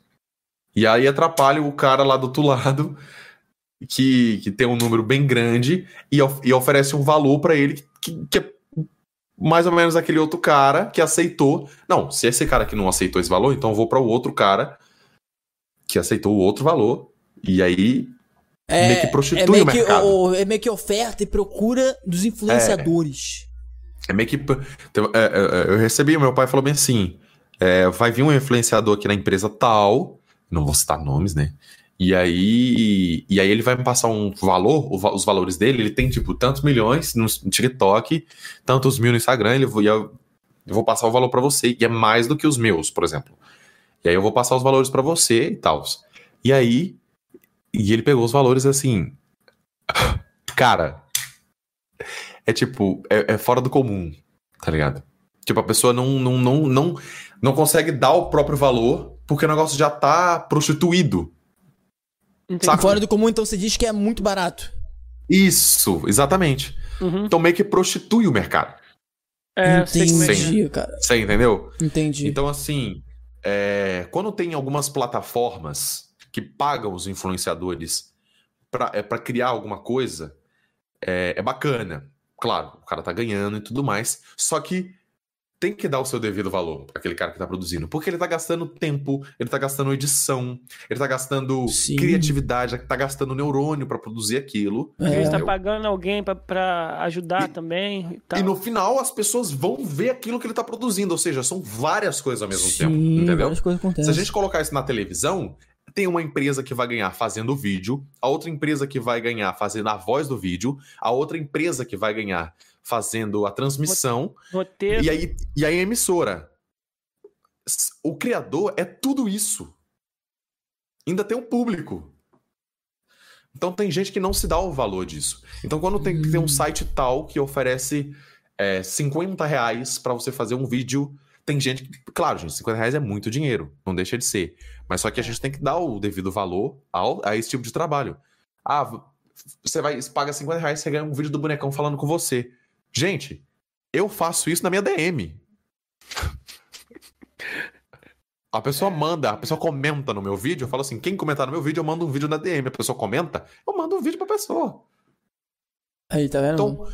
E aí atrapalha o cara lá do outro lado, que, que tem um número bem grande, e, of- e oferece um valor pra ele que, que é mais ou menos aquele outro cara que aceitou. Não, se esse cara que não aceitou esse valor, então eu vou para o outro cara que aceitou o outro valor. E aí meio que prostitui é meio o que, mercado. o- é meio que oferta e procura dos influenciadores. É meio que. é, é, é, eu recebi, meu pai falou bem assim: é, vai vir um influenciador aqui na empresa tal, não vou citar nomes, né? E aí, e aí ele vai me passar um valor, os valores dele, ele tem tipo tantos milhões no TikTok, tantos mil no Instagram, ele, e eu, eu vou passar o valor pra você, e é mais do que os meus, por exemplo. E aí eu vou passar os valores pra você e tal. E aí, e ele pegou os valores assim, cara, é tipo, é, é fora do comum, tá ligado? Tipo, a pessoa não, não, não, não, não consegue dar o próprio valor porque o negócio já tá prostituído. Saca? Fora do comum, então você diz que é muito barato. Isso, exatamente. Uhum. Então meio que prostitui o mercado. É. Entendi, cara. Você entendeu? Entendi. Então, assim, é, quando tem algumas plataformas que pagam os influenciadores pra é, pra criar alguma coisa, é, é bacana. Claro, o cara tá ganhando e tudo mais. Só que tem que dar o seu devido valor pra aquele cara que tá produzindo. Porque ele tá gastando tempo, ele tá gastando edição, ele tá gastando Sim. criatividade, tá gastando neurônio pra produzir aquilo. É. Ele tá entendeu? pagando alguém pra, pra ajudar também e tal. E no final as pessoas vão ver aquilo que ele tá produzindo, ou seja, são várias coisas ao mesmo tempo, Sim, entendeu? várias coisas Se a gente colocar isso na televisão, tem uma empresa que vai ganhar fazendo o vídeo, a outra empresa que vai ganhar fazendo a voz do vídeo, a outra empresa que vai ganhar fazendo a transmissão, Roteiro. e aí, e aí a emissora. S- O criador é tudo isso. Ainda tem um público. Então tem gente que não se dá o valor disso. Então quando tem, tem um site tal que oferece é, 50 reais pra você fazer um vídeo, tem gente que. Claro, gente, 50 reais é muito dinheiro, não deixa de ser. Mas só que a gente tem que dar o devido valor ao, a esse tipo de trabalho. Ah, você vai paga 50 reais, você ganha um vídeo do bonecão falando com você. Gente, eu faço isso na minha DM. A pessoa manda, a pessoa comenta no meu vídeo, eu falo assim, quem comentar no meu vídeo, eu mando um vídeo na DM. A pessoa comenta, eu mando um vídeo pra pessoa. Aí, tá vendo? Então,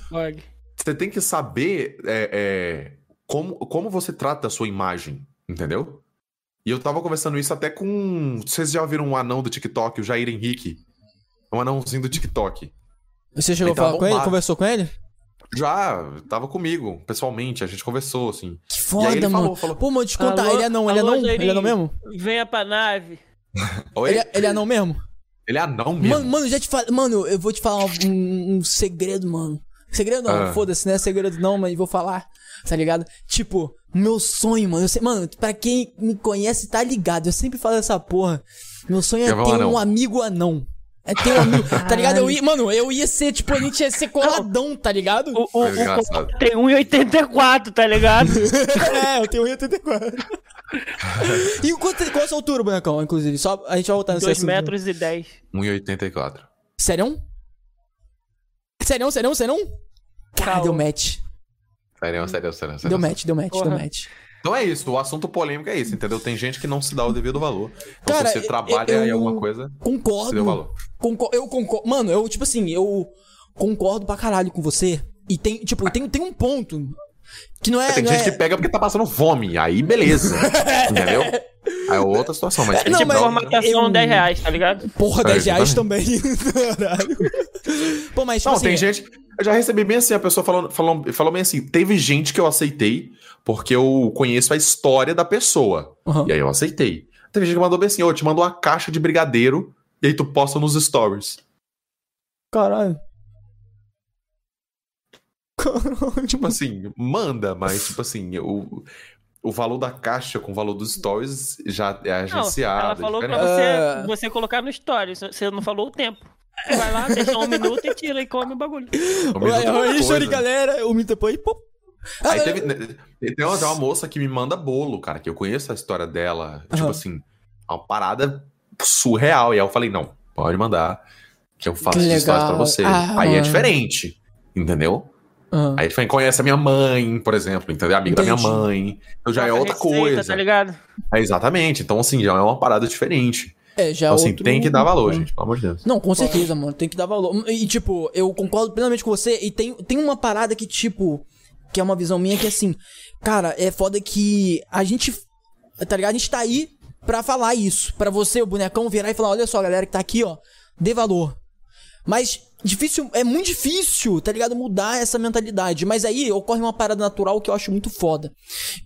você tem que saber é, é, como, como você trata a sua imagem, entendeu? E eu tava conversando isso até com. Vocês já viram um anão do TikTok, o Jair Henrique? Um anãozinho do TikTok. Você chegou a falar com ele? Conversou com ele? Já, tava comigo, pessoalmente, a gente conversou, assim. Que E aí foda, ele mano. falou, falou, Pô, mano, te contar, Alô- ele é não, ele é não? Ele é não mesmo? Venha pra nave. Oi? Ele é, ele é não mesmo? Ele é anão mesmo. Mano, mano, já te falo. Mano, eu vou te falar um, um segredo, mano. Segredo não, Ah. foda-se, não é segredo não, mas vou falar, tá ligado? Tipo, meu sonho, mano. Eu sei, mano, pra quem me conhece tá ligado, eu sempre falo essa porra. Meu sonho é ter anão? um amigo anão. É ter um amigo, tá ligado? Eu ia, mano, eu ia ser, tipo, a gente ia ser coladão, tá ligado? O, o, É engraçado. o tem 1,84, tá ligado? é, eu tenho 1,84. e quanto, qual é a sua altura, bonecão, inclusive? Só, a gente vai voltar nesse 2 assunto. metros e 10. 1,84. Sério? Sério, sério, sério? Cara, deu match. Sério, sério, sério. sério. Deu match, deu match, deu Porra. match. Então é isso, o assunto polêmico é isso, entendeu? Tem gente que não se dá o devido valor. Então Cara, se você trabalha eu- em alguma coisa, Concordo. deu valor. Concor- eu concordo. Mano, eu, tipo assim, eu concordo pra caralho com você. E tem, tipo, tem, tem um ponto. Que não é. Tem não gente é... que pega porque tá passando fome, aí beleza. entendeu? Aí é outra situação, mas tem Não, que Formatação eu- 10 reais, tá ligado? Porra, É, 10 reais exatamente. também. Caralho. Pô, mas, tipo Não, assim. tem gente. Eu já recebi bem assim, a pessoa falou, falou, falou bem assim: teve gente que eu aceitei porque eu conheço a história da pessoa. Aham. E aí eu aceitei. Teve gente que mandou bem assim: ô, eu te mando uma caixa de brigadeiro e aí tu posta nos stories. Caralho. Caralho. Tipo assim, manda, mas tipo assim, o, o valor da caixa com o valor dos stories já é Não, agenciado. ela é falou pra diferente. você, você colocar no story. Você não falou o tempo. Vai lá, deixa um minuto e tira e come o bagulho. Ué, é Aí, galera. O minuto depois, pô. Aí Ah, teve, tem, uma, tem uma moça que me manda bolo, cara, que eu conheço a história dela. Tipo Aham. assim, uma parada surreal. E aí eu falei, não, pode mandar, que eu faço Que história pra você. Ah, aí é mano. diferente, entendeu? Ah. Aí ele fala, conhece a minha mãe, por exemplo, entendeu? Amigo da minha mãe. Então já é Troca outra receita, coisa. Tá ligado? É, exatamente. Então, assim, já é uma parada diferente. É, já Então, assim, outro- tem que dar valor, gente, pelo amor de Deus. Não, com certeza, mano. Tem que dar valor. E, tipo, eu concordo plenamente com você. E tem, tem uma parada que, tipo, que é uma visão minha que, assim, cara, é foda que a gente, tá ligado? A gente tá aí pra falar isso. Pra você, o bonecão, virar e falar: olha só, galera que tá aqui, ó, dê valor. Mas difícil, é muito difícil, tá ligado? Mudar essa mentalidade. Mas aí ocorre uma parada natural que eu acho muito foda.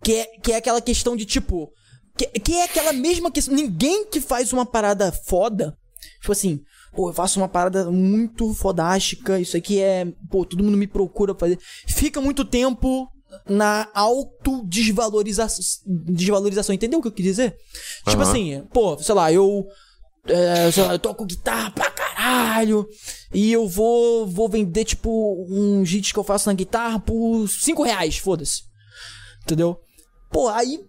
Que é, que é aquela questão de, tipo. Que, que é aquela mesma questão. Ninguém que faz uma parada foda. Tipo assim, pô, eu faço uma parada muito fodástica. Isso aqui é. Pô, todo mundo me procura pra fazer. Fica muito tempo na autodesvalorização. Desvalorização, entendeu o que eu quis dizer? Tipo Aham. assim, pô, sei lá, eu. é, sei lá, eu toco guitarra pra caralho. E eu vou, vou vender, tipo, uns hits que eu faço na guitarra por 5 reais, foda-se. Entendeu? Pô, aí.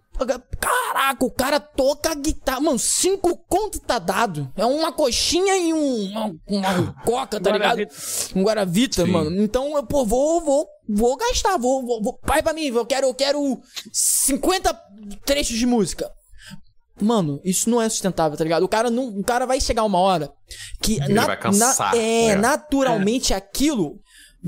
Caraca, o cara toca guitarra. Mano, cinco conto tá dado. É uma coxinha e um, uma, uma coca, tá ligado? Um Guaravita, Sim. mano. Então, eu, pô, vou, vou, vou gastar. Vou, vou, vou. Pai pra mim, eu quero, eu quero 50 trechos de música. Mano, isso não é sustentável, tá ligado? O cara não, o cara vai chegar uma hora que Ele vai cansar, é, né? naturalmente aquilo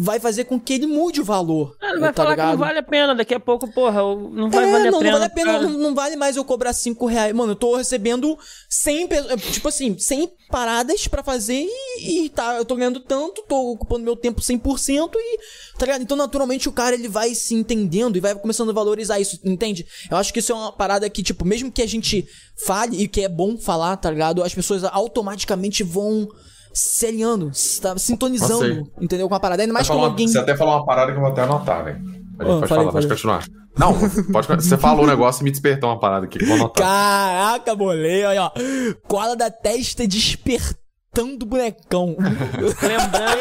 vai fazer com que ele mude o valor. Ele vai tá falar que ligado? não vale a pena. Daqui a pouco, porra, não vai É, valer não, a pena. não vale a pena, não, não vale mais eu cobrar 5 reais. Mano, eu tô recebendo 100, pe- tipo assim, 100 paradas pra fazer e, e tá, eu tô ganhando tanto, tô ocupando meu tempo 100% e, tá ligado? Então, naturalmente, o cara, ele vai se entendendo e vai começando a valorizar isso, entende? Eu acho que isso é uma parada que, tipo, mesmo que a gente fale e que é bom falar, tá ligado? As pessoas automaticamente vão se alinhando, se, tá, sintonizando, entendeu? Com a parada. Ainda mais quando alguém... Você até falou uma parada que eu vou até anotar, velho. A gente Ah, pode falei, falar, pode falei. continuar. Não, pode Você falou um negócio e me despertou uma parada aqui que vou anotar. Caraca, bolei, olha, ó. Cola da testa despertando o bonecão. Lembrando.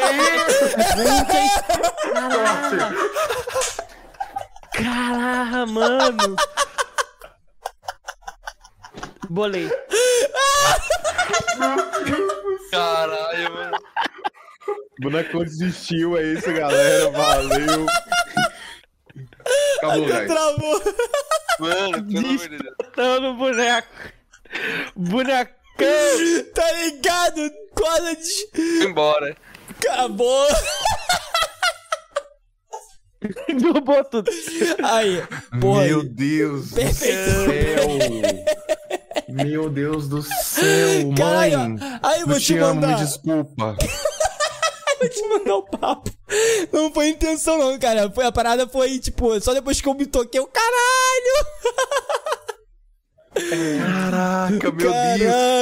Caraca, mano. Bolei. Caralho, mano. Boneco desistiu, é isso, galera. Valeu. Acabou, velho. Travou. Mano, pelo boneco. Bonecão. Tá ligado? Cola de... Foi embora. Acabou. Derrubou tudo. Aí, porra. Meu Deus do Perfeito. céu. Meu Deus do céu, mãe. Caralho, aí eu vou eu te te amo, me mandar. desculpa. Vou te mandar o papo. Não foi intenção, não, cara. Foi, a parada foi, tipo, só depois que eu me toquei, o caralho. Caraca, meu Caralho.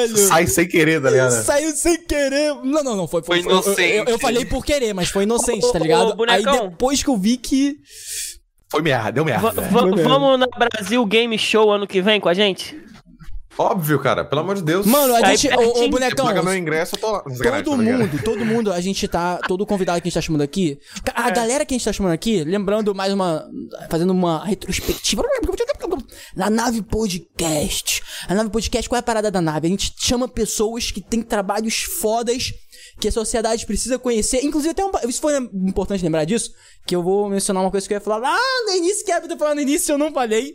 Deus. Sai sem querer, tá ligado? Saiu sem querer. Não, não, não. Foi, Foi eu- eu- Eu, inocente. eu falei por querer, mas foi inocente, tá ligado? ô, bonecão. Aí depois que eu vi que. Foi merda, deu merda. Foi mesmo. vamos na Brasil Game Show ano que vem com a gente? Óbvio, cara, pelo amor de Deus. Mano, a Aí, gente. Ô, ô, bonecão. Paga meu ingresso, eu tô lá. Todo mundo, todo mundo, a gente tá. Todo convidado que a gente tá chamando aqui. É. A galera que a gente tá chamando aqui, lembrando mais uma. Fazendo uma retrospectiva. Na nave podcast. A nave podcast, qual é a parada da nave? A gente chama pessoas que têm trabalhos fodas que a sociedade precisa conhecer. Inclusive, até um. Isso foi importante lembrar disso. Que eu vou mencionar uma coisa que eu ia falar lá no início, que era pra eu falado no início, eu não falei.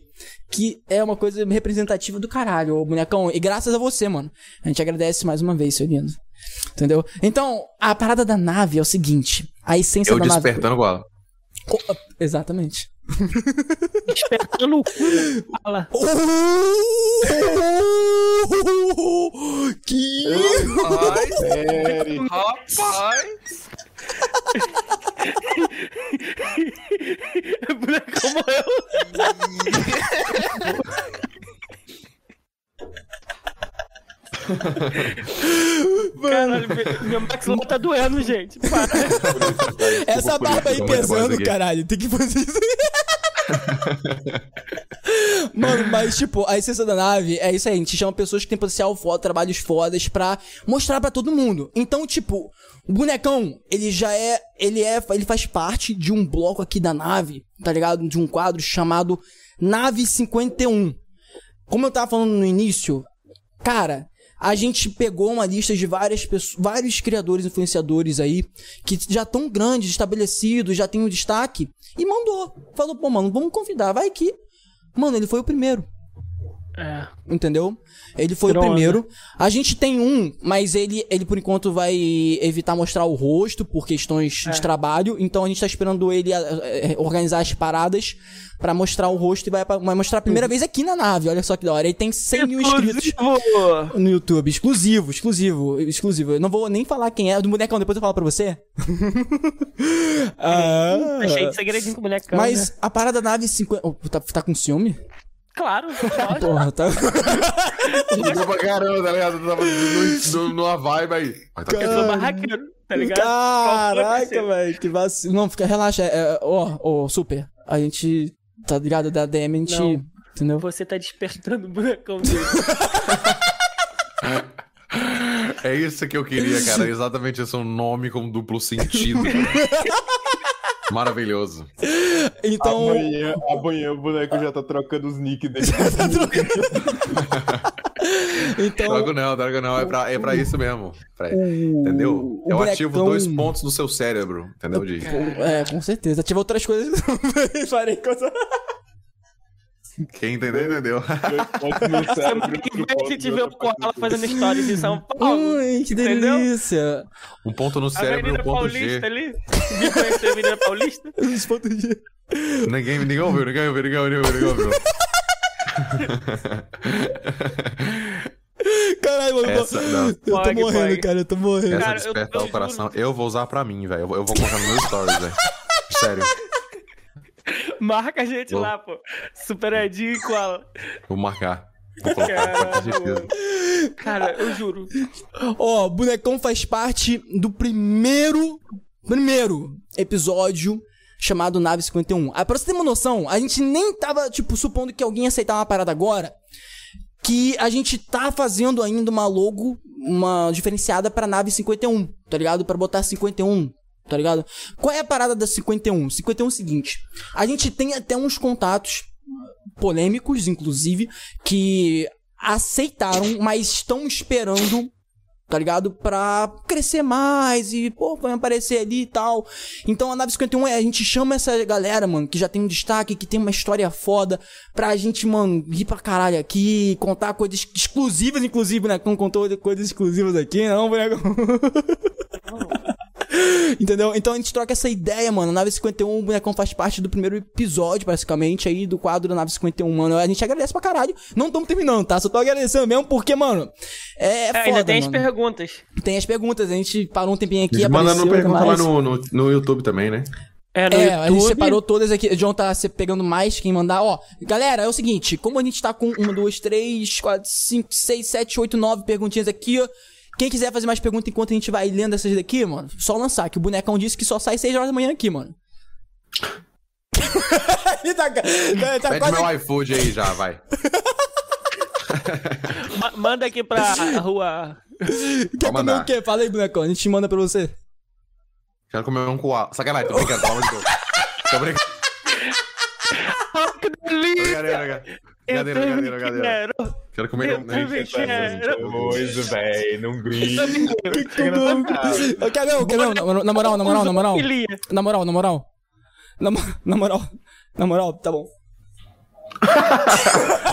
Que é uma coisa representativa do caralho, ô bonecão. E graças a você, mano. A gente agradece mais uma vez, seu lindo. Entendeu? Então, a parada da nave é o seguinte: a essência Eu da nave. despertando igual. Co- Exatamente. Despertando o cu. Fala. que. Rapaz. Rapaz. O bonecão morreu. Caralho, meu- maxilar tá doendo, gente. Para. Essa barba aí pesando, caralho. Tem que fazer isso. Mano, mas tipo, a essência da nave é isso aí. A gente chama pessoas que têm potencial foda, trabalhos fodas pra mostrar pra todo mundo. Então, tipo, o bonecão, ele já é. Ele é. Ele faz parte de um bloco aqui da nave, tá ligado? De um quadro chamado Nave 51. Como eu tava falando no início, cara, a gente pegou uma lista de várias pessoas, vários criadores influenciadores aí que já estão grandes, estabelecidos, já tem um destaque e mandou. Falou, pô, mano, vamos convidar, vai que. Mano, ele foi o primeiro. É. Entendeu? Ele foi o primeiro. A gente tem um, mas ele, ele por enquanto vai evitar mostrar o rosto por questões É. de trabalho. Então a gente tá esperando ele eh, eh, organizar as paradas pra mostrar o rosto e vai, pra- vai mostrar a primeira vez aqui na nave. Olha só que da hora. Ele tem 100 mil inscritos no YouTube. Exclusivo, exclusivo, exclusivo. Eu não vou nem falar quem é. Do bonecão, depois eu falo pra você. ah, cheio de segredinho com o bonecão. mas né? a parada da nave 50. Oh, tá, tá com ciúme? Claro, lógico. Porra, tá. Ligou pra caramba, tá ligado? Eu tava numa vibe aí. Mas tá Eu sou barraqueiro, tá ligado? Caraca, velho, que vacilo. Não, fica, relaxa. é, Ó, ó, super. A gente, tá ligado, da DM, a gente. Não. Entendeu? Você tá despertando o bonecão dele. É isso que eu queria, cara. Exatamente esse é um nome com duplo sentido. Maravilhoso. Então. Amanhã, amanhã o boneco já tá trocando os nick dele. Então. Droga não, droga não. É pra, é pra isso mesmo. Pra- entendeu? o Eu ativo bonecão- dois pontos do seu cérebro. Entendeu, Di? É, com certeza. Ativa outras coisas. Farei coisa. Quem entendeu, entendeu. Semana que vem a gente vê o Koala fazendo stories em São Paulo. Ai, que Entendeu? delícia. Um ponto no cérebro e um ponto Paulista G. ali. Viu conhecer a Avenida Paulista? Os pontos G. Ninguém, ninguém ouviu, ninguém ouviu, ninguém ouviu, ninguém ouviu. Caralho, mano. eu tô- Essa, não. eu tô morrendo, cara. Eu tô morrendo. Essa Cara, eu- despertar eu o coração, eu vou usar pra mim, velho. Eu vou eu vou colocar no meu stories, velho. Sério. Marca a gente Vou. lá, pô. Super Edinho e Koala. Vou marcar. Vou certeza. Cara, eu juro. Ó, Bonecão faz parte do primeiro, primeiro episódio chamado Nave 51. Ah, pra você ter uma noção, a gente nem tava, tipo, supondo que alguém ia aceitar uma parada agora, que a gente tá fazendo ainda uma logo, uma diferenciada pra Nave 51, tá ligado? Pra botar 51, tá ligado? Qual é a parada da 51? 51 é o seguinte, a gente tem até uns contatos polêmicos, inclusive, que aceitaram, mas estão esperando, tá ligado? Pra crescer mais e, pô, vai aparecer ali e tal. Então a nave 51 é, a gente chama essa galera, mano, que já tem um destaque, que tem uma história foda, pra gente, mano, ir pra caralho aqui, contar coisas exclusivas, inclusive, né? Não contou coisas exclusivas aqui, não, boneco. Entendeu? Então a gente troca essa ideia, mano. A Nave 51, o bonecão faz parte do primeiro episódio, basicamente, aí do quadro da Nave 51, mano. A gente agradece pra caralho. Não estamos terminando, tá? Só tô agradecendo mesmo porque, mano, é, É, foda, ainda tem as mano. perguntas. Tem as perguntas. A gente parou um tempinho aqui, Manda apareceu no pergunta lá no, no, no YouTube também, né? É, É, a gente separou todas aqui. O John tá se pegando mais quem mandar. Ó, galera, é o seguinte: como a gente tá com uma, duas, três, quatro, cinco, seis, sete, oito, nove perguntinhas aqui, ó. Quem quiser fazer mais perguntas enquanto a gente vai lendo essas daqui, mano, só lançar, que o bonecão disse que só sai 6 horas da manhã aqui, mano. Ele tá, tá, tá Pede quase. meu iFood aí já, vai. Ma- Manda aqui pra rua. Quer comer mandar. o quê? Fala aí, bonecão. A gente manda pra você. Quero comer um coala. Sacanagem, tô brincando, pelo amor de Deus. Tô brincando. Brincadeira, brincadeira. Brincadeira, brincadeira, brincadeira. Quero comer um. Coisa, velho, não grita. Quer ver, quer ver? Na, moral, na moral, na moral. Na moral, na moral. Na, mo- na moral. Na moral, tá bom.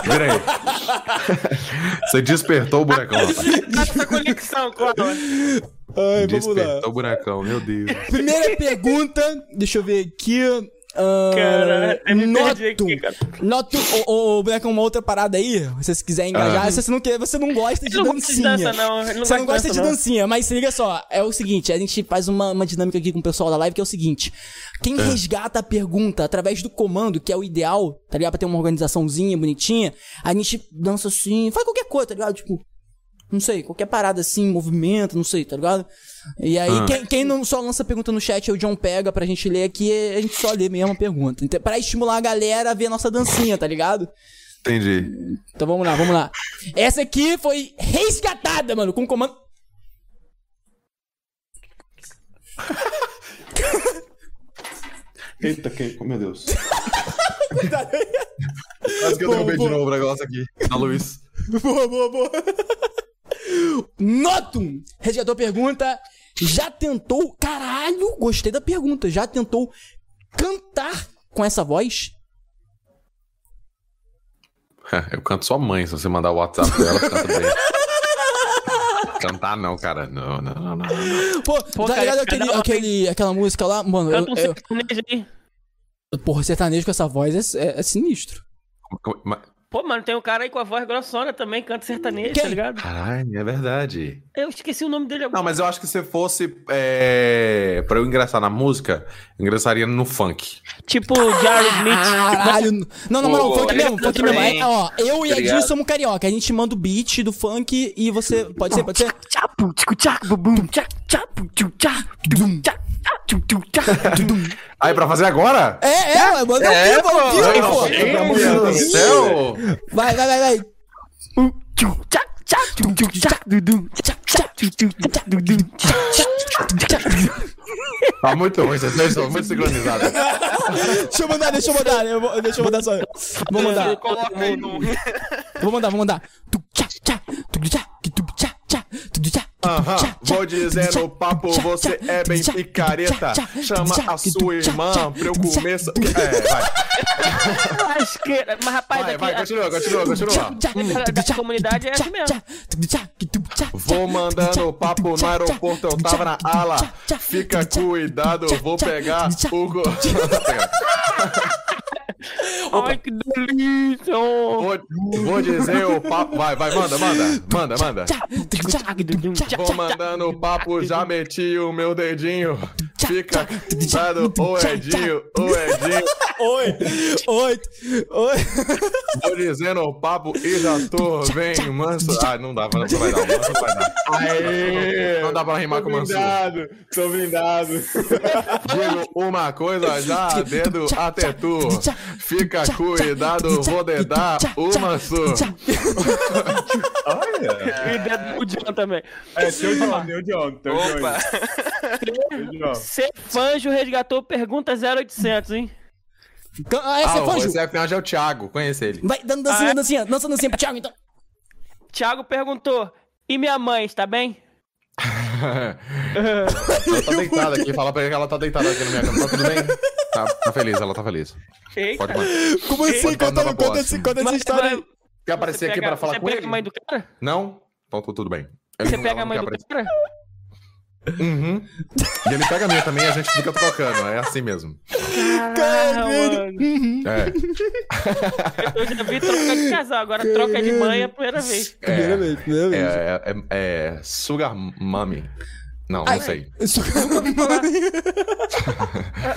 Vira aí. Você despertou o bonecão, rapaz. Essa conexão, Koala. Ai, vamos lá. Despertou o bonecão, meu Deus. Primeira pergunta, deixa eu ver aqui. Ah, Cara, eu me noto, aqui, cara. noto, ô, ô, Boneco, uma outra parada aí, se vocês quiserem engajar, Ah. se você não quer, você não gosta de Ele não gosta de dancinha. dança, não. Você não gosta de não. dancinha, mas se liga só, é o seguinte, a gente faz uma, uma dinâmica aqui com o pessoal da live, que é o seguinte, quem resgata a pergunta através do comando, que é o ideal, tá ligado, pra ter uma organizaçãozinha bonitinha, a gente dança assim, faz qualquer coisa, tá ligado, tipo... Não sei, qualquer parada assim, movimento, não sei, tá ligado? E aí, Ah. quem, quem não só lança pergunta no chat, o John pega pra gente ler aqui, e a gente só lê mesmo a pergunta. Então, pra estimular a galera a ver a nossa dancinha, tá ligado? Entendi. Então vamos lá, vamos lá. Essa aqui foi resgatada, mano, com comando. Eita, quem? Meu Deus. Cuidado aí. Quase que eu derrubei de novo o negócio aqui. A Luiz. boa, boa, boa. Notum! Resgatou pergunta. Já tentou. Caralho, gostei da pergunta. Já tentou cantar com essa voz? Eu canto sua mãe, se você mandar o WhatsApp dela, canta bem. Cantar não, cara. Não, não, não, não. não. Pô, Pô, tá cara, ligado aquele, aquele, aquela música lá? Mano, eu, Canta um eu, sertanejo aí. porra, sertanejo com essa voz é, é- é sinistro. Mas- Pô, mano, tem um cara aí com a voz grossona também, canta sertanejo, Quem? tá ligado? Caralho, é verdade. Eu esqueci o nome dele agora. Não, mas eu acho que se fosse é, pra eu ingressar na música, eu ingressaria no funk. Tipo Jared Smith. Caralho. Não, não, não, Pô, funk mesmo, funk mesmo. É, ó, eu e Tá a ligado? somos carioca. A gente manda o beat do funk e você. Pode ser, pode ser? Tchapu, tchicu, tchá, bubum, tchá, tchapu, tchu, tchá, dum, Aí, pra fazer agora? É, é, manda ao É, ao pô, vivo, é, pô. Meu Deus do céu! Vai, vai, vai, vai. Tchu, tchá, tchá, tchu, tchu, tchá, dudum, tchá, tchá, tchu, tchu, tchá, dudum, tchá, tchá, tchá, tchu. Tá muito ruim, vocês dois estão muito sincronizados. Deixa eu mandar, deixa eu mandar. Eu vou, deixa eu mandar só. Vou mandar. Vou mandar, vou mandar. Aham, tchá, vou dizer no papo, você é bem picareta. Chama a sua irmã pra eu comer. tu, É, vai. Lasqueira. Mas, rapaz, Vai, vai, continua, continua, continua. Da- da comunidade é assim mesmo. Vou mandando o papo no aeroporto, eu tava na ala. Fica cuidado, vou pegar o. Ai, que delícia! Vou, vou dizer o papo. Vai, vai, manda, manda. Manda, manda. Vou mandando o papo, já meti o meu dedinho. Fica cuidado, o Edinho, o Edinho. Oi, oi, oi. Vou dizendo o papo e já tô bem manso. Ah, não dá, não vai dar, manso não vai dar. Aê! Não dá pra rimar com manso. blindado, tô blindado. Digo uma coisa já, dedo até tu. Fica cuidado, vou dedar o manso. Olha! E dedo do John também. É, teu John, teu John, teu John. Opa! John. Ser Fanjo resgatou pergunta 0800, hein? Ah, essa Ah, é o esse é o Thiago, conhece ele. Vai, dando dancinha, Ah, é? dancinha, dança dancinha pro Thiago, então. Thiago perguntou: E minha mãe, está bem? ela tá deitada aqui, fala pra ele que ela tá deitada aqui na minha cama. Tá tudo bem? Tá, tá feliz, ela tá feliz. Eita. Pode mandar. Como assim? Pode Conta, conta, próxima. esse- conta essa história aí. mas Quer aparecer você aqui pega- pra falar você com pega ele? a mãe do cara? Não? Então tu- tudo bem. Ele Você não- pega a mãe do aparecer. cara? Uhum. E ele pega a minha também e a gente fica trocando. É assim mesmo. Caralho, mano. É. Eu já vi troca de casal, agora troca de mãe é a primeira vez. Primeira vez, primeira É, vez. é, é, é Sugar Mummy. Não, não sei. Isso-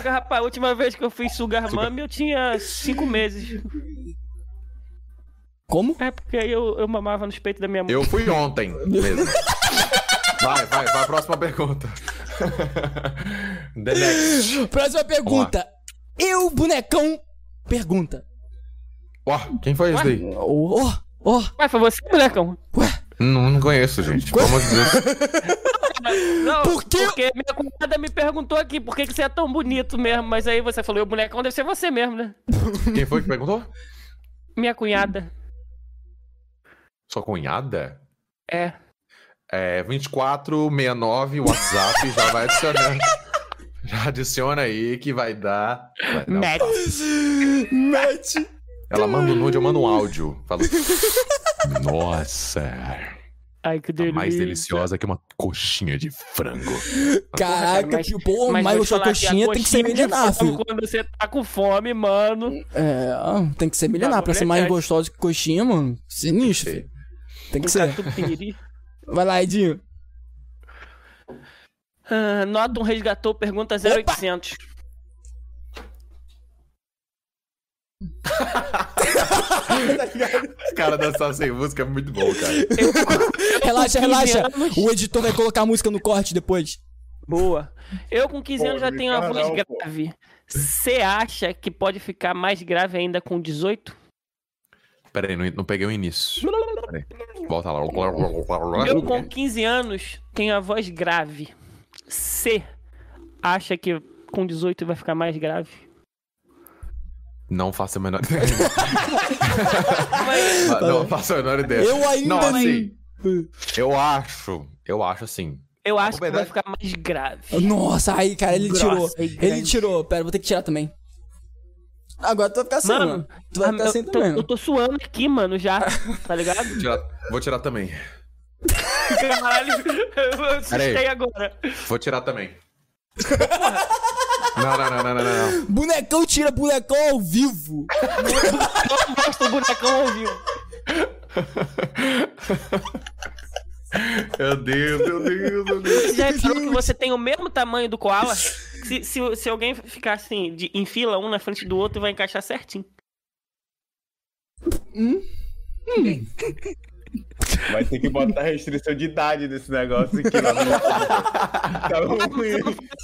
Ah, Rapaz, a última vez que eu fiz Sugar Mami eu tinha cinco meses. Como? É porque aí eu, eu mamava nos peitos da minha mãe. Eu fui ontem mesmo. Vai, vai, vai. Próxima pergunta. The next. Próxima pergunta. Eu, bonecão, pergunta. Ó, quem foi esse daí? Ó, ó. Ué, foi você, molecão? Não, não conheço, gente. Pelo amor de Deus. Não, Por quê? Porque minha cunhada me perguntou aqui por que, que você é tão bonito mesmo. Mas aí você falou, o bonecão deve ser você mesmo, né? Quem foi que perguntou? Minha cunhada. Sua cunhada? É. É 2469, WhatsApp, já vai adicionando. Já adiciona aí que vai dar. vai dar- Matt. Matt. Ela manda um nude, eu mando um áudio. Falo. Nossa, Ai, que tá delícia. mais deliciosa que uma coxinha de frango. Caraca, mas- pô, mas, vou te gostou falar de que a coxinha, tem que ser milenar, filho. Quando você tá com fome, mano. É, tem que ser milenar. Tá pra ser mais gostosa que coxinha, mano. Sinistro, filho. Tem que ser. Vai lá, Edinho. Ah, Norton resgatou pergunta 0800. Cara, dançar sem música é muito bom, cara. Relaxa, 15 relaxa. anos. O editor vai colocar a música no corte depois. Boa. Eu com 15 Pô, anos já tenho a fala voz não, grave. Você acha que pode ficar mais grave ainda com 18? Pera aí, não, não peguei o início. Volta lá. Eu com 15 anos tenho a voz grave. Você acha que com 18 vai ficar mais grave? Não faço a menor ideia. Mas, não faço a menor ideia. Eu ainda Não, assim, Eu acho, eu acho assim. Eu acho que vai ficar mais grave. Nossa, aí, cara, ele Grossa tirou. Ele tirou. Pera, vou ter que tirar também. Agora tu vai ficar assim, mano. Mano, Tu vai ah, ficar eu, assim tô, também. eu tô suando aqui, mano, já. Tá ligado? Vou tirar, vou tirar também. Caralho, eu assustei agora. Vou tirar também. Não, não, não, não, não, não. Bonecão tira bonecão ao vivo. Mostra o bonecão ao vivo. Meu Deus, meu Deus, meu Deus. Você já reparou que você tem o mesmo tamanho do koala? Se, se, se alguém ficar assim, de, em fila, um na frente do outro, vai encaixar certinho. Vai ter que botar restrição de idade nesse negócio aqui lá no Tá ruim.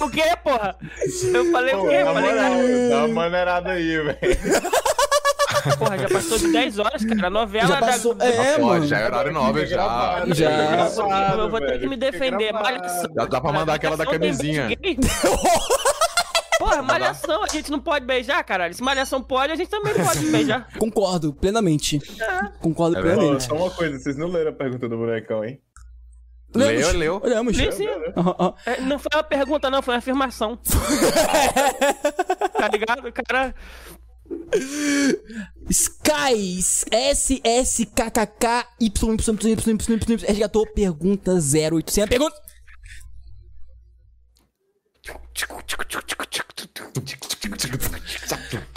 O que, porra? Eu falei o Pô, quê? na Eu falei, dá uma maneirada aí, velho. porra, já passou de 10 horas, cara. A novela Já passou. da. É, Pô, mano. já é horário nobre, já. Gravado, Já. fica gravado, Eu vou ter que velho, me fica defender. Dá, dá pra mandar aquela da camisinha. Porra, malhação, a gente não pode beijar, caralho. Se malhação pode, a gente também não pode beijar. Concordo plenamente. Concordo É plenamente. só uma coisa, vocês não leram a pergunta do bonecão, hein? Leu, leu. Olhamos. Sim, sim. Aham, aham. É, Não foi uma pergunta, não, foi uma afirmação. tá ligado? Cara, Skies SSKKK YYYYYY resgatou pergunta 0800. Pergunta.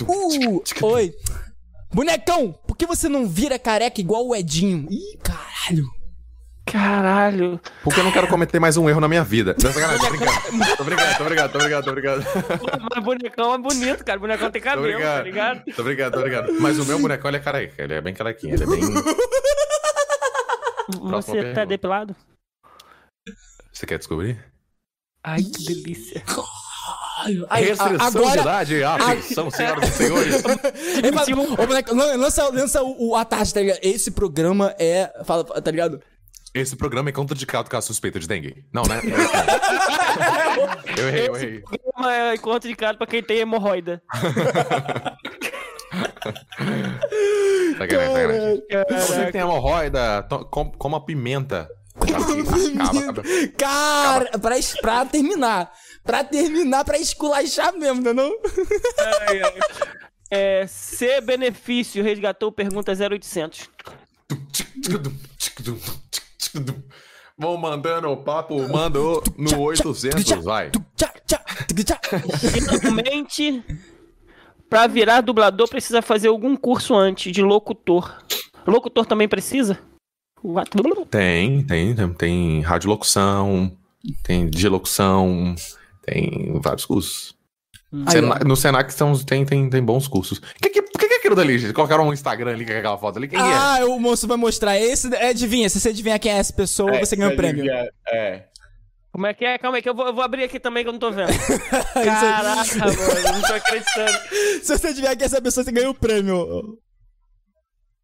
Uh, oi. Bonecão, por que você não vira careca igual o Edinho? Ih, caralho. caralho. Porque eu não quero cometer mais um erro na minha vida. Tô brincando. Tô brincando, tô brincando, tô brincando, tô brincando. Mas bonecão é bonito, cara. Bonecão tem cabelo, tá brincando. ligado? Tô brincando, tô brincando. Mas o meu bonecão, ele é careca. Ele é bem carequinho, ele é bem... Você tá pergunta. depilado? Você quer descobrir? Ai, que delícia. Ai, Restrição a- agora- de idade. Atenção, senhoras e senhores. Ô, lan- lança, lança o, o atalho, tá ligado? Esse programa é. Fala, tá ligado? Esse programa é contraindicado caso suspeita de dengue. Não, né? É. Eu errei, eu errei. Uma é encontro de cara pra quem tem hemorroida. Sacanagem, sacanagem. Você que tem hemorroida, com- coma pimenta. Acaba, acaba. Cara, pra, pra terminar. Pra terminar, pra esculachar mesmo, não é não? Ai, ai. É, C benefício resgatou pergunta 0800. Vão mandando o papo, mandou no 800, vai. Geralmente, pra virar dublador precisa fazer algum curso antes de locutor. Locutor também precisa? Tem, tem, tem, tem radiolocução, tem dilocução, tem vários cursos. Sena- ó. no Senac são, tem, tem, tem bons cursos. O que, que, que, que é aquilo dali? gente? Colocaram um Instagram ali com aquela foto ali? Quem é? Ah, o moço vai mostrar. Esse, é, adivinha, se você adivinhar quem é essa pessoa, você ganha o prêmio. É. Como é que é? Calma aí, que eu vou, eu vou abrir aqui também que eu não tô vendo. Caraca, mano, eu não tô acreditando. Se você adivinhar quem é essa pessoa, você ganha o prêmio. Ô,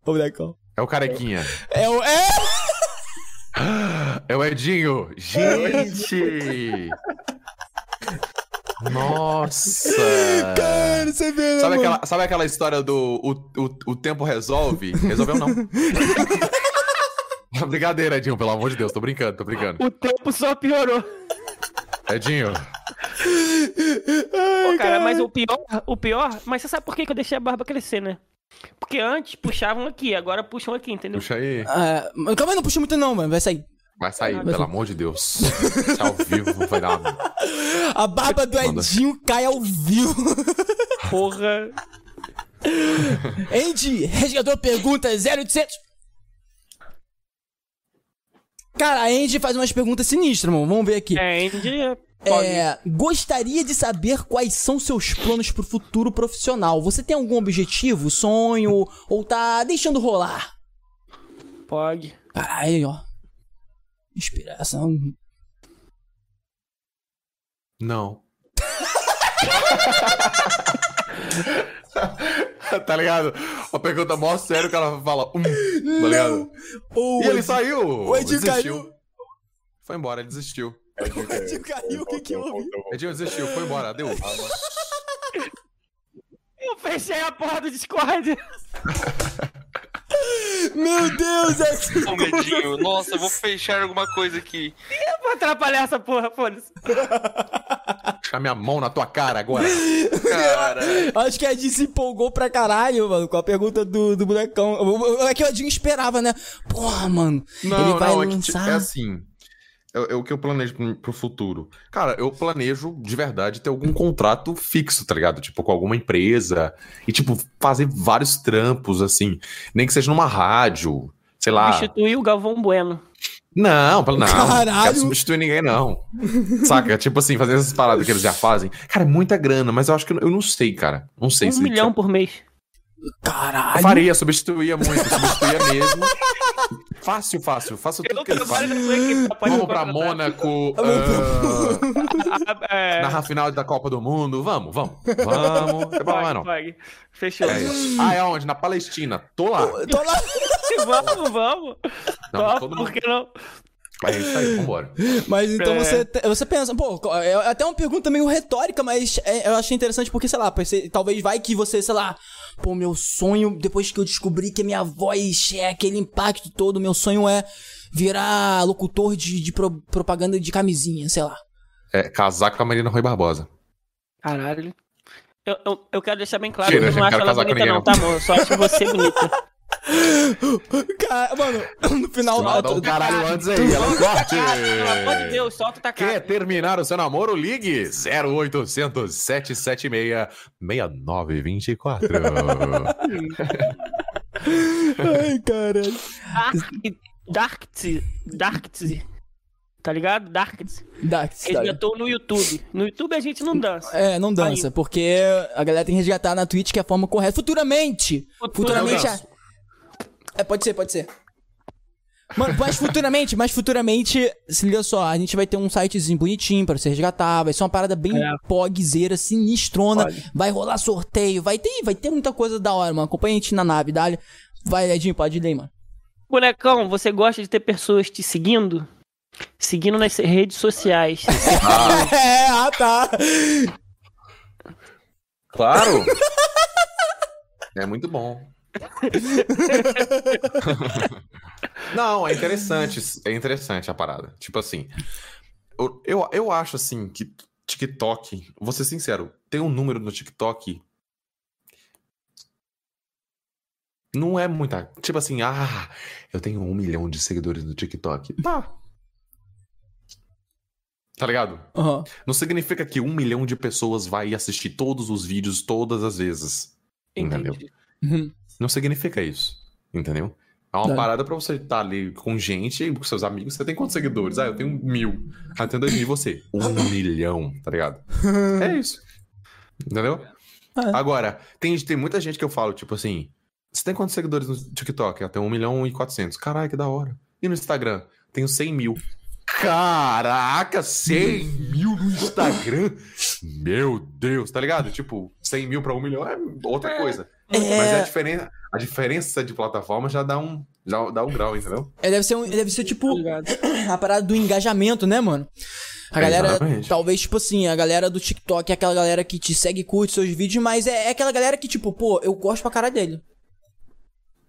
Ô, bonecão. É o Carequinha. É o. É! É o Edinho. Gente! Nossa! Cara, você vê, né, Sabe aquela, sabe aquela história do o, o, o tempo resolve? Resolveu não. Brincadeira, Edinho, pelo amor de Deus, tô brincando, tô brincando. O tempo só piorou. Edinho, Pô, cara, mas o pior, o pior, mas você sabe por que eu deixei a barba crescer, né? Porque antes puxavam aqui, agora puxam aqui, entendeu? puxa aí. Ah, mas calma aí, não puxa muito não, mano. Vai sair. Vai sair, pelo amor de Deus. Ao vivo vai dar uma... A barba do Manda. Edinho cai ao vivo. Porra. Andy, resgatou pergunta 0800. Cara, a Andy faz umas perguntas sinistras, mano. Vamos ver aqui. É, Andy é É, gostaria de saber quais são seus planos pro futuro profissional. Você tem algum objetivo, sonho, ou tá deixando rolar? Pog. Caralho, ó. Inspiração. Não. tá ligado? A pergunta mó sério que ela fala. Um, tá ligado? O E ele Ed- saiu. O desistiu. caiu. Foi embora, ele desistiu. O Edinho caiu, o que que houve? Edinho desistiu, foi embora, deu. Eu fechei a porta do Discord. Meu Deus, é Ô, medinho. Nossa, eu vou fechar alguma coisa aqui. Eu vou atrapalhar essa porra, foda-se. Deixar minha mão na tua cara agora. Cara. Acho que a Adi se empolgou pra caralho, mano, com a pergunta do, do bonecão. É que o Adinho esperava, né? Porra, mano. Não, ele vai não, é, que, lançar. é assim. É, é o que eu planejo pro, futuro. Cara, eu planejo de verdade ter algum contrato fixo, tá ligado? Tipo, com alguma empresa. E, tipo, fazer vários trampos, assim. Nem que seja numa rádio. Sei lá. Substituir o Galvão Bueno. Não, não, não Caralho. quero substituir ninguém, não. Saca? Tipo assim, fazer essas paradas que eles já fazem. Cara, é muita grana, mas eu acho que eu não sei, cara. Não sei Um se. milhão por mês. Caralho. Eu faria, substituía muito, substituía mesmo. Fácil, fácil. Faço tudo que ele faz. Vamos pra Mônaco. ah, É, na final da Copa do Mundo. Vamos, vamos. Vamos. Não tem problema, não. Fechou. É isso. Ah, é onde? Na Palestina. Tô lá. Tô lá. vamos, vamos. Não, mundo- por que não? É isso aí, vambora. Mas então É. você, você pensa, pô, é até uma pergunta meio retórica, mas é- eu achei interessante porque, sei lá, você- talvez vai que você, sei lá, pô, meu sonho, depois que eu descobri que a minha voz é aquele impacto todo, meu sonho é virar locutor de, de pro- propaganda de camisinha, sei lá. É, casar com a Marina Rui Barbosa. Caralho. Eu, eu, eu quero deixar bem claro Tira, que eu não acho quero ela casar com bonita, ninguém, não, não. tá, amor? Eu só acho você bonita. Cara, mano, no final. Vai dar um caralho antes aí, ela corte. Pelo amor de Deus, solta tá Quer cara. terminar o seu namoro? Ligue 0800 776 6924. Ai, caralho. Darkt. Darkt. Tá ligado? Darkt. Dax, tá. Resgatou no YouTube. No YouTube a gente não dança. É, não dança, porque a galera tem que resgatar na Twitch que é a forma correta. Futuramente! Futuramente. Eu a- É, pode ser, pode ser. Mano, mas futuramente, mas futuramente, se liga só, a gente vai ter um sitezinho bonitinho pra você resgatar, vai ser uma parada bem É. pogzeira, sinistrona, Pode. vai rolar sorteio, vai ter, vai ter muita coisa da hora, mano. Acompanha a gente na nave, dale. Vai, Edinho, pode ir daí, mano. Bonecão, você gosta de ter pessoas te seguindo? Seguindo nas redes sociais. é, ah, tá. Claro! É muito bom. Não, é interessante. É interessante a parada. Tipo assim. Eu, eu, acho assim que TikTok, vou ser sincero, tem um número no TikTok. Não é muita. Tipo assim, ah, eu tenho um milhão de seguidores no TikTok. Tá. Tá ligado? Aham. Não significa que um milhão de pessoas vai assistir todos os vídeos todas as vezes. Entendeu? Entendi. Uhum. Não significa isso. Entendeu? É uma Tá. parada pra você estar ali com gente com seus amigos. Você tem quantos seguidores? Ah, eu tenho mil. Ah, eu tenho dois mil e você? Um milhão, tá ligado? É isso. Entendeu? É. Agora, tem, tem muita gente que eu falo, tipo assim, você tem quantos seguidores no TikTok? Eu tenho um milhão e quatrocentos. Caralho, que da hora. E no Instagram? Tenho 100 mil. Caraca, 100 mil no Instagram? Meu Deus, tá ligado? Tipo, 100 mil pra um milhão é outra coisa. É. Mas a diferença, a diferença de plataforma já dá um, já dá um grau, entendeu? É, deve ser, um, deve ser tipo a parada do engajamento, né, mano? A galera, Exatamente. talvez, tipo assim, a galera do TikTok é aquela galera que te segue e curte seus vídeos, mas é, é aquela galera que, tipo, pô, eu gosto pra cara dele.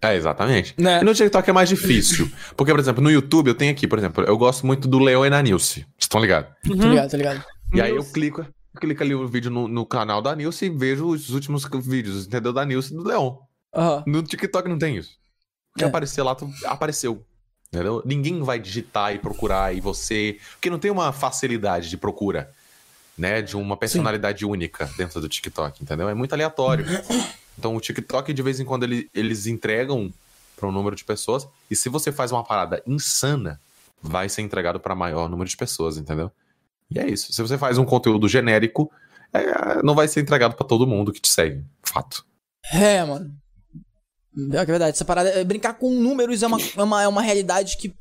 É, exatamente. Né? E no TikTok é mais difícil. Porque, por exemplo, no YouTube eu tenho aqui, por exemplo, eu gosto muito do Leon e da Nilce. Vocês estão ligados? Tá ligado, tá ligado? E aí eu clico, clico ali o vídeo no, no canal da Nilce e vejo os últimos vídeos, entendeu? Da Nilce e do Leon. Aham. No TikTok não tem isso. Que É. aparecer lá, tu- apareceu. Entendeu? Ninguém vai digitar e procurar e você. Porque não tem uma facilidade de procura, né? De uma personalidade única dentro do TikTok, entendeu? É muito aleatório. Então o TikTok, de vez em quando, ele- eles entregam para um número de pessoas. E se você faz uma parada insana, vai ser entregado para maior número de pessoas, entendeu? E é isso. Se você faz um conteúdo genérico, é, não vai ser entregado para todo mundo que te segue. Fato. É, mano. É é verdade. Essa parada. é, Brincar com números é uma, é uma, é uma realidade que,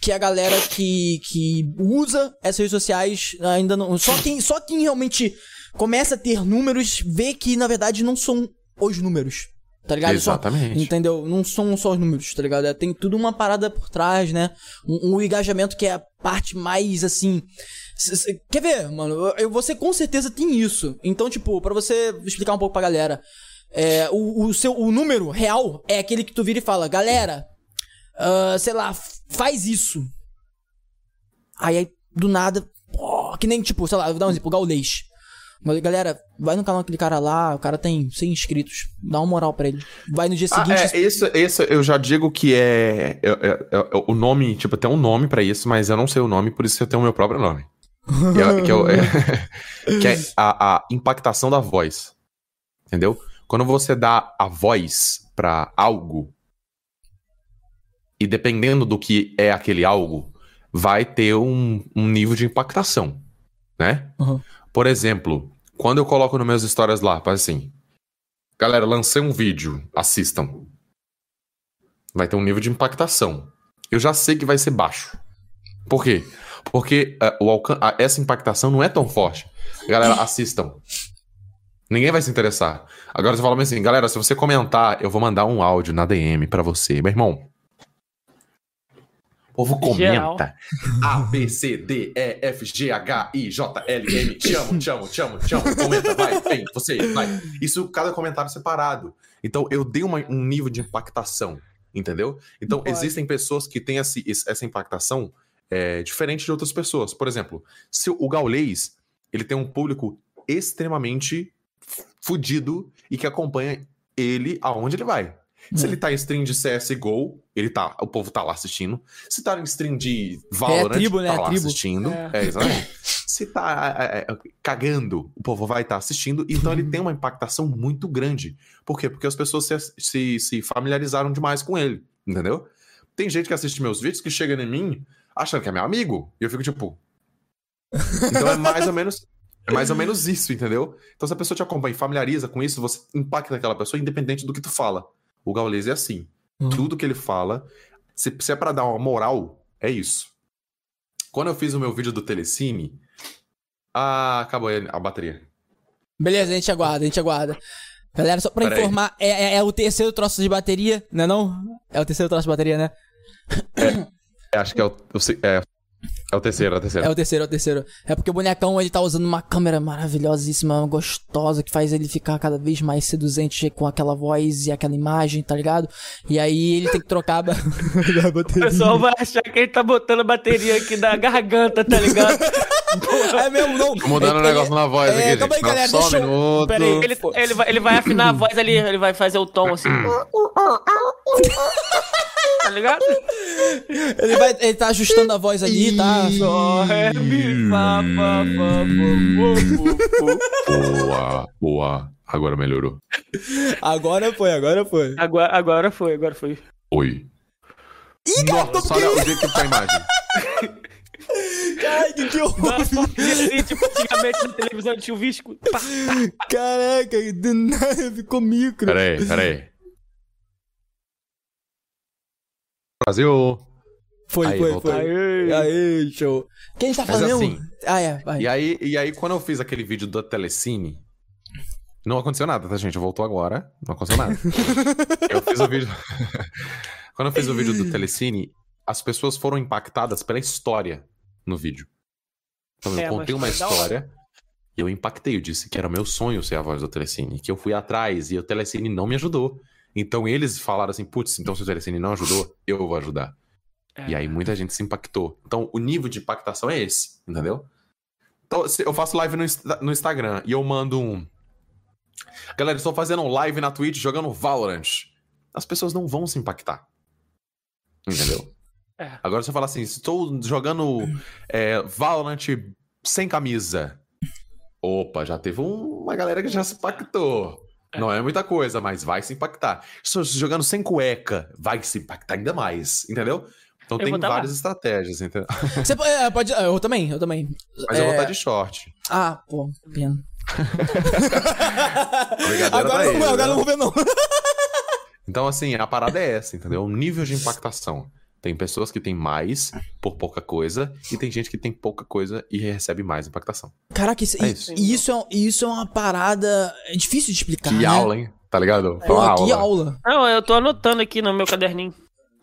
que a galera que, que usa essas redes sociais ainda não. Só quem, só quem realmente começa a ter números vê que, na verdade, não são os números. Tá ligado? Só- Exatamente. entendeu? Não são só os números, tá ligado? É, Tem tudo uma parada por trás, né? Um, um engajamento que é parte mais assim. Quer ver, mano? Eu- Você com certeza tem isso. Então, tipo, pra você explicar um pouco pra galera. É, o, o seu o número real é aquele que tu vira e fala, galera, ah, sei lá, faz isso. Aí, aí, do nada, pô, que nem tipo, sei lá, vou dar um exemplo, o Gaulês. Mas, Galera, vai no canal daquele cara lá, o cara tem 100 inscritos. Dá uma moral pra ele. Vai no dia Ah, seguinte. é, isso, isso eu já digo que é, é- é- é- o nome, tipo, tem um nome pra isso, mas eu não sei o nome, por isso eu tenho o meu próprio nome. Que é, que é é- é a, a impactação da voz. Entendeu? Quando você dá a voz pra algo, e dependendo do que é aquele algo, vai ter um, um nível de impactação, né? Uhum. Por exemplo, quando eu coloco nos meus stories lá, faz assim, galera, lancei um vídeo, assistam. Vai ter um nível de impactação. Eu já sei que vai ser baixo. Por quê? Porque ah, o alcan- essa impactação não é tão forte. Galera, assistam. Ninguém vai se interessar. Agora você fala assim, galera, se você comentar, eu vou mandar um áudio na DM pra você. Meu irmão, o povo Geral. comenta. A, B, C, D, E, F, G, H, I, J, L, M. Te amo, te amo, te amo, te amo. Comenta, vai, vem, você, vai. Isso, cada comentário separado. Então, eu dei uma- um nível de impactação, entendeu? Então, Pode. existem pessoas que têm esse- essa impactação é, diferente de outras pessoas. Por exemplo, se o Gaulês, ele tem um público extremamente fudido e que acompanha ele aonde ele vai. Se É. ele tá em stream de CSGO, ele tá, o povo tá lá assistindo. Se tá em stream de Valorant, tribo, né? tá É lá tribo. assistindo. É. É, exatamente. Se tá é, é, cagando, o povo vai estar assistindo. Então ele tem uma impactação muito grande. Por quê? Porque as pessoas se, se, se familiarizaram demais com ele, entendeu? Tem gente que assiste meus vídeos que chega em mim achando que é meu amigo. E eu fico tipo... Então é mais ou menos... É mais ou menos isso, entendeu? Então, se a pessoa te acompanha e familiariza com isso, você impacta aquela pessoa independente do que tu fala. O Gaules é assim. Hum. Tudo que ele fala, se, se é pra dar uma moral, é isso. Quando eu fiz o meu vídeo do Telecine, ah, acabou a bateria. Beleza, a gente aguarda, a gente aguarda. Galera, só pra Pera informar, é, é- é o terceiro troço de bateria, não é não? É o terceiro troço de bateria, né? É, acho que é o, o é, é o terceiro, é o terceiro. É o terceiro, é o terceiro. É porque o bonecão, ele tá usando uma câmera maravilhosíssima, gostosa, que faz ele ficar cada vez mais seduzente com aquela voz e aquela imagem, tá ligado? E aí ele tem que trocar a ba- a O bateria. pessoal vai achar que ele tá botando a bateria aqui da garganta, tá ligado? É mesmo, não. Mudando o Ele- negócio na voz É, aqui, calma aí, galera, Só um deixa eu- minuto. pera aí. Ele, ele, vai, ele vai afinar a voz ali, ele vai fazer o tom assim. tá ligado? Ele, vai, ele tá ajustando a voz ali, tá? Boa, boa. Agora melhorou. Agora foi, agora foi. Agora, agora foi, agora foi. Oi. Ih, Nossa, olha o jeito que tá a imagem. Ai, que, horror. Assim, tipo, antigamente na televisão tinha o visco. Caraca, do nada ficou micro. Pera aí, pera aí. Brasil. Foi, Aí, foi, voltou. foi. Aê. Aê, show. Quem tá Mas falando assim? Ah, é, vai. E aí, e aí, quando eu fiz aquele vídeo da Telecine, não aconteceu nada, tá, gente? Voltou agora, não aconteceu nada. eu fiz o vídeo. quando eu fiz o vídeo do Telecine, as pessoas foram impactadas pela história no vídeo. Então eu É, contei mas uma história e eu impactei. Eu disse que era meu sonho ser a voz do Telecine, que eu fui atrás e o Telecine não me ajudou. Então eles falaram assim: putz, então se o Telecine não ajudou, eu vou ajudar. E É. aí muita gente se impactou. Então o nível de impactação é esse, entendeu? Então, se eu faço live no, no Instagram e eu mando um. Galera, estou fazendo live na Twitch jogando Valorant. As pessoas não vão se impactar. Entendeu? É. Agora você fala assim: estou jogando é, Valorant sem camisa. Opa, já teve um- uma galera que já se impactou. Não é muita coisa, mas vai se impactar. Estou jogando sem cueca, vai se impactar ainda mais, entendeu? Então Eu tem tá lá. várias estratégias, entendeu? Você pode, é, pode. Eu também, eu também. Mas eu vou É, estar de short. Ah, pô, pena. Brigadeiro Agora não, ele, agora né? não vou ver, não. Então, assim, a parada é essa, entendeu? O nível de impactação. Tem pessoas que têm mais por pouca coisa, e tem gente que tem pouca coisa e recebe mais impactação. Caraca, isso, É isso. isso. é, isso é uma parada. É difícil de explicar. Que né? aula, hein? Tá ligado? Uma que aula. aula. Não, eu tô anotando aqui no meu caderninho.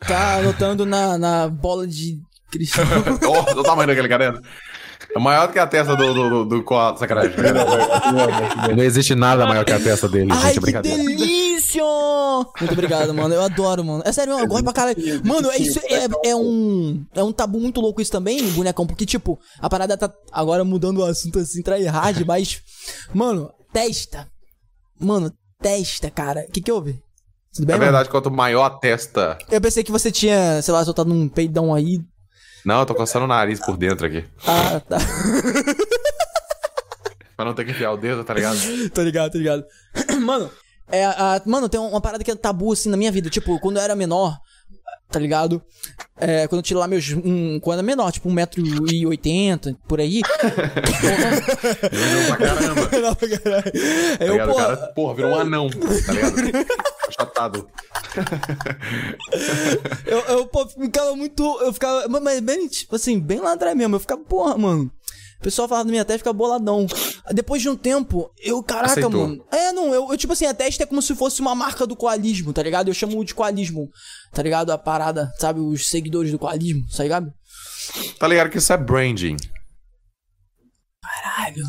Tá anotando na, na bola de cristal. Ó, o tamanho daquele caderno. É maior do que a testa do, do, do, do koala, sacanagem. Não existe nada maior que a testa dele, Ai, gente, é que brincadeira. delícia! Delícia! Muito obrigado, mano. Eu adoro, mano. É sério, mano, eu gosto pra caralho. Mano, é isso é, é um. É um tabu muito louco isso também, bonecão. Porque, tipo, a parada tá agora mudando o assunto assim, trai hard, mas. Mano, testa. Mano, testa, cara. O que que houve? Tudo bem, É mano? verdade, quanto maior a testa. Eu pensei que você tinha, sei lá, soltado um peidão aí. Não, eu tô coçando o nariz por dentro aqui. Ah, tá. Pra não ter que enfiar o dedo, tá ligado? tô ligado, tô ligado. Mano, é, a, mano, tem uma parada que é tabu assim na minha vida. Tipo, quando eu era menor, tá ligado? É, quando eu tinha lá meus. Um, quando eu era menor, tipo 1,80m, por aí. Não, pra caramba. Não, pra caralho. Tá Eu, porra, cara, porra, virou um anão, tá ligado? Achatado. eu, eu, pô, ficava muito. Eu ficava. Mas, mas bem, tipo assim, bem lá atrás mesmo. Eu ficava, porra, mano. O pessoal falava da minha testa e ficava boladão. Depois de um tempo, eu, caraca, Aceitou. mano. É, não, eu, eu, tipo assim, a testa é como se fosse uma marca do coalismo, tá ligado? Eu chamo de coalismo, tá ligado? A parada, sabe? Os seguidores do coalismo, tá ligado? Tá ligado que isso é branding. Caralho.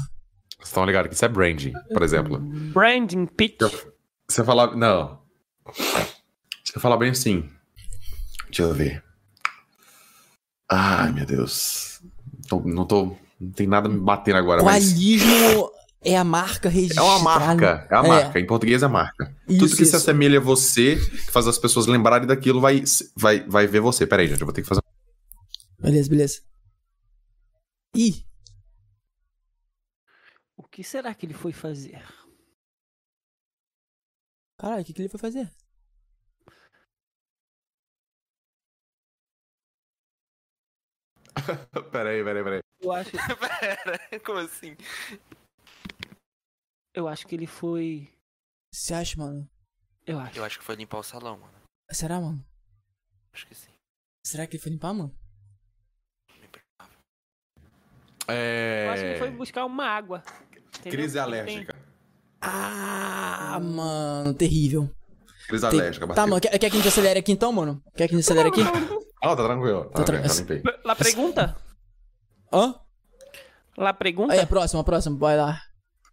Vocês estão ligados que isso é branding, por exemplo. Branding pitch. Você falar. Não. Você falar bem assim. Deixa eu ver. Ai, meu Deus. Tô- não tô. Não tem nada me batendo agora, mas. Coalismo é a marca É registrada. uma marca. É a marca. Em português é marca. Tudo Isso, que se isso. assemelha a você, que faz as pessoas lembrarem daquilo, vai, vai, vai ver você. Pera aí, gente. Eu vou ter que fazer. Beleza, beleza. Ih, O que será que ele foi fazer? caralho, o que, que ele foi fazer? pera aí, pera aí, pera aí. Eu acho, Pera, como assim? eu acho que ele foi. Você acha, mano? Eu acho. Eu acho que foi limpar o salão, mano. Será, mano? Acho que sim. Será que ele foi limpar, mano? É. Eu acho que ele foi buscar uma água. entendeu? Crise tem- alérgica. Ah, mano, terrível. Crise Tem- alérgica, Tá, mano, quer, quer que a gente acelere aqui então, mano? Quer que a gente acelere aqui? Ah, tá tranquilo. Tá, Tá tá, tran- tá. Lá pergunta? Hã? Lá pergunta? Aí, a próxima, a próxima, vai lá.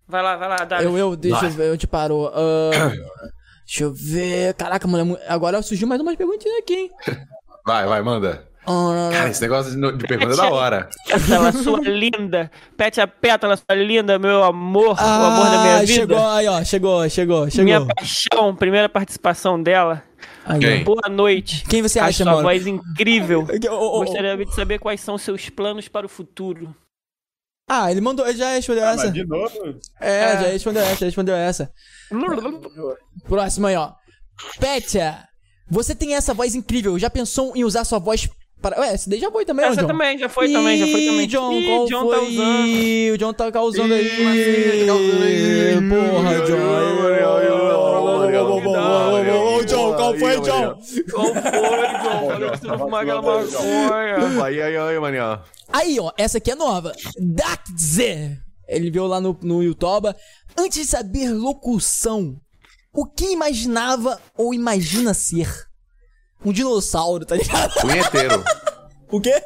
Vai lá, vai lá, Davi. Eu, eu, deixa Vai. eu ver, eu te paro. Ah, deixa eu ver. Caraca, mano, é agora surgiu mais umas perguntinhas aqui, hein? Vai, vai, manda. Ah, Cara, esse negócio de, de pergunta é da hora. Pétala, sua linda. Pete a pétala, sua linda, meu amor. o amor da minha Ah, vida. chegou aí, ó, chegou, chegou, chegou. Minha paixão, primeira participação dela. Aí, ó. Quem? Boa noite. Quem você A acha, sua mano? voz incrível. Ô, ô, ô. Gostaria de saber quais são seus planos para o futuro. Ah, ele mandou, ele já respondeu Ah, essa. mas de novo? É, já respondeu essa, já respondeu essa. Próximo aí, ó. Petia, você tem essa voz incrível. Já pensou em usar sua voz para. Ué, esse daí já foi também, ó, Essa John? também, já foi também, já foi também. Ih, John, Ih, qual John foi? tá usando. Ih, O John tá causando aí. Ih, tá. Porra, John. Qual foi, John? Qual foi, John? Falei que você não fumar aquela maconha. Aí, aí, aí, maninho. Aí, ó, essa aqui é nova. Dakze. Ele viu lá no, no YouTube. Antes de saber locução, o que imaginava ou imagina ser? Um dinossauro, tá ligado? Punheteiro. O quê?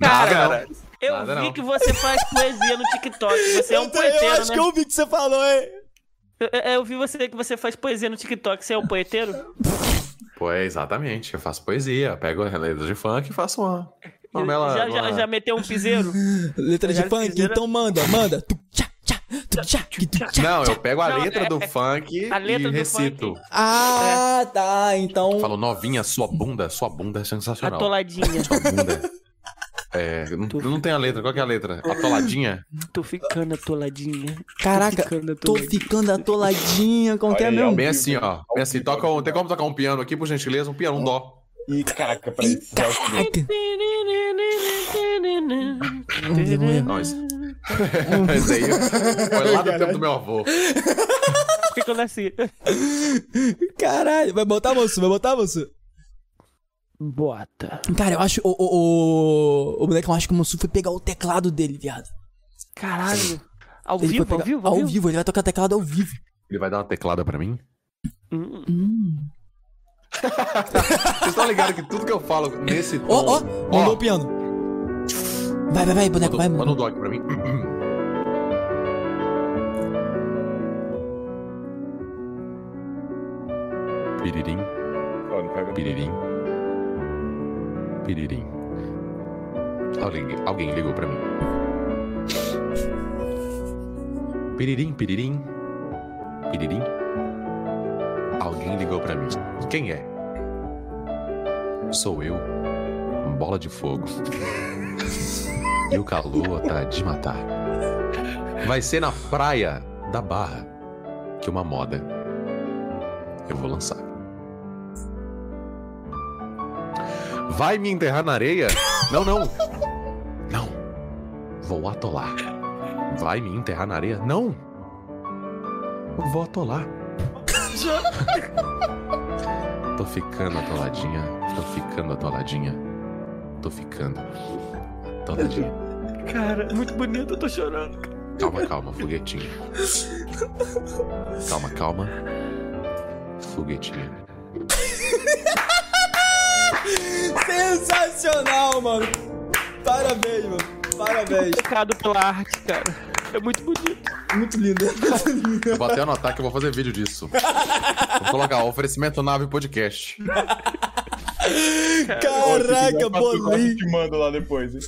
Cara, eu Nada vi não. que você faz poesia no TikTok. Você é um eu, poeteiro, acho né? que eu ouvi que você falou, hein? Eu, eu vi você que você faz poesia no TikTok. Você é um poeteiro? Pô, é exatamente. Eu faço poesia, pego letras de funk e faço uma. Uma bela. já, já, uma- já meteu um piseiro? Letra de funk, Piseira. então manda, manda. Não, eu pego a Não, letra é- do funk a letra e do recito. funk. Ah, tá, então. Falo, novinha, sua bunda, sua bunda é sensacional. Atoladinha. Sua bunda. É, não, não tem a letra, qual que é a letra? Atoladinha? Tô ficando atoladinha. Caraca, ficando tô ficando atoladinha. Como que é mesmo? Bem assim, ó. Bem assim, toca um, tem como tocar um piano aqui, por gentileza? Um piano, um dó. Ih, caraca, esse Celso. caraca. Não, isso... Esse aí foi lá do tempo do meu avô. Por que que eu nasci? Caralho, vai botar, moço? Vai botar, moço? Bota. Cara, eu acho. O, o, o, o moleque, eu acho que o Moço foi pegar o teclado dele, viado. Caralho. Ao Ele vivo, foi ao pegar- vivo, ao vivo. ele vai tocar teclado ao vivo. Ele vai dar uma teclada pra mim? Hum. Hum. Vocês estão ligados que tudo que eu falo nesse tom... Ó, ó, mandou o piano. Vai, vai, vai, boneco, Manda, vai, manda mano. um dó aqui pra mim. Piririm. Piririm. Piririm. Alguém, alguém ligou pra mim. Piririm, piririm. Piririm. Alguém ligou pra mim. Quem é? Sou eu. Bola de fogo. E o calor tá de matar. Vai ser na praia da Barra que uma moda eu vou lançar. Vai me enterrar na areia? Não, não. Não. Vou atolar. Vai me enterrar na areia? Não. Vou atolar. Tô ficando atoladinha. Tô ficando atoladinha. Tô ficando atoladinha. Cara, muito bonito, eu tô chorando. Calma, calma, foguetinho. Calma, calma. Foguetinho. Sensacional, mano. Parabéns, mano. Parabéns. Pecado pela arte, cara. É muito bonito. Muito lindo. Muito lindo. Eu vou até anotar que eu vou fazer vídeo disso. Vou colocar oferecimento nave podcast. Caraca, Eu bolinho. te mando lá depois. hein?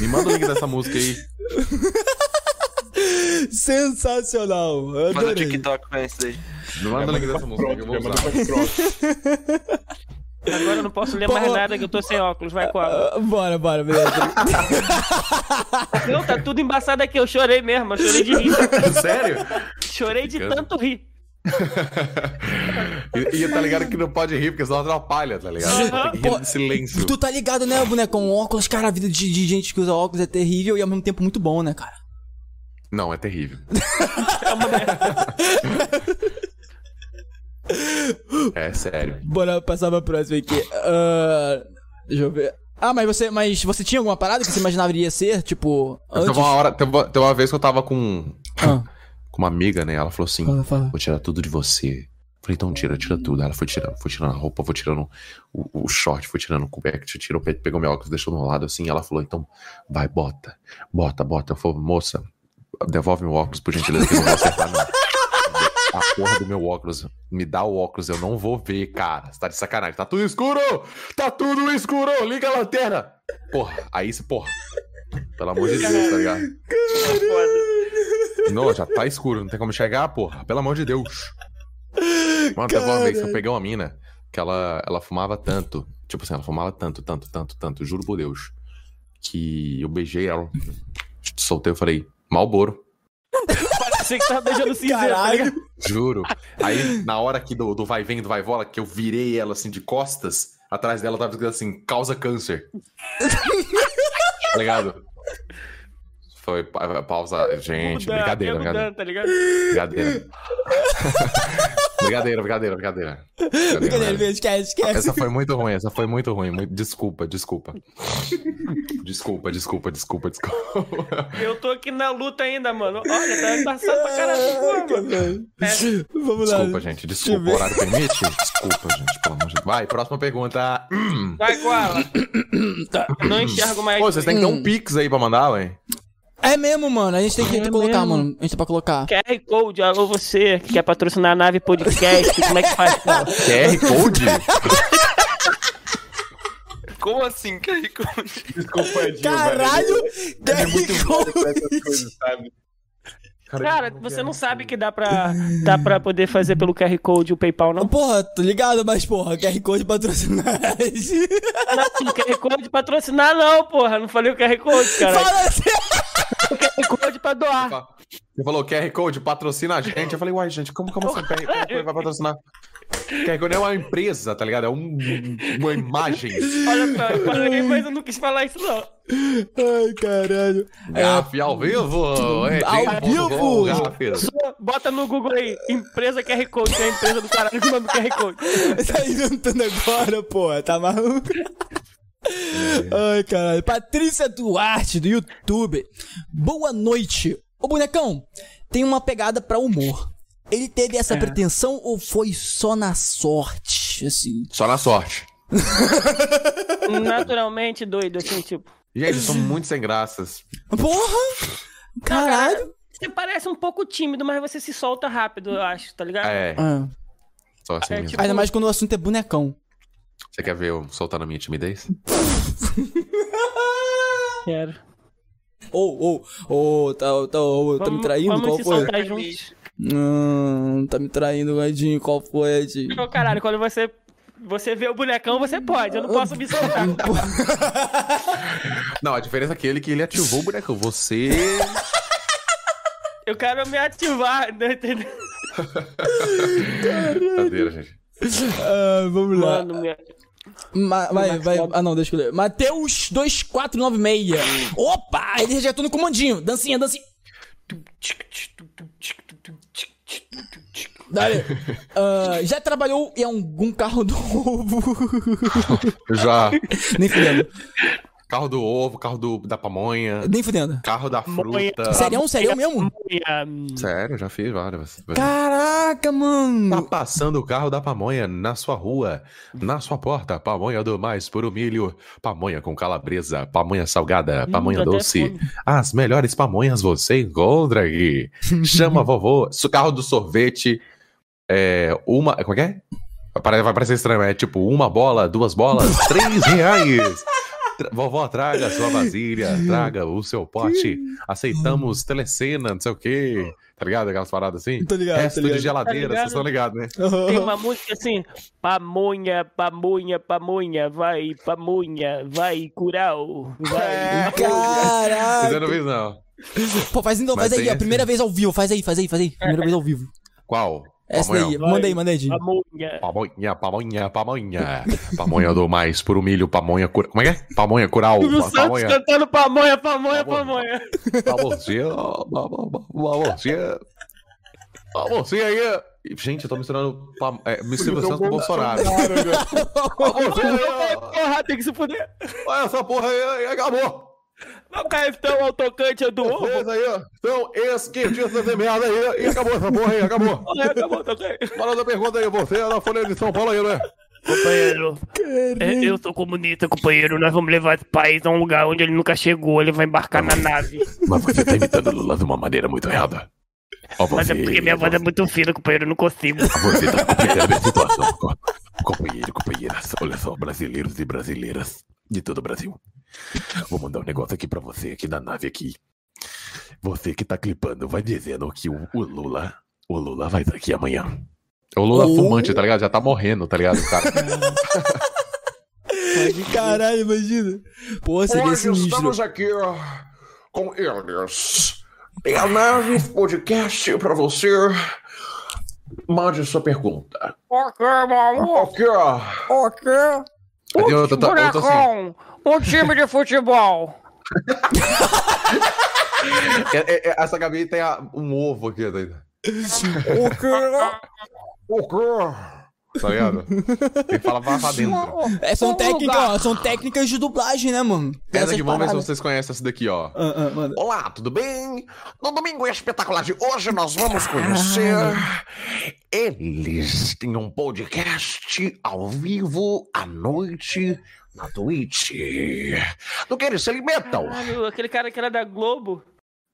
Me manda o link dessa música aí. Sensacional. Eu Faz o adorei. TikTok com esse daí. Me manda o link dessa música que eu vou usar. Agora eu não posso ler Pô. mais nada que eu tô sem óculos, vai com água. Ah, Bora, bora, beleza. Não, tá tudo embaçado aqui, eu chorei mesmo, eu chorei de rir. Sério? Chorei de tanto rir. E, e tá ligado que não pode rir, porque senão atrapalha, tá ligado? Aham. Tem que rir no silêncio. tu tá ligado, né, bonecão? Óculos, cara, a vida de, de gente que usa óculos é terrível e ao mesmo tempo muito bom, né, cara? Não, é terrível. É uma merda. É sério. Bora passar pra próxima aqui. Ah, deixa eu ver. Ah, mas você, mas você tinha alguma parada que você imaginava iria ser? Tipo, Teve antes? uma hora, teve uma, teve uma vez que eu tava com, Ah, com uma amiga, né? Ela falou assim: fala, fala. Vou tirar tudo de você. Falei, então tira, tira tudo. Ela foi tirando, foi tirando a roupa, foi tirando o, o short, foi tirando o coberto, tirou, pe- pegou meu óculos, deixou do meu lado assim. Ela falou, então vai, bota, bota, bota. Eu falei, moça, devolve meu óculos, por gentileza, que eu não vou acertar, não. A porra do meu óculos. Me dá o óculos, eu não vou ver, cara. Você tá de sacanagem. Tá tudo escuro! Tá tudo escuro! Liga a lanterna! Porra, aí você, porra. Pelo amor de Deus, tá ligado? Não, já tá escuro, não tem como chegar, porra. Pelo amor de Deus. Mano, teve uma vez que eu peguei uma mina que ela, ela fumava tanto. Tipo assim, ela fumava tanto, tanto, tanto, tanto, juro por Deus. Que eu beijei ela, soltei, eu falei, Malboro, Parecia que tava beijando cinzeiro, tá ligado? juro. Aí, na hora aqui do, do vai vem, do vai vola, que eu virei ela assim de costas, atrás dela tava escrito assim, causa câncer. tá ligado? Foi pa- pausa. Gente, Mudando, brincadeira, ia brincadeira. mudando, tá ligado? Brincadeira. brincadeira, brincadeira, brincadeira. Brincadeira, Brincadeira. esquece, esquece. Essa foi muito ruim, essa foi muito ruim. muito- Desculpa, desculpa. Desculpa, desculpa, desculpa, desculpa. Eu tô aqui na luta ainda, mano. Olha, tá embaçado pra caralho, pô, mano. Vamos lá. Desculpa, gente, desculpa. O horário permite? Desculpa, gente, pelo amor de Deus. Vai, próxima pergunta. Vai com ela. Eu não enxergo mais. Pô, vocês têm que ter um pix aí pra mandar, ué. É mesmo, mano. A gente tem que É colocar, mesmo. mano. A gente tem pra colocar. QR Code, ou você que quer patrocinar a nave podcast, como é que faz? cara? QR Code? Como assim, QR Code? Desculpa, Edinho, Caralho! é muito QR bom pra essas coisas, sabe? Cara, você não sabe que dá pra, dá pra poder fazer pelo QR Code o PayPal, não? Porra, tô ligado, mas porra, QR Code patrocinar. Não, QR Code patrocinar não, porra. Não falei o QR Code, cara. Fala assim. O QR Code pra doar. Você falou QR Code, patrocina a gente. Eu falei, uai, gente, como, como assim QR Code vai patrocinar? QR Code é uma empresa, tá ligado? É um, uma imagem. Olha só, eu falei, mas eu não quis falar isso, não. Ai, caralho. Gaf ao vivo! é, Ao vivo! bom, Bota no Google aí, empresa QR Code, que é a empresa do caralho que manda o QR Code. Tá inventando agora, porra. Tá maluco? Ai, caralho. Patrícia Duarte, do YouTube. Boa noite. Ô, bonecão, tem uma pegada pra humor. Ele teve essa É. pretensão ou foi só na sorte? Assim. Só na sorte. Naturalmente doido, assim, tipo. Gente, são muito sem graças. Porra! Caralho! Você parece um pouco tímido, mas você se solta rápido, eu acho, tá ligado? É. Ah. Só assim É, tipo- Ainda mais quando o assunto é bonecão. Você quer ver eu soltando a minha timidez? Quero. Ô, ô, ô, tá, tá, ô, tá me traindo? vamos Qual se foi? soltar juntos. Hum, tá me traindo, Edinho. Qual foi, Edinho? Ô, caralho, quando você, você vê o bonecão, você pode. Eu não posso me soltar. Não, a diferença é aquele que ele ativou o bonecão. Você. Eu quero me ativar, né, entendeu? Brincadeira, gente. Ah, vamos lá. Mano, minha... Ma- vai, vai. Ah, não, deixa eu ler. Matheus 2496. Opa! Ele rejeitou no comandinho. Dancinha, dancinha. Dale. Ah, já trabalhou em algum carro novo? Já. Nem fudendo. Carro do ovo, carro do, da pamonha, Nem fudendo. carro da fruta. Sério, sério mesmo? Sério, já fiz várias. Caraca, Tá mano. passando o carro da pamonha na sua rua, na sua porta, pamonha do mais puro milho, pamonha com calabresa, pamonha salgada, pamonha dá até doce. As melhores pamonhas você encontra aqui. Chama vovô. Su- Carro do sorvete, é, uma. Como é que é? Vai vai parecer estranho, é tipo uma bola, duas bolas, três reais. Vovó, traga a sua vasilha, traga o seu pote. Aceitamos telecena, não sei o quê. Tá ligado? Aquelas paradas assim? Tô ligado, Resto tô ligado. de geladeira, Tá vocês estão ligados, né? Tem uma música assim, pamonha, pamonha, pamonha, vai, pamonha, vai, curau, vai. Mas eu não Caraca. fiz, não. Pô, faz então, Mas faz aí. A primeira vez ao vivo. Faz aí, faz aí, faz aí. Primeira vez ao vivo. Qual? Essa Pamonha. daí. Manda aí, manda aí, Edinho. Pamonha. Pamonha, pamonha, pamonha. Pamonha do mais puro milho, pamonha cura... Como é que é? Pamonha cural. Silvio pa- Santos Pamonha. cantando pamonha, pamonha, pamonha. Pamonha. Pamonha. Pamonha aí. Ih, Gente, eu tô misturando pam... é, me Silvio Santos com Bolsonaro. Pamonha. Porra, tem que se fuder. Olha essa porra aí, acabou. O cartão autocante é do ovo. Vocês aí, ó. Então, esquerdistas de merda aí. E acabou essa porra aí, acabou. Porra, acabou, tá ok. Fala da pergunta aí, você é da Folha de São Paulo aí, né? Companheiro, é, eu sou comunista, companheiro. Nós vamos levar esse país a um lugar onde ele nunca chegou. Ele vai embarcar na nave. Mas você tá imitando Lula de uma maneira muito errada. Ó, Mas é você- porque minha voz é muito fina, companheiro. Eu não consigo. Você tá complicando a situação. co- Companheiro, companheiras, olha só, brasileiros e brasileiras de todo o Brasil. Vou mandar um negócio aqui pra você, aqui na nave aqui. Você que tá clipando, vai dizendo que o, o Lula, o Lula vai estar aqui amanhã. É o Lula Oh. fumante, tá ligado? Já tá morrendo, tá ligado, cara? Caralho, imagina. Pô, seria Hoje sinistro. estamos aqui ó, com eles. E a nave podcast pra você. Mande sua pergunta. Ok, maluco. Ok, ó. Ok. Eu, eu, tô- eu tô assim. Bonecão, um time de futebol. É- é- é- essa Gabi tem a- um ovo aqui, tá ligado? Ok. Tá ligado? Ele fala pra pra dentro. É, são lugar. ó, são técnicas de dublagem, né, mano? Tem Essa aqui, vamos ver se vocês conhecem essa daqui, ó. Ah, manda. Olá, tudo bem? No domingo espetacular de hoje nós vamos conhecer. Eles têm um podcast ao vivo à noite na Twitch. Do que eles se alimentam? Caralho, aquele cara que era da Globo.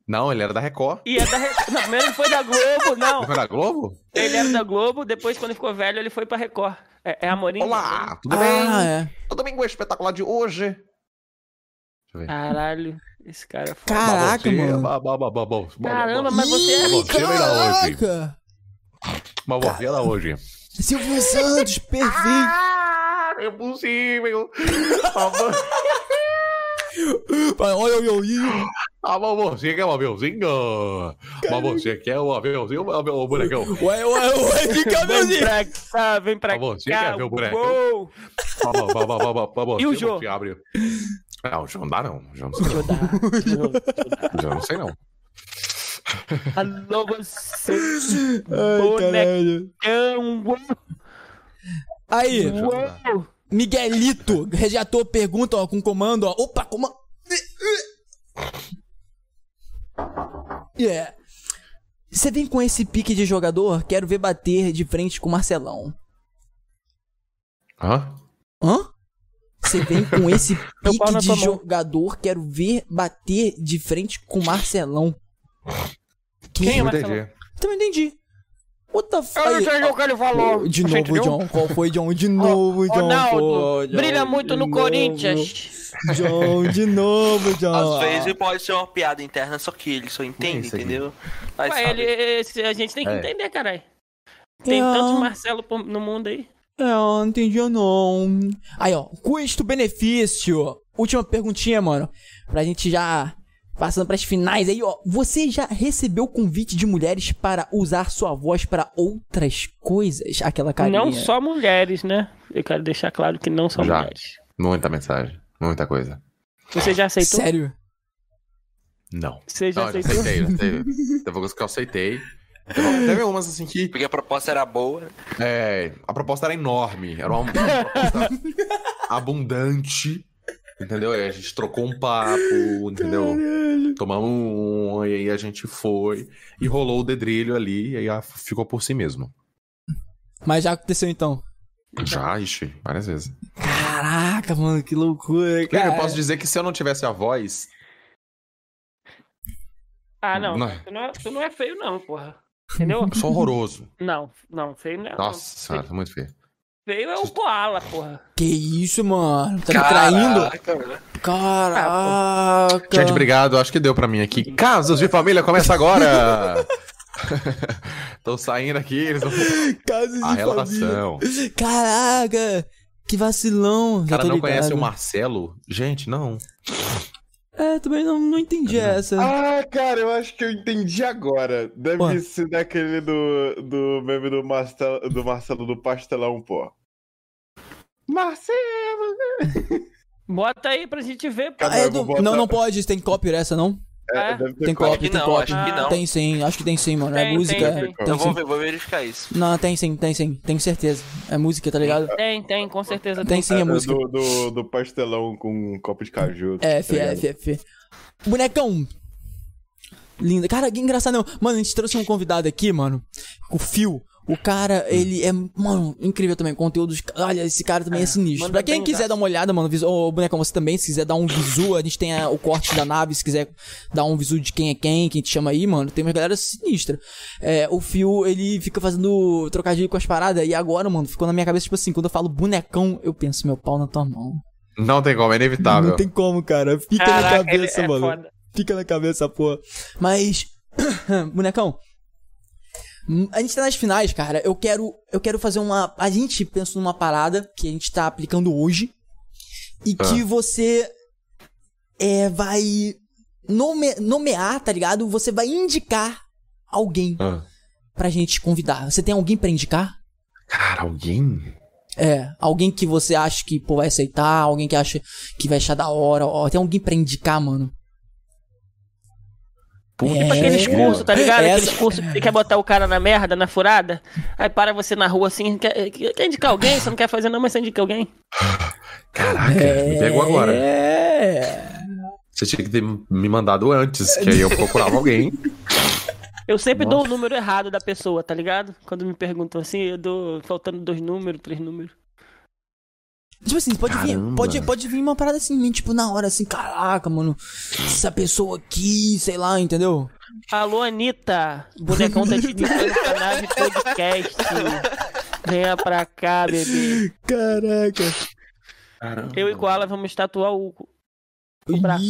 Não, ele era da Record. E é da. Re- Não, primeiro ele foi da Globo, não. Não foi da Globo? Ele era da Globo, depois, quando ficou velho, ele foi pra Record. É, é Amorim? Olá, tudo Ah, bem? é. No domingo espetacular de hoje. Deixa eu ver. Caralho, esse cara é foda. Caraca, você- mano. ba- ba- ba- ba- ba- ba- Caramba, ba- mas você é dar hoje. Você vai dar hoje. Silvio Santos, perfeito. É possível. Olha o Yoinho. Ah, mas você quer um aviãozinho? Mas você quer um aviãozinho ou um bonecão? Ué, ué, ué, que Vem cabelzinho. pra cá, vem pra Ah, você cá. quer ver o ba- E o você Jô? abre. Não, o Jô não dá, não. O Jô não sei, não. O Jô não sei, não. Alô, você. Ai, caralho. Aí. Uou. Miguelito, redator, pergunta, ó, com comando, ó. Opa, comando. Yeah. Você vem com esse pique de jogador? Quero ver bater de frente com o Marcelão. Hã? Hã? Você vem com esse pique de tua mão. jogador? Quero ver bater de frente com o Marcelão. Quem é Não Marcelo? entendi. Também entendi. What the f... Eu não entendi o que ele falou. De novo, entendeu? John. Qual foi, John? De novo, John. Ronaldo, pô, John, brilha de muito no novo. Corinthians. John, de novo, John. Às vezes pode ser uma piada interna, só que ele só entende, aqui? entendeu? Vai Ué, ele, esse- a gente tem que É. entender, caralho. Tem É. tantos Marcelo no mundo aí. É, eu não entendi não. Aí, ó, custo-benefício. Última perguntinha, mano. Pra gente já passando pras finais aí, ó. Você já recebeu convite de mulheres para usar sua voz para outras coisas? Aquela carinha. Não só mulheres, né? Eu quero deixar claro que não só Já. mulheres. Muita mensagem. Muita coisa. Você já aceitou? Sério? Não. Você já Não, eu aceitou? aceitei, eu aceitei. Teve coisas que eu aceitei. Teve, teve umas assim que. Porque a proposta era boa. É, a proposta era enorme. Era uma, uma proposta abundante. Entendeu? Aí a gente trocou um papo, entendeu? Tomamos um, e aí a gente foi. E rolou o dedrilho ali, e aí a- ficou por si mesmo. Mas já aconteceu então. Já, ixi, várias vezes. Caraca, mano, que loucura, Cara, eu posso dizer que se eu não tivesse a voz. Ah, não. Não. Tu, não é, tu não é feio, não, porra. Entendeu? Eu sou horroroso. Não, não, feio não é. Nossa senhora, tá muito feio. Feio é o Koala, porra. Que isso, mano? Tá me traindo? Caraca. Gente, obrigado. Acho que deu pra mim aqui. Casos de família começa agora! Tô saindo aqui, eles vão. Casos de A relação. família. Caraca. Que vacilão. O cara não ligado. conhece o Marcelo? Gente, não. É, também não, não entendi essa. Ah, cara, eu acho que eu entendi agora. Deve Ué. ser daquele do, do meme do Marcelo, do Marcelo do Pastelão, pô. Marcelo! Bota aí pra gente ver. Ah, é eu do- vou botar- Não, não pode, tem copy essa, não? É, É? deve ter Tem copy, tem não, copy. acho que não. Tem sim, acho que tem sim, mano. é Tem, música. tem, tem. Eu vou, sim. ver, vou verificar isso. Não, tem sim, tem sim, tenho certeza. É música, tá ligado? Tem, tem, com certeza Tem sim, é É, música. do, do, do pastelão com um copo de caju. F, tá F, F. Bonecão. Linda. Cara, que engraçado não. Mano, a gente trouxe um convidado aqui, mano. O Phil. O cara, ele é, mano, incrível também. Conteúdos. Olha, esse cara também é, sinistro. manda Pra quem quiser tá? dar uma olhada, mano, visu... ô, bonecão, você também, se quiser dar um visu, a gente tem a- o corte da nave, se quiser dar um visu de quem é quem, quem te chama aí, mano, tem uma galera sinistra. É, o Phil, ele fica fazendo trocadilho com as paradas, e agora, mano, ficou na minha cabeça, tipo assim, quando eu falo bonecão, eu penso, meu pau na tua mão. Não tem como, é inevitável. Não tem como, cara. Fica na Caraca, cabeça, ele é mano. foda. Fica na cabeça, porra. Mas, bonecão, hum, a gente tá nas finais, cara. Eu quero, eu quero fazer uma. A gente pensou numa parada que a gente tá aplicando hoje e que você é, vai nome- nomear, tá ligado? Você vai indicar alguém Ah. pra gente convidar. Você tem alguém pra indicar? Cara, alguém? É, alguém que você acha que pô, vai aceitar, alguém que acha que vai achar da hora. Ó, tem alguém pra indicar, mano? Puta É. Tipo aqueles cursos, tá ligado? Essa- Aqueles cursos que você quer botar o cara na merda, na furada. Aí para você na rua assim, quer, quer indicar alguém? Você não quer fazer não, mas você indica alguém. Caraca, me pegou agora. É. Você tinha que ter me mandado antes, que aí eu procurava alguém. Eu sempre dou o número errado da pessoa, tá ligado? Quando me perguntam assim, eu dou faltando dois números, três números. Tipo assim, pode vir, pode, pode vir uma parada assim, tipo, na hora, assim, caraca, mano, essa pessoa aqui, sei lá, entendeu? Alô, Anitta! Bonecão tá te indicando pra nave podcast. Venha pra cá, bebê. Caraca. Caramba. Eu e Koala vamos tatuar o. o braço.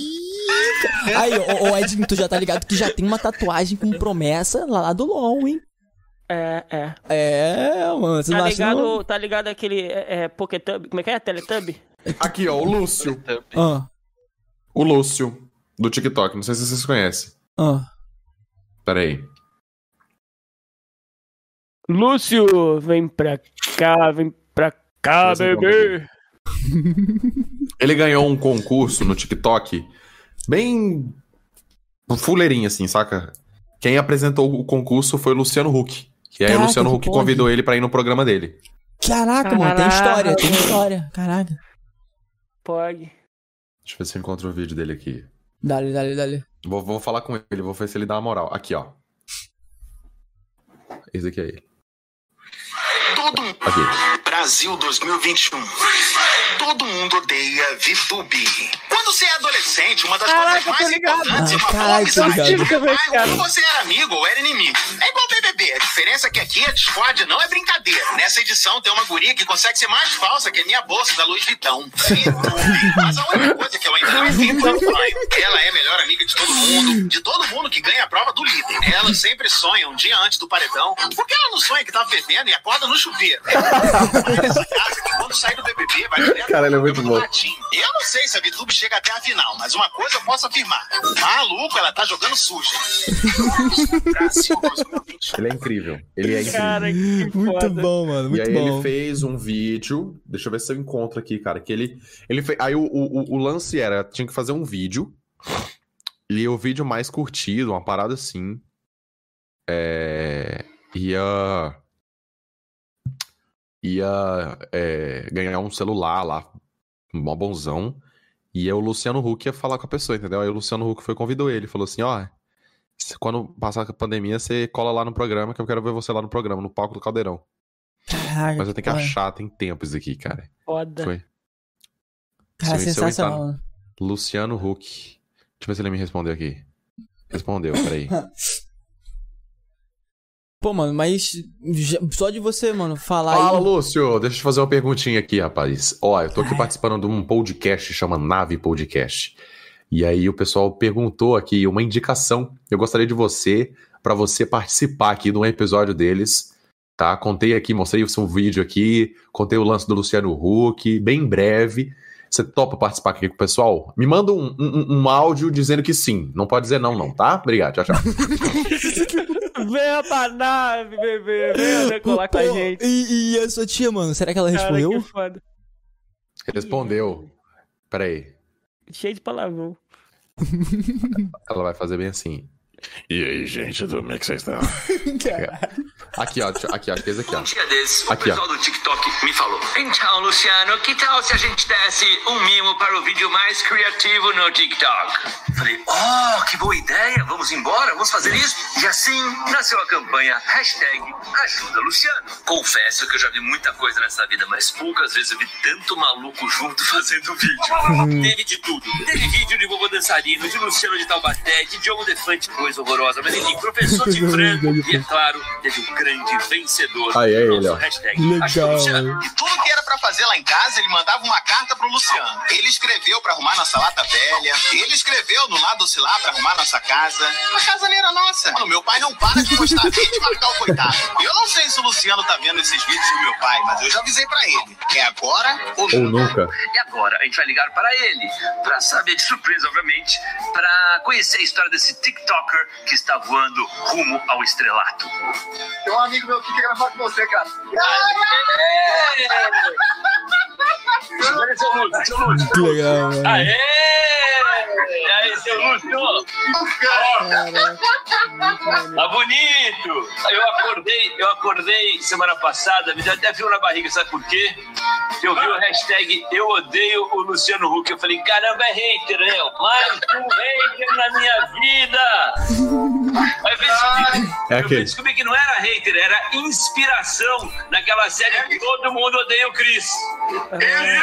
Aí, ô, ô Edinho, tu já tá ligado que já tem uma tatuagem com promessa lá, lá do LOL, hein? É, é. É, mano, você Tá não acha não? ligado, tá ligado aquele é, é, Poketub? Como é que é? Teletubby? Aqui, ó, o Lúcio. Ah, O Lúcio, do TikTok. Não sei se vocês conhecem. ah. Pera aí. Lúcio, vem pra cá, vem pra cá, bebê. Ele ganhou um concurso no TikTok bem fuleirinho, assim, saca? Quem apresentou o concurso foi o Luciano Huck. Que aí o Caraca, Luciano que Huck pode. convidou ele pra ir no programa dele. Caraca, mano, tem história, tem história. Caraca. Pode. Deixa eu ver se eu encontro o vídeo dele aqui. Dale, dale, dale. Vou, vou falar com ele, vou ver se ele dá uma moral. Aqui, ó. Esse aqui é ele. Todo mundo. Aqui. Brasil 2021. Todo mundo odeia VTube. Quando você é adolescente, uma das Caraca, coisas tô mais importantes é Ah, uma caralho, boa amizade. ligado. Ah, Quando você era amigo ou era inimigo. É igual BBB. A diferença é que aqui a discórdia não é brincadeira. Nessa edição tem uma guria que consegue ser mais falsa que a minha bolsa da Louis Vuitton. Mas a única coisa que eu ainda não entendo é o pai. Ela é a melhor amiga de todo mundo, de todo mundo que ganha a prova do líder. Ela sempre sonha um dia antes do paredão. Por que ela não sonha que tá bebendo e acorda no chuveiro? É essa casa que quando sai do BBB vai direto Cara, ele é muito bom. Eu não sei se a VTube chega até a final, mas uma coisa eu posso afirmar. Maluco, ela tá jogando suja. Ele é incrível. Ele é incrível. Cara, que Muito bom, mano. E Muito aí bom. ele fez um vídeo. Deixa eu ver se eu encontro aqui, cara. Que ele. ele fez, aí o, o, o lance era: tinha que fazer um vídeo. E o vídeo mais curtido, uma parada assim. É, ia. Ia é, ganhar um celular lá, um bonzão. E aí o Luciano Huck ia falar com a pessoa, entendeu? Aí o Luciano Huck foi e convidou ele. Falou assim: ó. se- Quando passar a pandemia, você cola lá no programa, que eu quero ver você lá no programa, no palco do Caldeirão. Mas eu tenho que achar, tem tempo isso aqui, cara. Foda. Foi. Cara, Se sensacional. Luciano Huck. Deixa eu ver se ele me respondeu aqui. Respondeu, peraí. Pô, mano, mas só de você, mano, falar Fala, aí. Lúcio. Deixa eu te fazer uma perguntinha aqui, rapaz. Ó, eu tô aqui participando de um podcast que chama Nave Podcast. E aí o pessoal perguntou aqui uma indicação. Eu gostaria de você, pra você participar aqui de um episódio deles. Tá? Contei aqui, mostrei o seu vídeo aqui, contei o lance do Luciano Huck, bem breve. Você topa participar aqui com o pessoal? Me manda um, um- um áudio dizendo que sim. Não pode dizer não, não, tá? Obrigado, tchau, tchau. Venha pra nave, bebê. Venha decolar com a gente. E, e a sua tia, mano, será que ela Cara, respondeu? que foda. Respondeu. Peraí. Cheio de palavrão. Ela vai fazer bem assim. E aí, gente, como é que vocês estão? Aqui, ó, aqui, ó, fez aqui, ó. Um dia desses, o Aqui, ó. pessoal do TikTok me falou: Então, Luciano, que tal se a gente desse um mimo para o vídeo mais criativo no TikTok? Falei: Oh, que boa ideia, vamos embora, vamos fazer isso? E assim nasceu a campanha hashtag Ajuda Luciano. Confesso que eu já vi muita coisa nessa vida, mas poucas vezes eu vi tanto maluco junto fazendo vídeo. Teve de tudo. Teve vídeo de vovô dançarino, de Luciano de Taubaté, de Diogo Defante, coisa horrorosa. Mas enfim, professor de frango. E é claro, teve um grande vencedor. Aí, é ele, ó. Hashtag Luciano. E tudo que era pra fazer lá em casa, ele mandava uma carta pro Luciano. Ele escreveu pra arrumar nossa lata velha. Ele escreveu no lado oscilar pra arrumar nossa casa. A casa nem era nossa. Mano, meu pai não para de gostar dele de marcar o coitado. Eu não sei se o Luciano tá vendo esses vídeos do meu pai, mas eu já avisei pra ele. É agora ou Ou nunca. E agora a gente vai ligar para ele, para saber de surpresa, obviamente, para conhecer a história desse TikToker que está voando rumo ao estrelato. Tem um amigo meu aqui que quer falar com você, cara. Olha seu Lúcio, seu Lúcio. Que legal, mano. Aê! E aí, seu Lúcio? Tá bonito! Eu acordei, eu acordei semana passada, me deu até frio na barriga, sabe por quê? Eu vi o hashtag Eu odeio o Luciano Huck. Eu falei, caramba, é hater, né? Mais um hater na minha vida! Descobri, É eu aquele. descobri que não era hater, era inspiração naquela série que todo mundo odeia o Chris. É.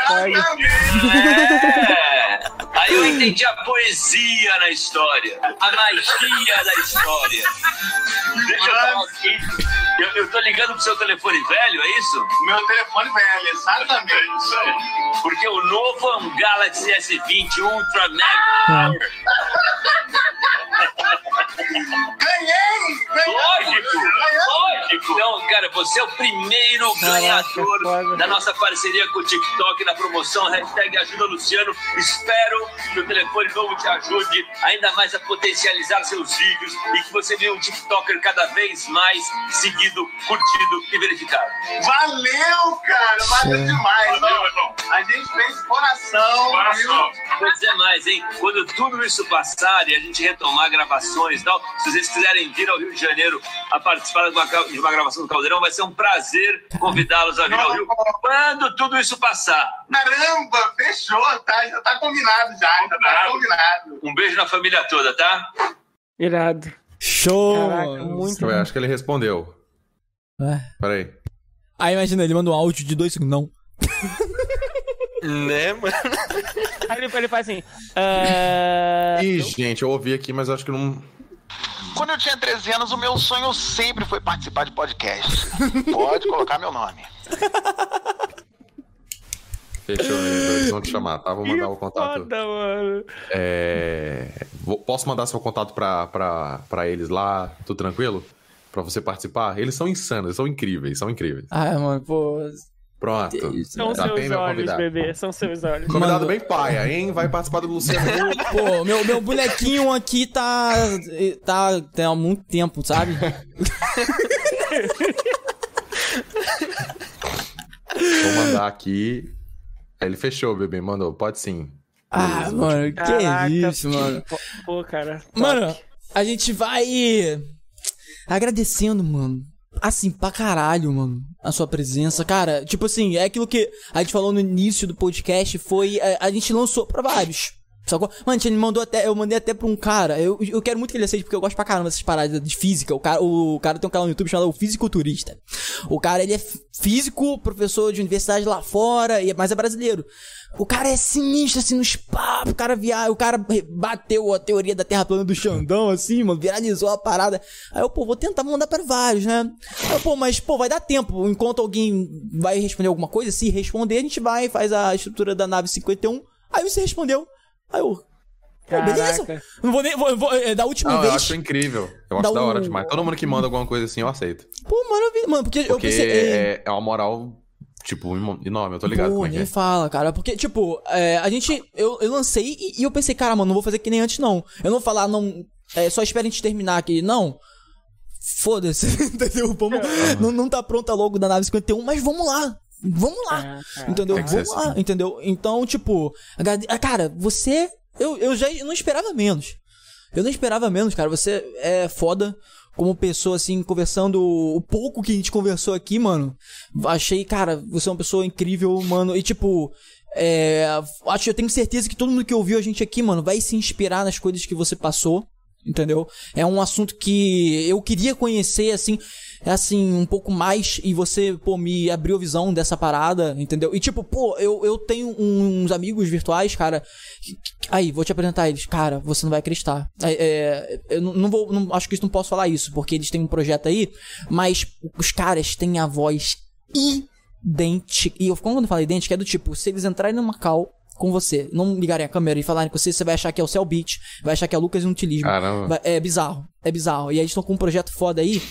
Aí eu entendi a poesia na história, a magia da história. Deixa eu falar aqui. Eu, eu tô ligando pro seu telefone velho, é isso? Meu telefone velho, exatamente. Isso aí. Porque o novo é um Galaxy S20 Ultra Mega Power. Ganhei! Lógico, lógico. Então, cara, você é o primeiro ganhador da nossa parceria com o TikTok na promoção hashtag Ajuda Luciano. Espero que o telefone novo te ajude ainda mais a potencializar seus vídeos e que você vire um TikToker cada vez mais seguido, curtido e verificado. Valeu, cara! Valeu demais! Valeu, irmão. A gente fez coração, Coração. Vou dizer mais, hein? Quando tudo isso passar e a gente retomar gravações e tal, se vocês quiserem vir ao Rio de Janeiro a participar de uma, de uma gravação do Caldeirão, vai ser um prazer convidá-los a vir ao Rio quando tudo isso passar. Caramba, fechou, tá? Já tá combinado já, já tá combinado. Um beijo na família toda, tá? Irado. Show! Caraca, muito eu acho que ele respondeu. É. Peraí. Aí imagina, ele manda um áudio de dois segundos. Não. Né, mano? Aí ele, ele faz assim. ah, Ih, gente, eu ouvi aqui, mas eu acho que não. Quando eu tinha 13 anos, o meu sonho sempre foi participar de podcast. Pode colocar meu nome. Fechou, né? Eles vão te chamar, tá? Vou mandar o contato. Foda, mano. É... vou- Posso mandar seu contato pra, pra, pra eles lá? Tudo tranquilo? Pra você participar? Eles são insanos, eles são incríveis, são incríveis. Ah, mano, pô. Pronto. São Já tem seus meu olhos, convidado. bebê. São seus olhos. Convidado bem paia, hein? Vai participar do Luciano. Pô, meu, meu bonequinho aqui tá. tá. tem há muito tempo, sabe? Vou mandar aqui. Aí Ele fechou, bebê, mandou. Pode sim. Ah, mano, que Caraca, isso, mano. Pô, Pô, cara. Mano, a gente vai agradecendo, mano. Assim, pra caralho, mano, a sua presença. Cara, tipo assim, é aquilo que a gente falou no início do podcast, foi. é, A, gente lançou pra vários. Sacou? Mano, a gente mandou até. Eu mandei até pra um cara. Eu, eu quero muito que ele aceite, porque eu gosto pra caramba dessas paradas de física. O cara, o cara tem um canal no YouTube chamado Fisiculturista. O cara, ele é físico, professor de universidade lá fora, e- mas é brasileiro. O cara é sinistro, assim, nos papos, o cara via... o cara bateu a teoria da Terra plana do Xandão, assim, mano, viralizou a parada. Aí eu, pô, vou tentar mandar pra vários, né? Aí eu, pô, mas, pô, vai dar tempo, enquanto alguém vai responder alguma coisa, se responder, a gente vai, faz a estrutura da nave 51. Aí você respondeu. Aí eu... Pô, beleza? Não vou nem... Vou, vou- é, da última Não, eu vez... acho incrível. Eu acho da hora um- demais. Todo mundo que manda alguma coisa assim, eu aceito. Pô, maravilha, mano, porque, eu Porque pensei... é, é, é uma moral, tipo, enorme. Eu tô ligado Pô, como é que nem é. fala, cara. Porque, tipo, é, a gente. Eu, eu lancei e, e eu pensei, cara, mano, não vou fazer que nem antes, não. Eu não vou falar, não. É, só espera a gente terminar aqui. Não. Foda-se, entendeu? Vamos, não, não tá pronta logo da nave 51, mas vamos lá. Vamos lá. entendeu? Tem que ser Vamos lá, assim. entendeu? Então, tipo, cara, você. Eu, eu já não esperava menos. Eu não esperava menos, cara. Você é foda como pessoa, assim, conversando o pouco que a gente conversou aqui, mano. Achei, cara, você é uma pessoa incrível, mano. E, tipo, é, acho eu tenho certeza que todo mundo que ouviu a gente aqui, mano, vai se inspirar nas coisas que você passou. Entendeu? É um assunto que eu queria conhecer, assim, assim, um pouco mais. E você, pô, me abriu a visão dessa parada, entendeu? E tipo, pô, eu, eu tenho uns amigos virtuais, cara. Aí, vou te apresentar eles. Cara, você não vai acreditar. É, é, eu não, vou. não- acho que não posso falar isso, porque eles têm um projeto aí. Mas os caras têm a voz idêntica. E eu, quando eu falo idêntica, é do tipo, se eles entrarem numa call com você, não ligarem a câmera e falarem com você, você vai achar que é o Cell Beat, vai achar que é o Lucas Inutilismo. Caramba. É bizarro, é bizarro. E aí eles estão com um projeto foda aí.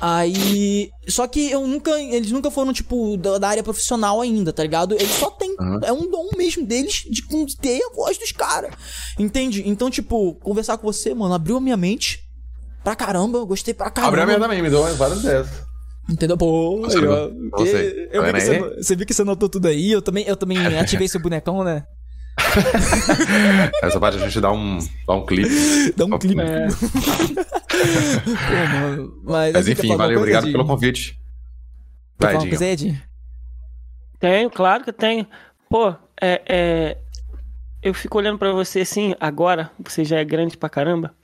Aí. Só que eu nunca. Eles nunca foram, tipo, da, da área profissional ainda, tá ligado? Eles só têm. É um dom mesmo deles de ter a voz dos caras. Entende? Então, tipo, conversar com você, mano, abriu a minha mente. Pra caramba, eu gostei pra caramba. Abre a minha também, me deu várias dessas. Entendeu? Pô, você. Eu Tá vi que você, você viu que você anotou tudo aí, eu também, eu também ativei seu bonecão, né? Essa parte a gente dá um, dá um clipe. Dá um clipe. É. Pô, mano. Mas, Mas enfim, valeu, obrigado Edinho? pelo convite. Vai, falar coisa, Ed? Tenho, claro que tenho. Pô, é, é, eu fico olhando pra você assim, agora, você já é grande pra caramba,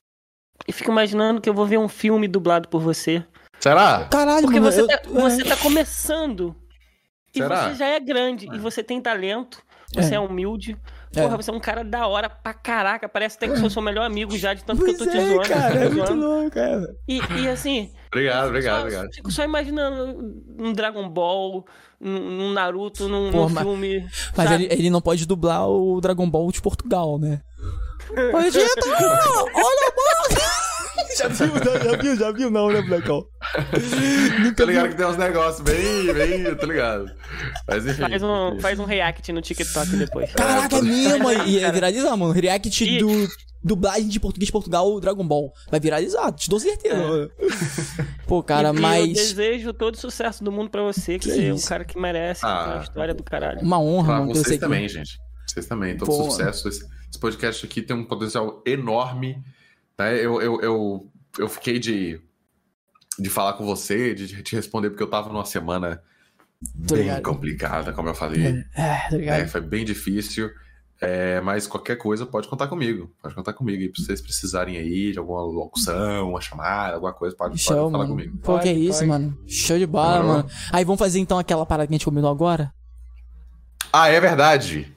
e fico imaginando que eu vou ver um filme dublado por você. Será? Caralho, Porque mano. você, eu- tá, você tá começando. E Será? você já é grande, e você tem talento, você É. é, humilde. É. Porra, você é um cara da hora pra caraca. Parece até que sou seu melhor amigo já, de tanto que eu tô Pois te é, zoando. cara, é muito louco, cara. E, e assim, Obrigado, obrigado, só, obrigado. fico só imaginando um Dragon Ball, num, num Naruto, num, Pô, num filme. Mas sabe? ele, ele não pode dublar o Dragon Ball de Portugal, né? Vegeta, olha a bola! já viu, já viu, já viu não, né, Blackão? Tô ligado que tem uns negócios bem, bem, tô ligado. Mas enfim. Faz um, faz um react no TikTok depois. Caraca, é mesmo, e Cara. viralizar, mano. React E- do dublagem de português de Portugal, Dragon Ball. Vai viralizar, te dou certeza, mano. Pô, cara, E- e Eu mas... desejo todo o sucesso do mundo pra você, que, Que você é um cara que merece, que Ah. tem uma história do caralho. Uma honra, Pra mano, que eu sei vocês que... também, gente. Vocês também, todo Pô. sucesso. Esse, esse podcast aqui tem um potencial enorme. Né? Eu, eu, eu, eu fiquei de, de falar com você, de te responder, porque eu tava numa semana Tô bem ligado. complicada, como eu falei. É, tá ligado? É, foi bem difícil. É, mas qualquer coisa pode contar comigo. Pode contar comigo. E se vocês precisarem aí de alguma locução, uma chamada, alguma coisa, pode, pode Show, falar mano. comigo. Pô, que é isso, pode. mano. Show de bola, Demorou. mano. Aí, vamos fazer então aquela parada que a gente combinou agora? Ah, é verdade.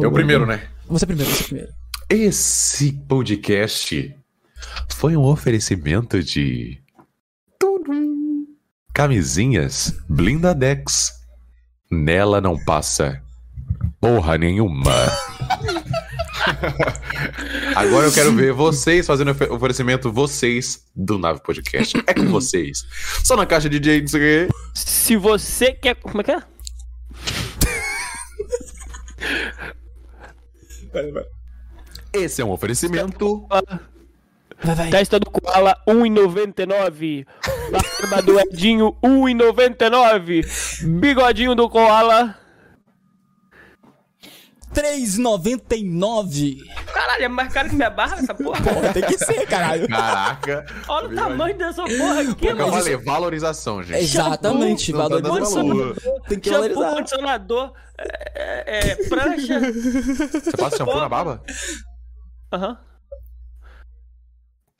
Eu primeiro, né? Você primeiro, você primeiro. Esse podcast foi um oferecimento de. Tudum. Camisinhas Blindadex. Nela não passa porra nenhuma. Agora eu quero ver vocês fazendo ofe- oferecimento, vocês do Nave Podcast. É com vocês. Só na caixa de quê. Se você quer. Como é que é? Esse é um oferecimento. Testa do Koala 1,99. Barba do Edinho 1,99. Bigodinho do Koala. 3,99. Caralho, é mais caro que minha barba essa porra? Porra, tem que ser, caralho. Caraca. Olha o tamanho dessa porra aqui, eu mano. falei, valorização, gente. Exatamente, dando valorização. valor. Tem que Shampoo, valorizar. condicionador, é, é, é, prancha. Você passa shampoo na barba? Aham. Cara,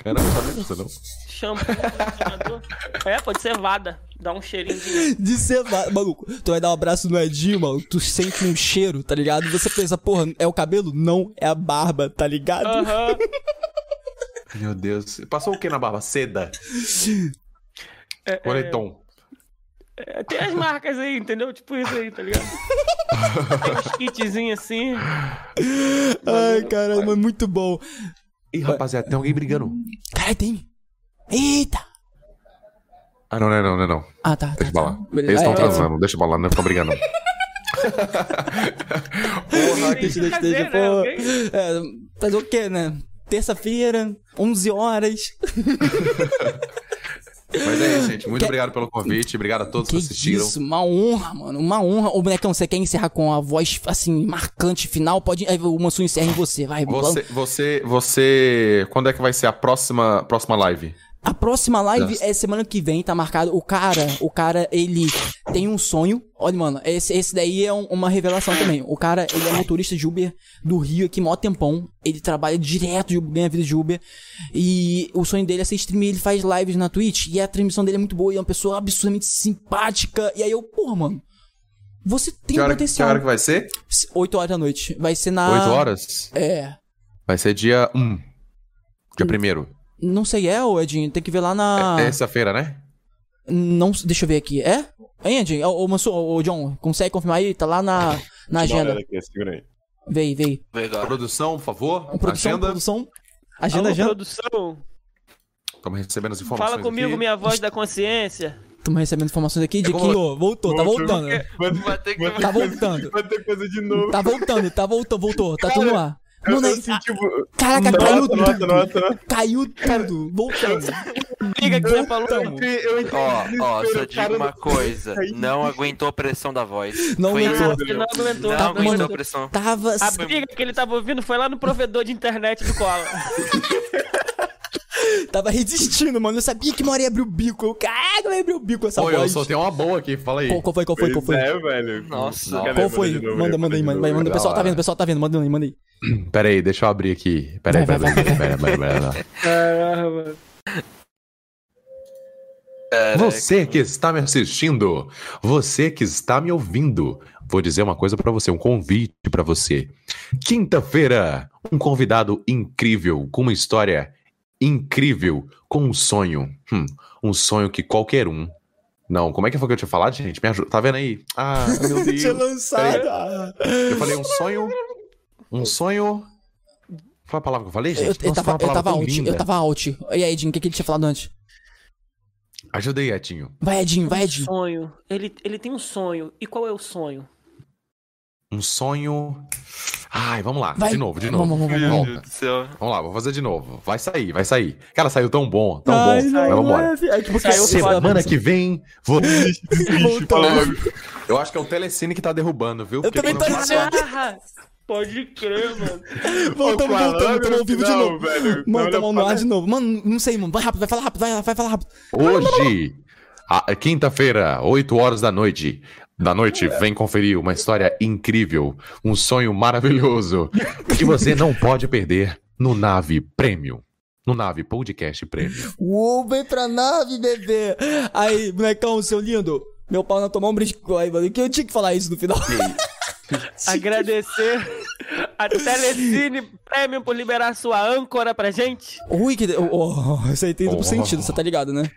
não sabia disso, não. Shampoo, condicionador. É, pode ser vada. Dá um cheirinho de. De ser va- maluco, tu vai dar um abraço no Edinho, mano, tu sente um cheiro, tá ligado? E você pensa, porra, é o cabelo? Não, é a barba, tá ligado? Aham. Meu Deus. Passou o que na barba? Seda. É, Coletom. é, tem as marcas aí, entendeu? Tipo isso aí, tá ligado? tem uns kitzinhos assim. Ai, caramba, mas muito bom. Ih, rapaziada, tem alguém brigando. Caralho, tem. Eita! Ah, não, não, é não, não, é não. Ah, tá. Deixa pra lá. Beleza. Eles estão Ah, é, transando, deixa pra lá, não estão brigando. Porra, que Deixa deixa, né? pô. É, fazer o quê, né? Terça-feira, 11 horas. Mas é isso, gente. Muito obrigado pelo convite. Obrigado a todos que, Que assistiram. isso, uma honra, mano. Uma honra. Ô, bonecão, você quer encerrar com a voz, assim, marcante final? Pode. Aí o Mansur encerra em você, vai. Você, você, você. Quando é que vai ser a próxima, próxima live? A próxima live Nossa. é semana que vem, tá marcado. O cara, o cara, ele tem um sonho. Olha, mano, esse, esse daí é um- uma revelação também. O cara, ele é motorista de Uber do Rio aqui, mó tempão. Ele trabalha direto de Uber, ganha vida de Uber. E o sonho dele é ser streamer, ele faz lives na Twitch. E a transmissão dele é muito boa, e é uma pessoa absurdamente simpática. E aí eu, porra, mano. Você tem Que hora, que potencial. hora que vai ser? 8 horas da noite. Vai ser na. 8 horas? É. Vai ser dia 1. Dia 1 Não sei, é, ô Edinho. Tem que ver lá na. É terça-feira, né? Não, deixa eu ver aqui. É? Hein, Edinho? Ô, ô, Mansur, ô, John, consegue confirmar aí? Tá lá na, na agenda. Aqui, segura aí. Vem, vem. Produção, por favor. Produção, agenda. produção. Agenda, Alô, agenda. produção. Estamos recebendo as informações. Fala comigo, aqui. minha voz da consciência. Estamos recebendo informações aqui de que ô, voltou, tá voltando. Vai ter que Tá voltando. Vai ter coisa de novo. Tá voltando, tá voltando, voltou. Tá tudo. Eu, Mano, eu senti, tipo... Caraca, Nota, caiu nota, tudo. Caiu tudo. Voltamos. Briga que você falou. Voltamos. Eu entrei Ó, ó, só digo uma coisa. Não aguentou a pressão da voz. Não Foi aguentou. Ele não aguentou. Não aguentou vendo? a pressão. Tava. A briga que ele tava ouvindo foi lá no provedor de internet do Koala. Tava resistindo, mano. Eu sabia que uma hora ia abrir o bico. Eu, caraca, vai abrir o bico essa Oi, eu voz. soltei uma boa aqui, fala aí. Qual, qual foi, qual foi, qual foi? É, velho. Nossa. Cadê? Qual foi? de novo, Manda, manda aí, manda, manda. O pessoal tá vendo, o pessoal tá vendo. Manda aí, manda aí. Pera aí, deixa eu abrir aqui. Pera aí, pera aí. Pera aí, pera aí, aí. Caramba, mano. Você que está me assistindo, você que está me ouvindo, vou dizer uma coisa pra você, um convite pra você. Quinta-feira, um convidado incrível, com uma história incrível, com um sonho. Hum, um sonho que qualquer um. Não, como é que foi que eu tinha falado, gente? Me ajuda. Tá vendo aí? Ah, meu Deus. Tinha lançado. Eu falei um sonho. Um sonho. Foi a palavra que eu falei, Eu, gente? eu Nossa, tava, eu tava tão out, linda. eu tava out. E aí, Edinho, o que, que ele tinha falado antes? Ajuda aí, Etinho. Vai, Edinho, vai, Edinho. Sonho. Ele, ele tem um sonho. E qual é o sonho? Um sonho. Ai, vamos lá. Vai. De novo, de novo. Vamos, vamos, vamos. Vamos lá, vou fazer de novo. Vai sair, vai sair. Cara, saiu tão bom, tão Ai, bom. não, Mas vamos embora. é, é tipo, Saiu Semana que vem, vou... Eu acho que é o Telecine que tá derrubando, viu? Eu também tô achando. Pode crer, mano. Voltamos, voltamos, tamo ao vivo de no novo. velho. Mano, não no ar de novo. Mano, não sei, mano. Vai rápido, vai falar rápido, vai, vai falar rápido. Hoje, a- quinta-feira, 8 horas da noite. Da noite, vem conferir uma história incrível, um sonho maravilhoso que você não pode perder no Nave Premium. No Nave Podcast Premium. Uou, vem pra nave, bebê. Aí, bonecão, seu lindo. Meu pau não tomou um brisco aí, mano. Que eu tinha que falar isso no final. Agradecer a Telecine Premium por liberar sua âncora pra gente. Ui, que. Oh, oh, isso aí tem duplo Oh. sentido, você tá ligado, né?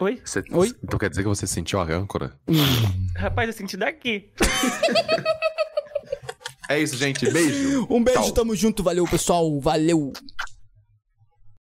Oi? Você- Oi? Então quer dizer que você sentiu a âncora? Rapaz, eu senti daqui. É isso, gente. Beijo. Um beijo, Tchau. tamo junto, valeu, pessoal, valeu.